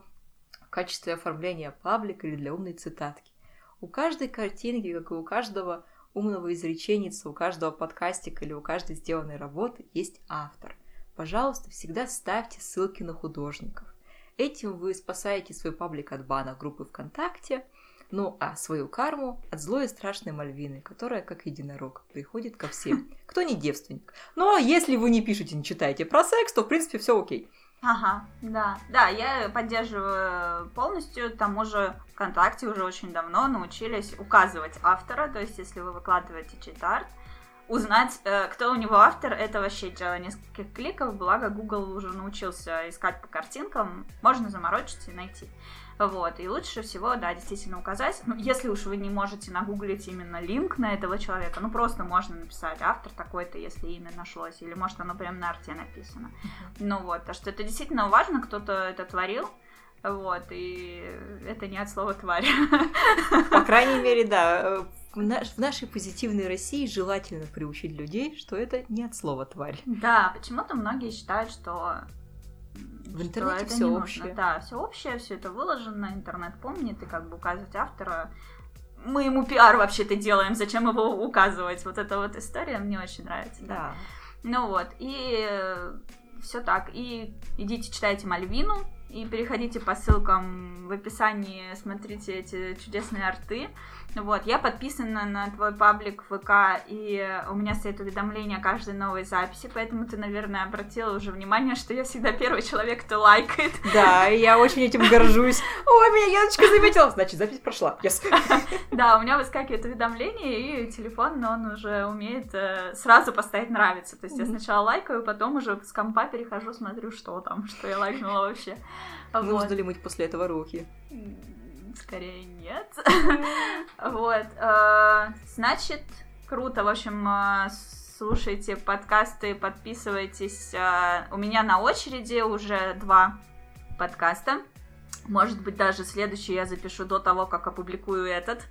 в качестве оформления паблика или для умной цитатки. У каждой картинки, как и у каждого умного изреченица, у каждого подкастика или у каждой сделанной работы есть автор. Пожалуйста, всегда ставьте ссылки на художников. Этим вы спасаете свой паблик от бана группы ВКонтакте, ну а свою карму от злой и страшной Мальвины, которая, как единорог, приходит ко всем, кто не девственник. Но если вы не пишете, не читаете про секс, то в принципе все окей. Ага, да. Да, я поддерживаю полностью. К тому же ВКонтакте уже очень давно научились указывать автора. То есть, если вы выкладываете чит-арт, узнать, э, кто у него автор, это вообще дело нескольких кликов. Благо, Google уже научился искать по картинкам. Можно заморочиться и найти. Вот, и лучше всего, да, действительно указать. Ну, если уж вы не можете нагуглить именно линк на этого человека, ну, просто можно написать автор такой-то, если имя нашлось, или может оно прям на арте написано. Ну вот, потому что это действительно важно, кто-то это творил, вот, и это не от слова тварь. По крайней мере, да, в, наш- в нашей позитивной России желательно приучить людей, что это не от слова тварь. Да, почему-то многие считают, что В интернете всё не нужно. общее. Да, все общее, все это выложено, интернет помнит, и как бы указывать автора. Мы ему пиар вообще-то делаем, зачем его указывать? Вот эта вот история мне очень нравится. Да. Да. Ну вот, и все так. И идите читайте Мальвину, И переходите по ссылкам в описании, смотрите эти чудесные арты. Вот, я подписана на твой паблик ВК, и у меня стоит уведомление о каждой новой записи, поэтому ты, наверное, обратила уже внимание, что я всегда первый человек, кто лайкает. Да, я очень этим горжусь. Ой, меня Яночка заметила. Значит, запись прошла. Yes. Да, у меня выскакивает уведомление, и телефон, но он уже умеет э, сразу поставить нравится. То есть я сначала лайкаю, потом уже с компа перехожу, смотрю, что там, что я лайкнула вообще. Нужно ли мыть после этого руки? Скорее нет. Вот. э, Значит, круто. В общем, э, слушайте подкасты, подписывайтесь. Э, У меня на очереди уже два подкаста. Может быть, даже следующий я запишу до того, как опубликую этот.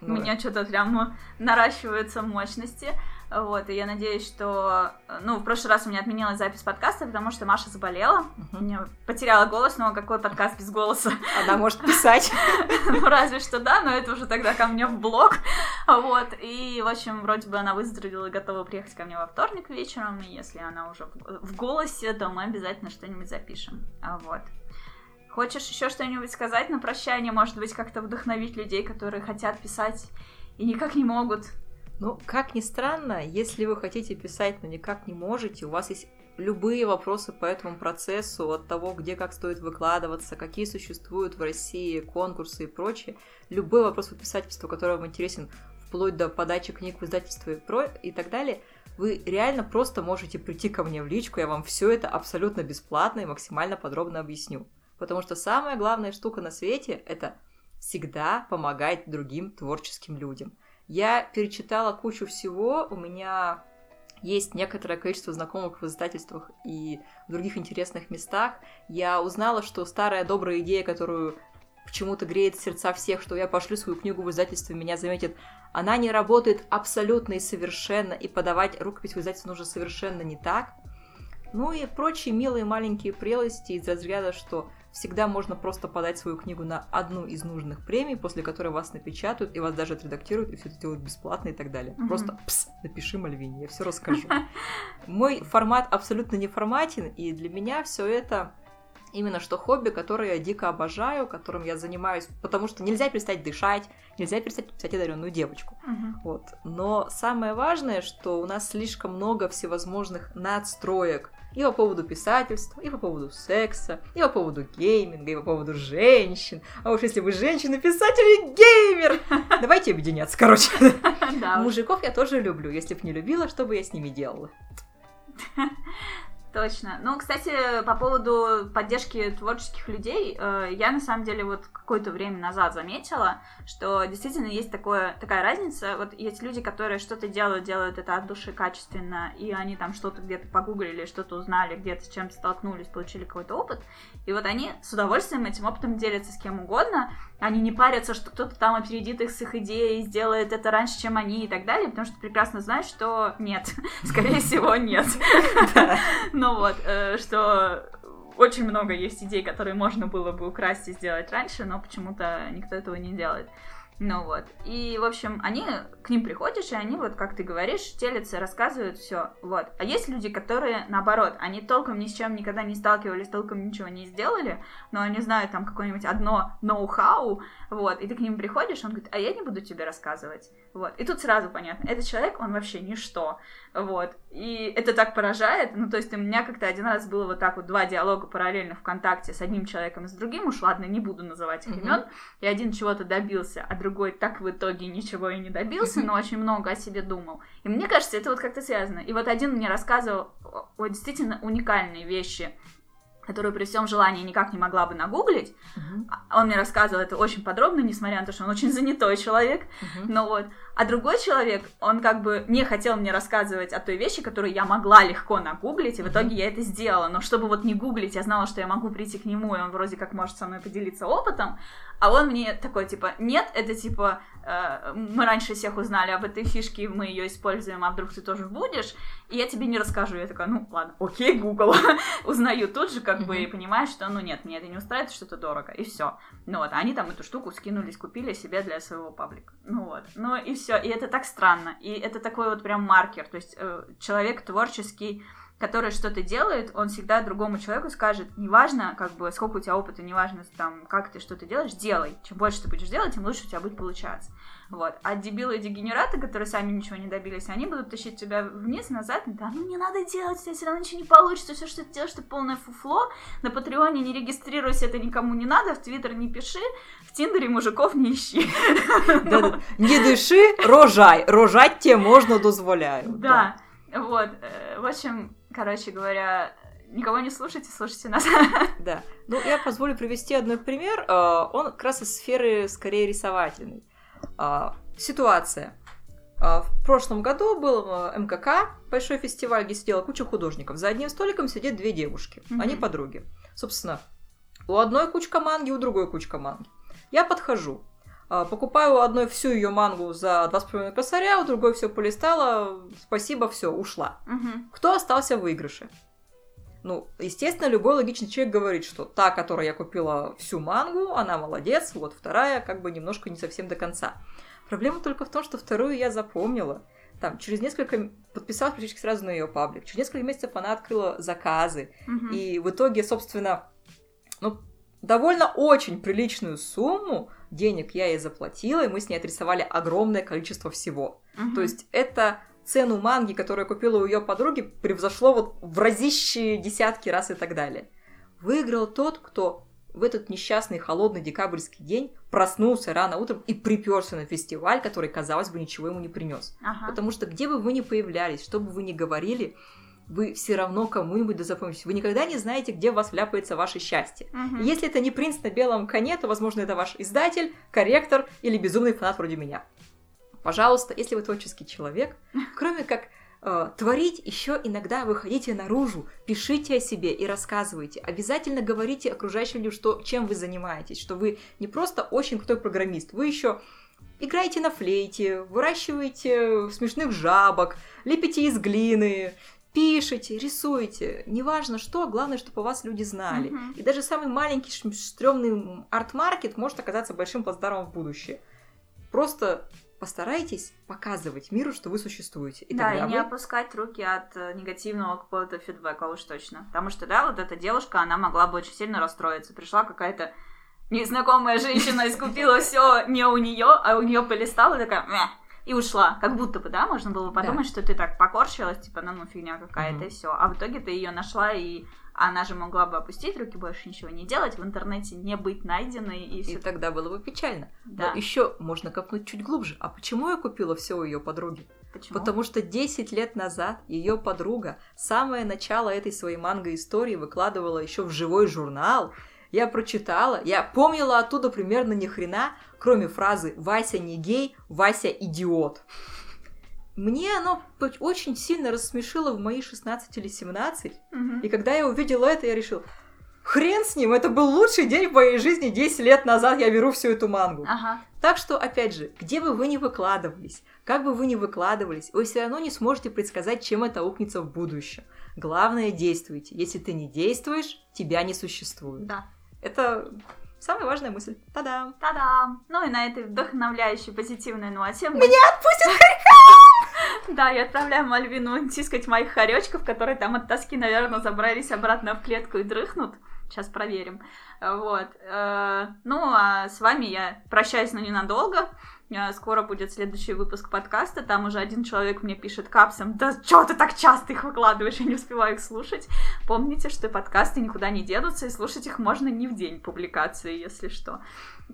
У Ну, меня что-то прям ну, наращиваются мощности. Вот, и я надеюсь, что... э, Ну, в прошлый раз у меня отменилась запись подкаста, потому что Маша заболела. мгм. Я потеряла голос, но какой подкаст без голоса? Она может писать. Ну, разве что да, но это уже тогда ко мне в блог. Вот, и, в общем, вроде бы она выздоровела и готова приехать ко мне во вторник вечером, и если она уже в- голосе, то мы обязательно что-нибудь запишем. Вот. Хочешь еще что-нибудь сказать на прощание? Может быть, как-то вдохновить людей, которые хотят писать и никак не могут? Ну, как ни странно, если вы хотите писать, но никак не можете, у вас есть любые вопросы по этому процессу, от того, где как стоит выкладываться, какие существуют в России конкурсы и прочее, любой вопрос по писательству, который вам интересен, вплоть до подачи книг в издательство и, про... и так далее, вы реально просто можете прийти ко мне в личку, я вам все это абсолютно бесплатно и максимально подробно объясню. Потому что самая главная штука на свете — это всегда помогать другим творческим людям. Я перечитала кучу всего, у меня есть некоторое количество знакомых в издательствах и в других интересных местах. Я узнала, что старая добрая идея, которую почему-то греет сердца всех, что я пошлю свою книгу в издательство, меня заметит, она не работает абсолютно и совершенно, и подавать рукопись в издательство нужно совершенно не так. Ну и прочие милые маленькие прелести из разряда, что всегда можно просто подать свою книгу на одну из нужных премий, после которой вас напечатают, и вас даже отредактируют, и все это делают бесплатно и так далее. Мгм. Просто пс, напиши Мальвине, я все расскажу. Мой формат абсолютно не форматен, и для меня все это именно что хобби, которое я дико обожаю, которым я занимаюсь, потому что нельзя перестать дышать, нельзя перестать писать одаренную девочку. Мгм. Вот. Но самое важное, что у нас слишком много всевозможных надстроек и по поводу писательства, и по поводу секса, и по поводу гейминга, и по поводу женщин. А уж если вы женщина-писатель и геймер! Давайте объединяться, короче. Мужиков я тоже люблю. Если б не любила, что бы я с ними делала? Точно. Ну, кстати, по поводу поддержки творческих людей, э, я на самом деле вот какое-то время назад заметила, что действительно есть такое, такая разница. Вот есть люди, которые что-то делают, делают это от души качественно, и они там что-то где-то погуглили, что-то узнали, где-то с чем-то столкнулись, получили какой-то опыт. И вот они с удовольствием этим опытом делятся с кем угодно. Они не парятся, что кто-то там опередит их с их идеей, сделает это раньше, чем они и так далее, потому что прекрасно знают, что нет. Скорее всего, нет. Ну вот, э, что очень много есть идей, которые можно было бы украсть и сделать раньше, но почему-то никто этого не делает. Ну вот. И, в общем, они к ним приходишь, и они, вот как ты говоришь, телятся, рассказывают все. Вот. А есть люди, которые, наоборот, они толком ни с чем никогда не сталкивались, толком ничего не сделали, но они знают там какое-нибудь одно ноу-хау, вот, и ты к ним приходишь, он говорит, а я не буду тебе рассказывать. Вот. И тут сразу понятно, этот человек, он вообще ничто. Вот. И это так поражает. Ну, то есть у меня как-то один раз было вот так вот два диалога параллельно ВКонтакте с одним человеком и с другим. Уж ладно, не буду называть их имен. И один чего-то добился, а другой так в итоге ничего и не добился, но очень много о себе думал. И мне кажется, это вот как-то связано. И вот один мне рассказывал о, действительно уникальные вещи, которые при всем желании никак не могла бы нагуглить. А Он мне рассказывал это очень подробно, несмотря на то, что он очень занятой человек. мгм. Ну вот. А другой человек, он как бы не хотел мне рассказывать о той вещи, которую я могла легко нагуглить, и в итоге я это сделала. Но чтобы вот не гуглить, я знала, что я могу прийти к нему, и он вроде как может со мной поделиться опытом. А он мне такой, типа, нет, это типа, э, мы раньше всех узнали об этой фишке, мы ее используем, а вдруг ты тоже будешь, и я тебе не расскажу. Я такая, ну ладно, окей, Google. Узнаю тут же, как бы, и понимаю, что, ну нет, мне это не устраивает, что-то дорого, и все. Ну вот, а они там эту штуку скинулись, купили себе для своего паблика. Ну вот, ну и все. И это так странно. И это такой вот прям маркер. То есть э, человек творческий, который что-то делает, он всегда другому человеку скажет, неважно, как бы, сколько у тебя опыта, неважно, там, как ты что-то делаешь, делай. Чем больше ты будешь делать, тем лучше у тебя будет получаться. Вот. А дебилы и дегенераты, которые сами ничего не добились, они будут тащить тебя вниз, назад, да, ну не надо делать, у тебя все равно ничего не получится, все, что ты делаешь, это полное фуфло, на Патреоне не регистрируйся, это никому не надо, в Твиттер не пиши, в Тиндере мужиков не ищи. Не дыши, рожай, рожать тебе можно дозволяю. Да, вот, э, в общем, короче говоря, никого не слушайте, слушайте нас. Да. Ну, я позволю привести одной пример. Э, он как раз из сферы скорее рисовательной. А, ситуация. А, в прошлом году был э, МКК, большой фестиваль, где сидела куча художников. За одним столиком сидят две девушки. Mm-hmm. Они подруги. Собственно, у одной кучка манги, у другой кучка манги. Я подхожу. А, покупаю у одной всю ее мангу за 2,5 косаря, у другой все полистала, спасибо, все, ушла. Мгм. Кто остался в выигрыше? Ну, естественно, любой логичный человек говорит, что та, которая я купила всю мангу, она молодец, вот вторая как бы немножко не совсем до конца. Проблема только в том, что вторую я запомнила. Там, через несколько... Подписалась практически сразу на ее паблик. Через несколько месяцев она открыла заказы. Мгм. И в итоге, собственно, ну, довольно очень приличную сумму денег я ей заплатила, и мы с ней отрисовали огромное количество всего. Мгм. То есть это цену манги, которую купила у ее подруги, превзошло вот в разищие десятки раз и так далее. Выиграл тот, кто в этот несчастный холодный декабрьский день проснулся рано утром и приперся на фестиваль, который, казалось бы, ничего ему не принес. Ага. Потому что где бы вы ни появлялись, что бы вы ни говорили, вы все равно кому-нибудь дозапомнитесь. Вы никогда не знаете, где у вас вляпается ваше счастье. И Если это не принц на белом коне, то, возможно, это ваш издатель, корректор или безумный фанат вроде меня. Пожалуйста, если вы творческий человек, кроме как э, творить, еще иногда выходите наружу, пишите о себе и рассказывайте. Обязательно говорите окружающим людям, что, чем вы занимаетесь, что вы не просто очень крутой программист, вы еще играете на флейте, выращиваете смешных жабок, лепите из глины, пишете, рисуете. Неважно что, главное, чтобы вас люди знали. Мгм. И даже самый маленький стрёмный арт-маркет может оказаться большим плацдармом в будущее. Просто постарайтесь показывать миру, что вы существуете. И да, и не вы- опускать руки от э, негативного какого-то фидбэка уж точно. Потому что, да, вот эта девушка, она могла бы очень сильно расстроиться. Пришла какая-то незнакомая женщина и скупила все не у нее, а у нее полистала и такая и ушла. Как будто бы, да, можно было бы подумать, что ты так покорчилась, типа, ну, ну фигня какая-то, Мгм. и все. А в итоге ты ее нашла, и она же могла бы опустить руки, больше ничего не делать, в интернете не быть найденной, и И тогда было бы печально. Да. Но еще можно копнуть чуть глубже. А почему я купила все у ее подруги? Почему? Потому что 10 лет назад ее подруга самое начало этой своей манго-истории выкладывала еще в живой журнал. Я прочитала, я помнила оттуда примерно ни хрена, кроме фразы «Вася не гей, Вася идиот». Мне оно очень сильно рассмешило в мои 16 или 17. Мгм. И когда я увидела это, я решила, хрен с ним, это был лучший день в моей жизни, 10 лет назад я беру всю эту мангу. Ага. Так что, опять же, где бы вы ни выкладывались, как бы вы ни выкладывались, вы все равно не сможете предсказать, чем это аукнется в будущем. Главное, действуйте. Если ты не действуешь, тебя не существует. Да. Это самая важная мысль. Та-дам! Та-дам! Ну и на этой вдохновляющей позитивной ноте мы... Меня отпустят! Да, я отправляю Мальвину тискать моих хоречков, которые там от тоски, наверное, забрались обратно в клетку и дрыхнут. Сейчас проверим. Вот. Э, Ну, а с вами я прощаюсь, но ненадолго. Э, Скоро будет следующий выпуск подкаста. Там уже один человек мне пишет капсом, да чё ты так часто их выкладываешь, я не успеваю их слушать. Помните, что подкасты никуда не денутся, и слушать их можно не в день публикации, если что.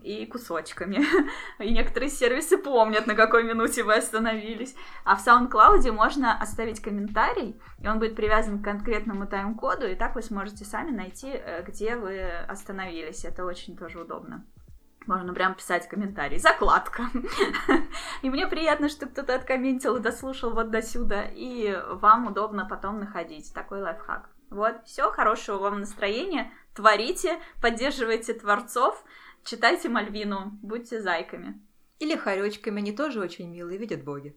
И кусочками. И некоторые сервисы помнят, на какой минуте вы остановились. А в SoundCloud можно оставить комментарий, и он будет привязан к конкретному тайм-коду, и так вы сможете сами найти, э, где вы остановились. Это очень тоже удобно. Можно прям писать комментарий. Закладка. И мне приятно, что кто-то откомментил и дослушал вот до сюда. И вам удобно потом находить такой лайфхак. Вот, все, хорошего вам настроения. Творите, поддерживайте творцов, читайте Мальвину, будьте зайками. Или хоречками, они тоже очень милые, видят боги.